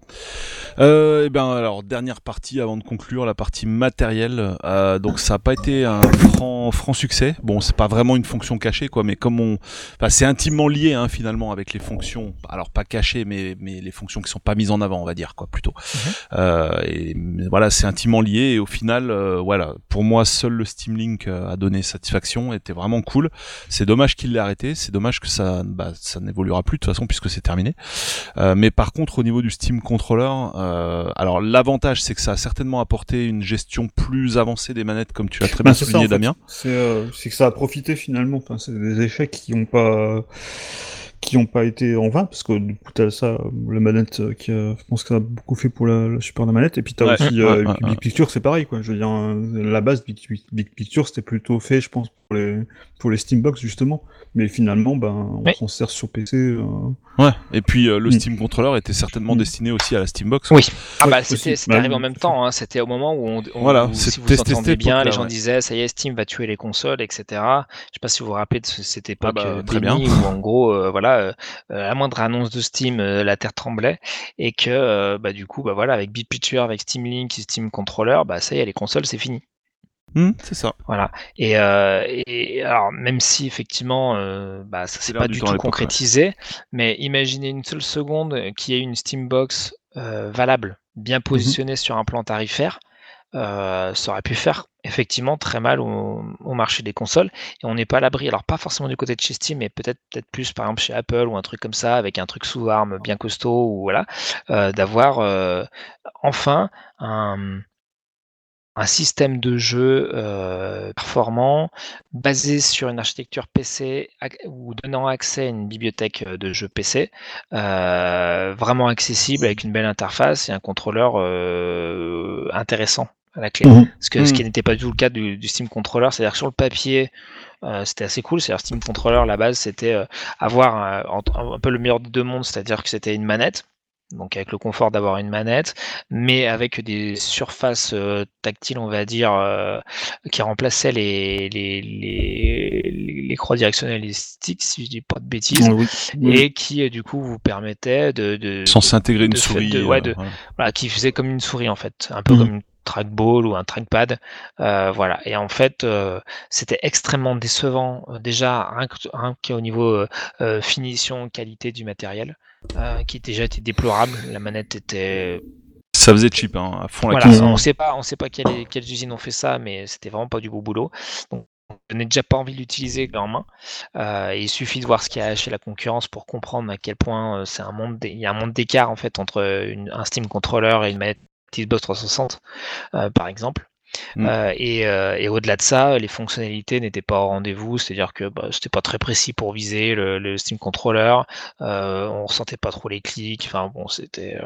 S2: Euh, et ben, alors, dernière partie avant de conclure, la partie matérielle. Euh, donc, ça n'a pas été un franc, franc succès. Bon, c'est pas vraiment une fonction cachée, quoi, mais comme on, enfin, c'est intimement lié, hein, finalement, avec les fonctions. Alors, pas cachées, mais, mais les fonctions qui sont pas mises en avant, on va dire, quoi, plutôt. Euh, et mais voilà, c'est intimement lié. Et au final, euh, voilà, pour moi, seul le Steam Link euh, a donné satisfaction. Était vraiment cool. C'est dommage qu'il l'ait arrêté. C'est dommage que ça, bah, ça n'évoluera plus de toute façon puisque c'est terminé. Euh, mais par contre, au niveau du Steam Controller, euh, alors l'avantage, c'est que ça a certainement apporté une gestion plus avancée des manettes, comme tu l'as très bien
S3: Bah, ça,
S2: souligné. Damien.
S3: C'est euh, c'est que ça a profité finalement. Enfin, c'est des échecs qui ont pas qui n'ont pas été en vain, parce que du coup, t'as ça, la manette euh, qui a, je pense que ça a beaucoup fait pour la, support de la manette, et puis t'as
S2: Ouais,
S3: aussi euh, Big. Picture, c'est pareil, quoi. Je veux dire, euh, la base Big, Big- Big Picture, c'était plutôt fait, je pense, pour les, pour les Steambox, justement. Mais finalement, ben, on
S4: Oui.
S3: s'en sert sur PC. euh,
S2: Ouais. Et puis euh, le
S3: Mm.
S2: Steam Controller était certainement
S3: Mm.
S2: destiné aussi à la Steambox.
S4: Oui. Ah
S3: Ouais,
S4: bah c'était c'était
S3: Bah,
S4: arrivé en même temps, hein. c'était au moment où, on, on-
S2: Voilà,
S4: où, si vous
S2: testé
S4: entendez bien, les gens
S2: ouais.
S4: disaient ça y est, Steam va tuer les consoles, etc. Je sais pas si vous vous rappelez de ce- cette époque
S2: bah,
S4: euh,
S2: très bien.
S4: où en gros, euh, voilà, à la moindre annonce de Steam, euh, la terre tremblait et que euh, bah du coup, bah voilà, avec Big Picture, avec Steam Link, et Steam Controller, bah ça y est, les consoles c'est fini.
S2: Hmm, c'est ça.
S4: Voilà. Et, euh, et alors, même si effectivement, euh, bah, ça s'est pas
S2: du
S4: tout
S2: ouais.
S4: concrétisé, mais imaginez une seule seconde qu'il y ait une Steambox euh, valable, bien positionnée sur un plan tarifaire, euh, ça aurait pu faire effectivement très mal au, au marché des consoles. Et on n'est pas à l'abri, alors pas forcément du côté de chez Steam, mais peut-être peut-être plus par exemple chez Apple ou un truc comme ça, avec un truc sous arme bien costaud, ou voilà, euh, d'avoir euh, enfin un un système de jeu euh, performant basé sur une architecture PC ou donnant accès à une bibliothèque euh, de jeux PC euh, vraiment accessible avec une belle interface et un contrôleur euh, intéressant à la clé.
S3: Mhm.
S4: Ce, que, ce
S2: Mhm.
S4: qui n'était pas du tout le cas du, du Steam Controller, c'est-à-dire que sur le papier, euh, c'était assez cool. C'est-à-dire Steam Controller, la base, c'était euh, avoir euh, un, un peu le meilleur des deux mondes, c'est-à-dire que c'était une manette, donc avec le confort d'avoir une manette, mais avec des surfaces euh, tactiles, on va dire, euh, qui remplaçaient les, les, les, les- croix directionnelles et les sticks, si je dis pas de bêtises,
S3: oui. Oui.
S4: et qui euh, du coup vous permettaient de, de,
S2: Sans s'intégrer une
S4: de
S2: souris.
S4: de- ouais,
S2: euh,
S4: de-
S2: voilà.
S4: voilà, qui faisait comme une souris en fait, un peu
S3: Mhm.
S4: comme une trackball ou un trackpad, euh, voilà. Et en fait, euh, c'était extrêmement décevant euh, déjà rien qu'au niveau euh, finition, qualité du matériel, qui déjà était déplorable. La manette était
S2: Ça faisait cheap, hein, à fond la
S4: voilà.
S3: Mhm.
S4: on sait pas, on sait pas quelles, quelles usines ont fait ça, mais c'était vraiment pas du beau boulot. Donc, je n'ai déjà pas envie de l'utiliser en main. Euh, il suffit de voir ce qu'il y a chez la concurrence pour comprendre à quel point c'est un monde, il y a un monde d'écart en fait entre une- un Steam controller et une manette Xbox 360, euh, par exemple.
S2: Mm.
S4: Euh, et euh, et au-delà de ça, les fonctionnalités n'étaient pas au rendez-vous, c'est-à-dire que bah, c'était pas très précis pour viser le, le Steam controller, euh, on ressentait pas trop les clics, enfin bon, c'était.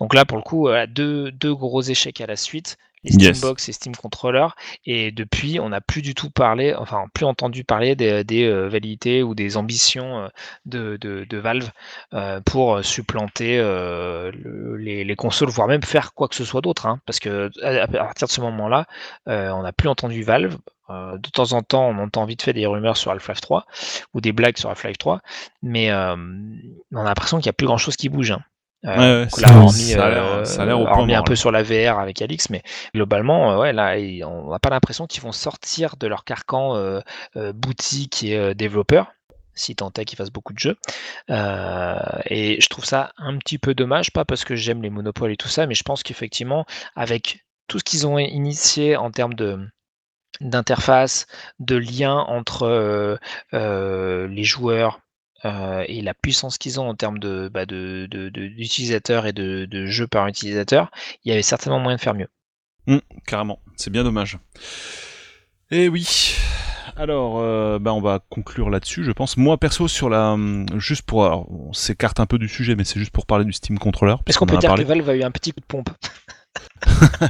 S4: Donc là, pour le coup, deux, deux gros échecs à la suite, les
S2: Yes.
S4: Steambox et Steam Controller, et depuis, on n'a plus du tout parlé, enfin plus entendu parler des, des euh, validités ou des ambitions euh, de, de, de Valve euh, pour supplanter le- les, les consoles, voire même faire quoi que ce soit d'autre, hein, parce que à, à partir de ce moment-là, on n'a plus entendu Valve. De temps en temps, on entend vite fait des rumeurs sur Half-Life 3 ou des blagues sur Half-Life 3, mais on a l'impression qu'il n'y a plus grand-chose qui bouge. hein. Euh,
S2: Ouais, ça-
S4: là, hormis,
S2: ça a l'air-
S4: euh,
S2: ça a l'air au point
S4: hormis un peu
S2: là.
S4: sur la VR avec Alix, mais globalement, euh, ouais, là, on n'a pas l'impression qu'ils vont sortir de leur carcan euh, boutique et développeur, si tant est qu'ils fassent beaucoup de jeux. Euh, et je trouve ça un petit peu dommage, pas parce que j'aime les monopoles et tout ça, mais je pense qu'effectivement, avec tout ce qu'ils ont initié en termes de d'interface, de lien entre euh, euh, les joueurs euh, et la puissance qu'ils ont en termes de, bah, de, de- de- d'utilisateurs et de, jeux par utilisateur, il y avait certainement moyen de faire mieux.
S2: Carrément, c'est bien dommage. Et oui. Alors, euh, bah, on va conclure là-dessus, je pense. Moi, perso, sur la, hum, juste pour, alors, on s'écarte un peu du sujet, mais c'est juste pour parler du Steam Controller.
S4: Est-ce qu'on peut dire
S2: parlé.
S4: que Valve a eu un petit coup de pompe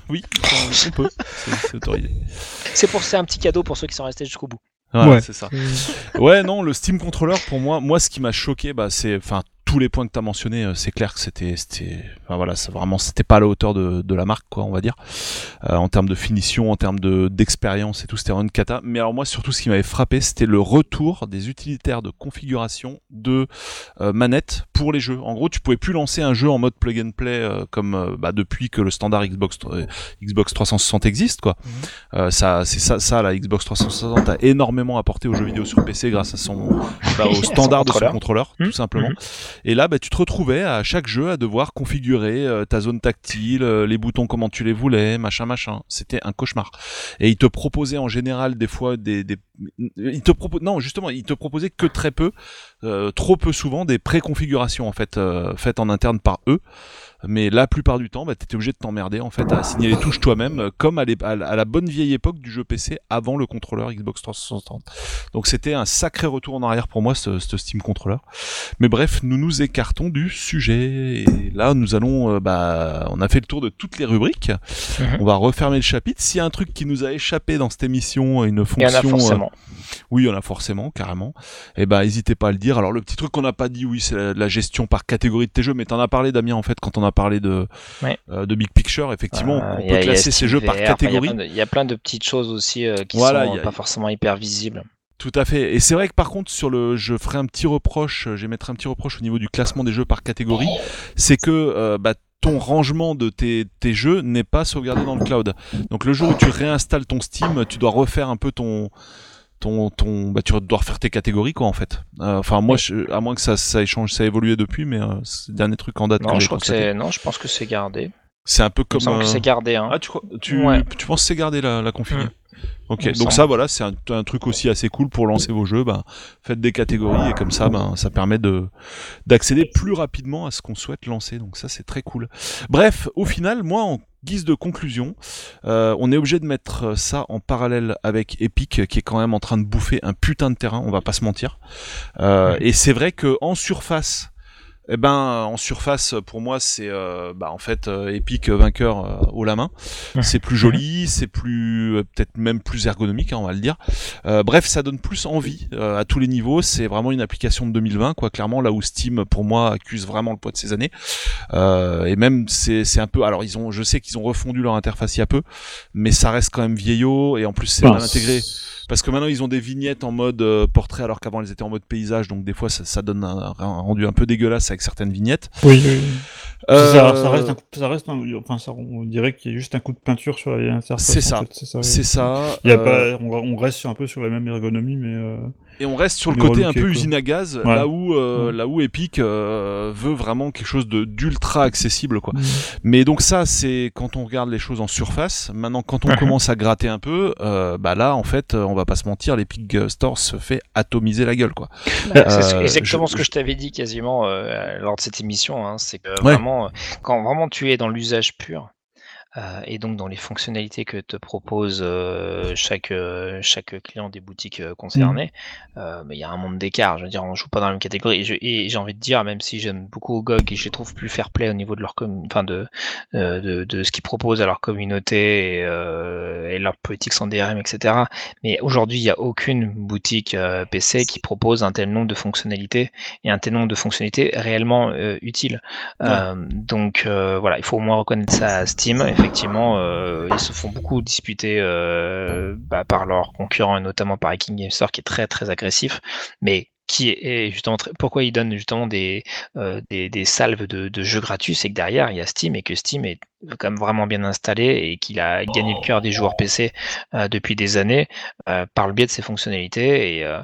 S2: Oui, on peut. C'est c'est autorisé.
S4: C'est pour c'est un petit cadeau pour ceux qui sont restés jusqu'au bout.
S2: Voilà,
S3: Ouais.
S2: c'est ça. Ouais, non, le Steam Controller, pour moi, moi, ce qui m'a choqué, bah, c'est, enfin, tous les points que t'as mentionnés, euh, c'est clair que c'était, c'était, enfin voilà, c'est vraiment, c'était pas à la hauteur de, de la marque, quoi, on va dire, Euh, en termes de finition, en termes de d'expérience et tout, c'était vraiment une cata. Mais alors moi, surtout, ce qui m'avait frappé, c'était le retour des utilitaires de configuration de euh, manettes pour les jeux. En gros, tu pouvais plus lancer un jeu en mode plug and play euh, comme euh, bah, depuis que le standard Xbox euh, Xbox 360 existe, quoi. Euh, ça, c'est ça, ça, la Xbox 360 a énormément apporté aux jeux vidéo sur PC grâce à son, bah, au
S4: Son
S2: standard de son
S4: contrôleur.
S2: contrôleur,
S4: Mhm.
S2: tout simplement.
S4: Mhm.
S2: Et là, bah, tu te retrouvais à chaque jeu à devoir configurer euh, ta zone tactile, euh, les boutons comment tu les voulais, machin, machin. C'était un cauchemar. Et il te proposait en général des fois des, des... il te non justement, il te proposait que très peu, euh, trop peu souvent des préconfigurations en fait faites en interne par eux mais la plupart du temps, bah, t'étais obligé de t'emmerder en fait à assigner les touches toi-même, euh, comme à, à, la bonne vieille époque du jeu PC avant le contrôleur Xbox 360. Donc c'était un sacré retour en arrière pour moi ce, ce, Steam Controller. Mais bref, nous nous écartons du sujet et là nous allons, euh, bah, on a fait le tour de toutes les rubriques. Mhm. On va refermer le chapitre. S'il y a un truc qui nous a échappé dans cette émission, une fonction, il y en a
S4: euh, forcément.
S2: oui, il y en a forcément, carrément. Et eh bah, n'hésitez pas à le dire. Alors le petit truc qu'on n'a pas dit, oui, c'est la, la, gestion par catégorie de tes jeux, mais t'en as parlé Damien en fait quand on a parler de, euh, de Big Picture, effectivement, on peut classer ces jeux par catégorie.
S4: Il y, a plein de petites choses aussi euh, qui sont pas forcément hyper visibles.
S2: Tout à fait. Et c'est vrai que par contre, sur le, je ferai un petit reproche, je vais mettre un petit reproche au niveau du classement des jeux par catégorie, c'est que euh, bah, ton rangement de tes, tes jeux n'est pas sauvegardé dans le cloud. Donc le jour où tu réinstalles ton Steam, tu dois refaire un peu ton ton ton bah tu dois refaire tes catégories quoi en fait euh, enfin moi je, à moins que ça ça échange ça a évolué depuis mais euh, c'est le dernier truc en date
S4: non je crois que c'est non je pense que c'est gardé
S2: c'est un peu comme
S4: que c'est gardé hein.
S2: ah tu crois tu, tu penses que c'est gardé la la config mm. Ok, donc ça voilà, c'est un, un, truc aussi assez cool pour lancer vos jeux. Ben, faites des catégories et comme ça, ben, ça permet de d'accéder plus rapidement à ce qu'on souhaite lancer. Donc ça, c'est très cool. Bref, au final, moi, en guise de conclusion, euh, on est obligé de mettre ça en parallèle avec Epic, qui est quand même en train de bouffer un putain de terrain. On va pas se mentir. Euh, et c'est vrai que en surface eh ben, en surface, pour moi, c'est euh, bah, en fait euh, Epic vainqueur euh, haut la main. C'est plus joli, c'est plus peut-être même plus ergonomique, hein, on va le dire. bref, ça donne plus envie à tous les niveaux. C'est vraiment une application de 2020, quoi. Clairement, là où Steam, pour moi, accuse vraiment le poids de ces années. et même, c'est c'est un peu. Alors, ils ont, je sais qu'ils ont refondu leur interface il y a peu, mais ça reste quand même vieillot. Et en plus, c'est mal intégré parce que maintenant ils ont des vignettes en mode portrait alors qu'avant ils étaient en mode paysage donc des fois ça, ça donne un, un, rendu un peu dégueulasse certaines vignettes.
S3: Oui, euh, Ça, reste, un, ça reste enfin, ça, on dirait qu'il y a juste un coup de peinture sur la
S2: C'est ça. C'est ça.
S3: Il y a euh, pas, on, reste un peu sur la même ergonomie, mais. Euh...
S2: Et on reste sur le côté un peu usine à gaz, là où euh, là où Epic euh, veut vraiment quelque chose de d'ultra accessible quoi. Mais donc ça c'est quand on regarde les choses en surface. Maintenant quand on commence à gratter un peu, euh, bah là en fait on va pas se mentir, l'Epic Store se fait atomiser la gueule quoi.
S4: Bah, c'est exactement ce que je t'avais dit quasiment lors de cette émission. Hein, c'est que vraiment quand vraiment tu es dans l'usage pur. Euh, et donc dans les fonctionnalités que te propose euh, chaque, euh, chaque client des boutiques concernées, mmh. mais il y a un monde d'écart. Je veux dire, on joue pas dans la même catégorie. Et, j'ai envie de dire, même si j'aime beaucoup GOG et je les trouve plus fair play au niveau de leur enfin de, de, de, ce qu'ils proposent à leur communauté et, et leur politique sans DRM, etc. Mais aujourd'hui, il n'y a aucune boutique PC qui propose un tel nombre de fonctionnalités et un tel nombre de fonctionnalités réellement utiles. donc voilà, il faut au moins reconnaître ça à Steam effectivement, euh, ils se font beaucoup disputer euh, bah, par leurs concurrents et notamment par King Game Store qui est très très agressif. Mais qui est justement pourquoi ils donnent justement des, euh, des, des, salves de, de jeux gratuits, c'est que derrière il y a Steam et que Steam est quand même vraiment bien installé et qu'il a gagné le cœur des joueurs PC euh, depuis des années euh, par le biais de ses fonctionnalités et, euh,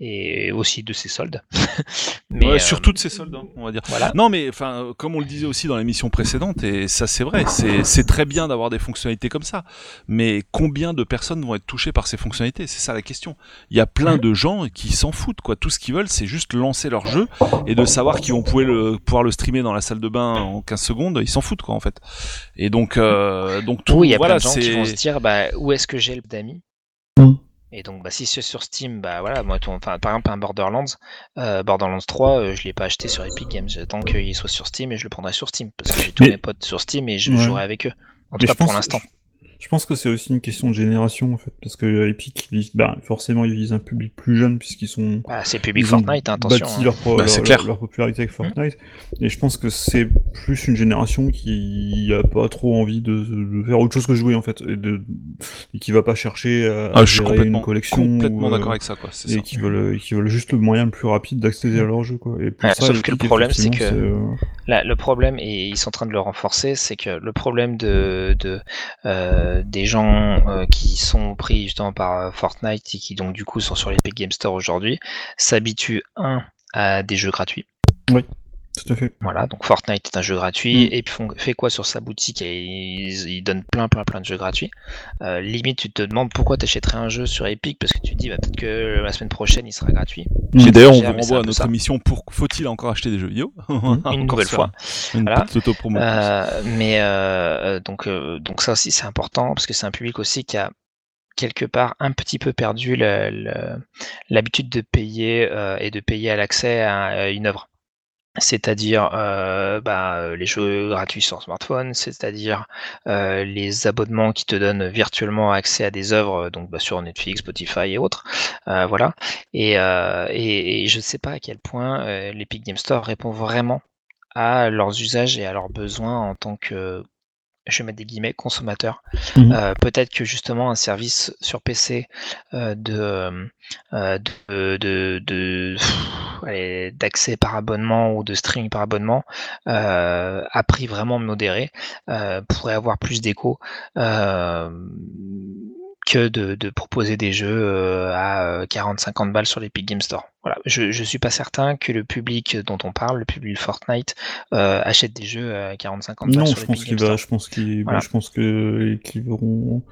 S4: et aussi de ses soldes.
S2: mais ouais, surtout de ses soldes, hein, on va dire. Voilà. Non, mais enfin, comme on le disait aussi dans l'émission précédente, et ça c'est vrai, c'est très bien d'avoir des fonctionnalités comme ça, mais combien de personnes vont être touchées par ces fonctionnalités? C'est ça la question. Il y a plein de gens qui s'en foutent, quoi. Tout ce qu'ils veulent, c'est juste lancer leur jeu et de savoir qu'ils vont pouvoir le, pouvoir le streamer dans la salle de bain en 15 secondes. Ils s'en foutent, quoi, en fait. Et donc, euh, donc
S4: tout, il y a plein de gens qui vont se dire, bah, où est-ce que j'ai le d'amis mm. Et donc, bah, si c'est sur Steam, bah voilà, moi, enfin, par exemple, un Borderlands, euh, Borderlands 3, euh, je l'ai pas acheté sur Epic Games. J'attends qu'il soit sur Steam et je le prendrai sur Steam parce que j'ai tous mes potes sur Steam et je jouerai avec eux. En tout cas, pour l'instant.
S3: Je pense que c'est aussi une question de génération en fait, parce que Epic, bah, forcément, ils visent un public plus jeune puisqu'ils sont.
S4: Ah, c'est public Fortnite, hein, attention.
S3: Bâti hein. leur, leur, popularité avec Fortnite, et je pense que c'est plus une génération qui a pas trop envie de, de, faire autre chose que jouer en fait, et, de, et qui va pas chercher à, ah, gérer une collection.
S2: Complètement d'accord avec ça quoi.
S3: Et ça. qui veulent, qui veulent juste le moyen le plus rapide d'accéder à leur jeu quoi. Et
S4: pour ça, sauf que le problème, c'est que le problème, et ils sont en train de le renforcer, c'est que le problème de, euh, des gens euh, qui sont pris justement par euh, Fortnite et qui donc du coup sont sur l'Epic Game Store aujourd'hui s'habituent un à des jeux gratuits.
S3: Oui. Tout à fait.
S4: Voilà, donc Fortnite est un jeu gratuit
S3: Mm.
S4: et puis font- fait quoi sur sa boutique et ils, ils donnent plein plein plein de jeux gratuits. Euh, limite, tu te demandes pourquoi t'achèterais un jeu sur Epic parce que tu te dis bah, peut-être que la semaine prochaine il sera gratuit.
S2: Et d'ailleurs, on vous renvoie à notre
S4: ça.
S2: émission pour faut-il encore acheter des jeux? Vidéo
S4: Une
S2: Encore
S4: nouvelle fois.
S2: Une
S4: Voilà.
S2: petite auto-promo.
S4: Euh, mais euh, donc euh, donc ça aussi c'est important parce que c'est un public aussi qui a quelque part un petit peu perdu l'habitude de payer euh, et de payer à l'accès à, à une œuvre. C'est-à-dire euh, bah, euh, les jeux gratuits sur smartphone, c'est-à-dire euh, les abonnements qui te donnent virtuellement accès à des œuvres, donc bah, sur Netflix, Spotify et autres. Voilà. Et, et, et je ne sais pas à quel point l'Epic Game Store répond vraiment à leurs usages et à leurs besoins en tant que, je vais mettre des guillemets, consommateurs.
S3: Mhm.
S4: Euh, Peut-être que justement un service sur PC euh, de euh, de d'accès par abonnement ou de streaming par abonnement à prix vraiment modéré pourrait avoir plus d'écho que de, de proposer des jeux euh, à 40-50 balles sur l'Epic Game Store. Voilà, je, je suis pas certain que le public dont on parle, le public Fortnite, euh, achète des jeux à 40-50 balles
S3: Non,
S4: sur l'Epic Game Store.
S3: va, je pense qu'il,
S4: Voilà.
S3: je pense que qu'ils verront.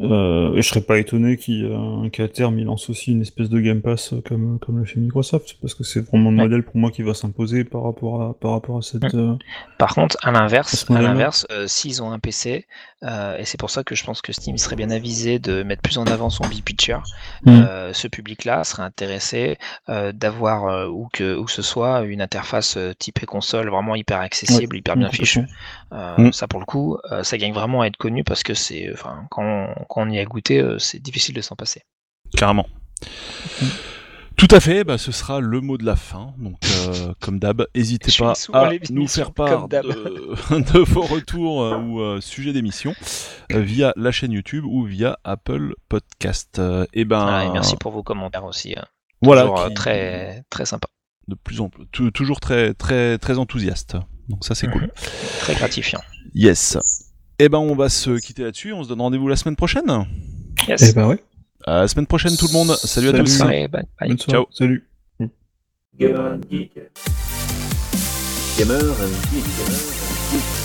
S3: Euh, et je serais pas étonné qu'à terme il lance aussi une espèce de Game Pass euh, comme comme le fait Microsoft, parce que c'est vraiment le
S4: Ouais.
S3: modèle pour moi qui va s'imposer par rapport à par rapport à cette.
S4: Mm.
S3: euh,
S4: Par contre, à l'inverse, à euh, s'ils ont un PC, et c'est pour ça que je pense que Steam serait bien avisé de mettre plus en avant son big picture,
S3: Mm.
S4: ce public-là serait intéressé euh, d'avoir où que où que ce soit une interface type console vraiment hyper accessible, hyper bien fichue.
S2: Mm.
S4: Ça pour le coup, ça gagne vraiment à être connu parce que c'est, enfin, quand on, quand on y a goûté, euh, c'est difficile de s'en passer.
S2: Carrément. Tout à fait, bah, ce sera le mot de la fin. Donc, euh, comme d'hab, n'hésitez pas à nous faire part de, de vos retours euh, ou euh, sujets d'émission via la chaîne YouTube ou via Apple Podcast. Et ben,
S4: et merci pour vos commentaires aussi.
S2: voilà,
S4: toujours,
S2: qui-
S4: très très sympa,
S2: de plus en plus, tou- toujours très très très enthousiaste. Donc ça c'est
S4: Mhm.
S2: cool.
S4: très gratifiant.
S2: Yes. Et ben on va se quitter là-dessus. On se donne rendez-vous la semaine prochaine.
S4: Yes.
S3: Eh ben ouais.
S2: À la semaine prochaine tout le monde. Salut, à
S3: Salut.
S2: Tous.
S4: bye bye.
S3: Bonne.
S2: Ciao.
S3: Salut.
S1: Gamer and Geek. Gamer and Geek. Gamer and Geek.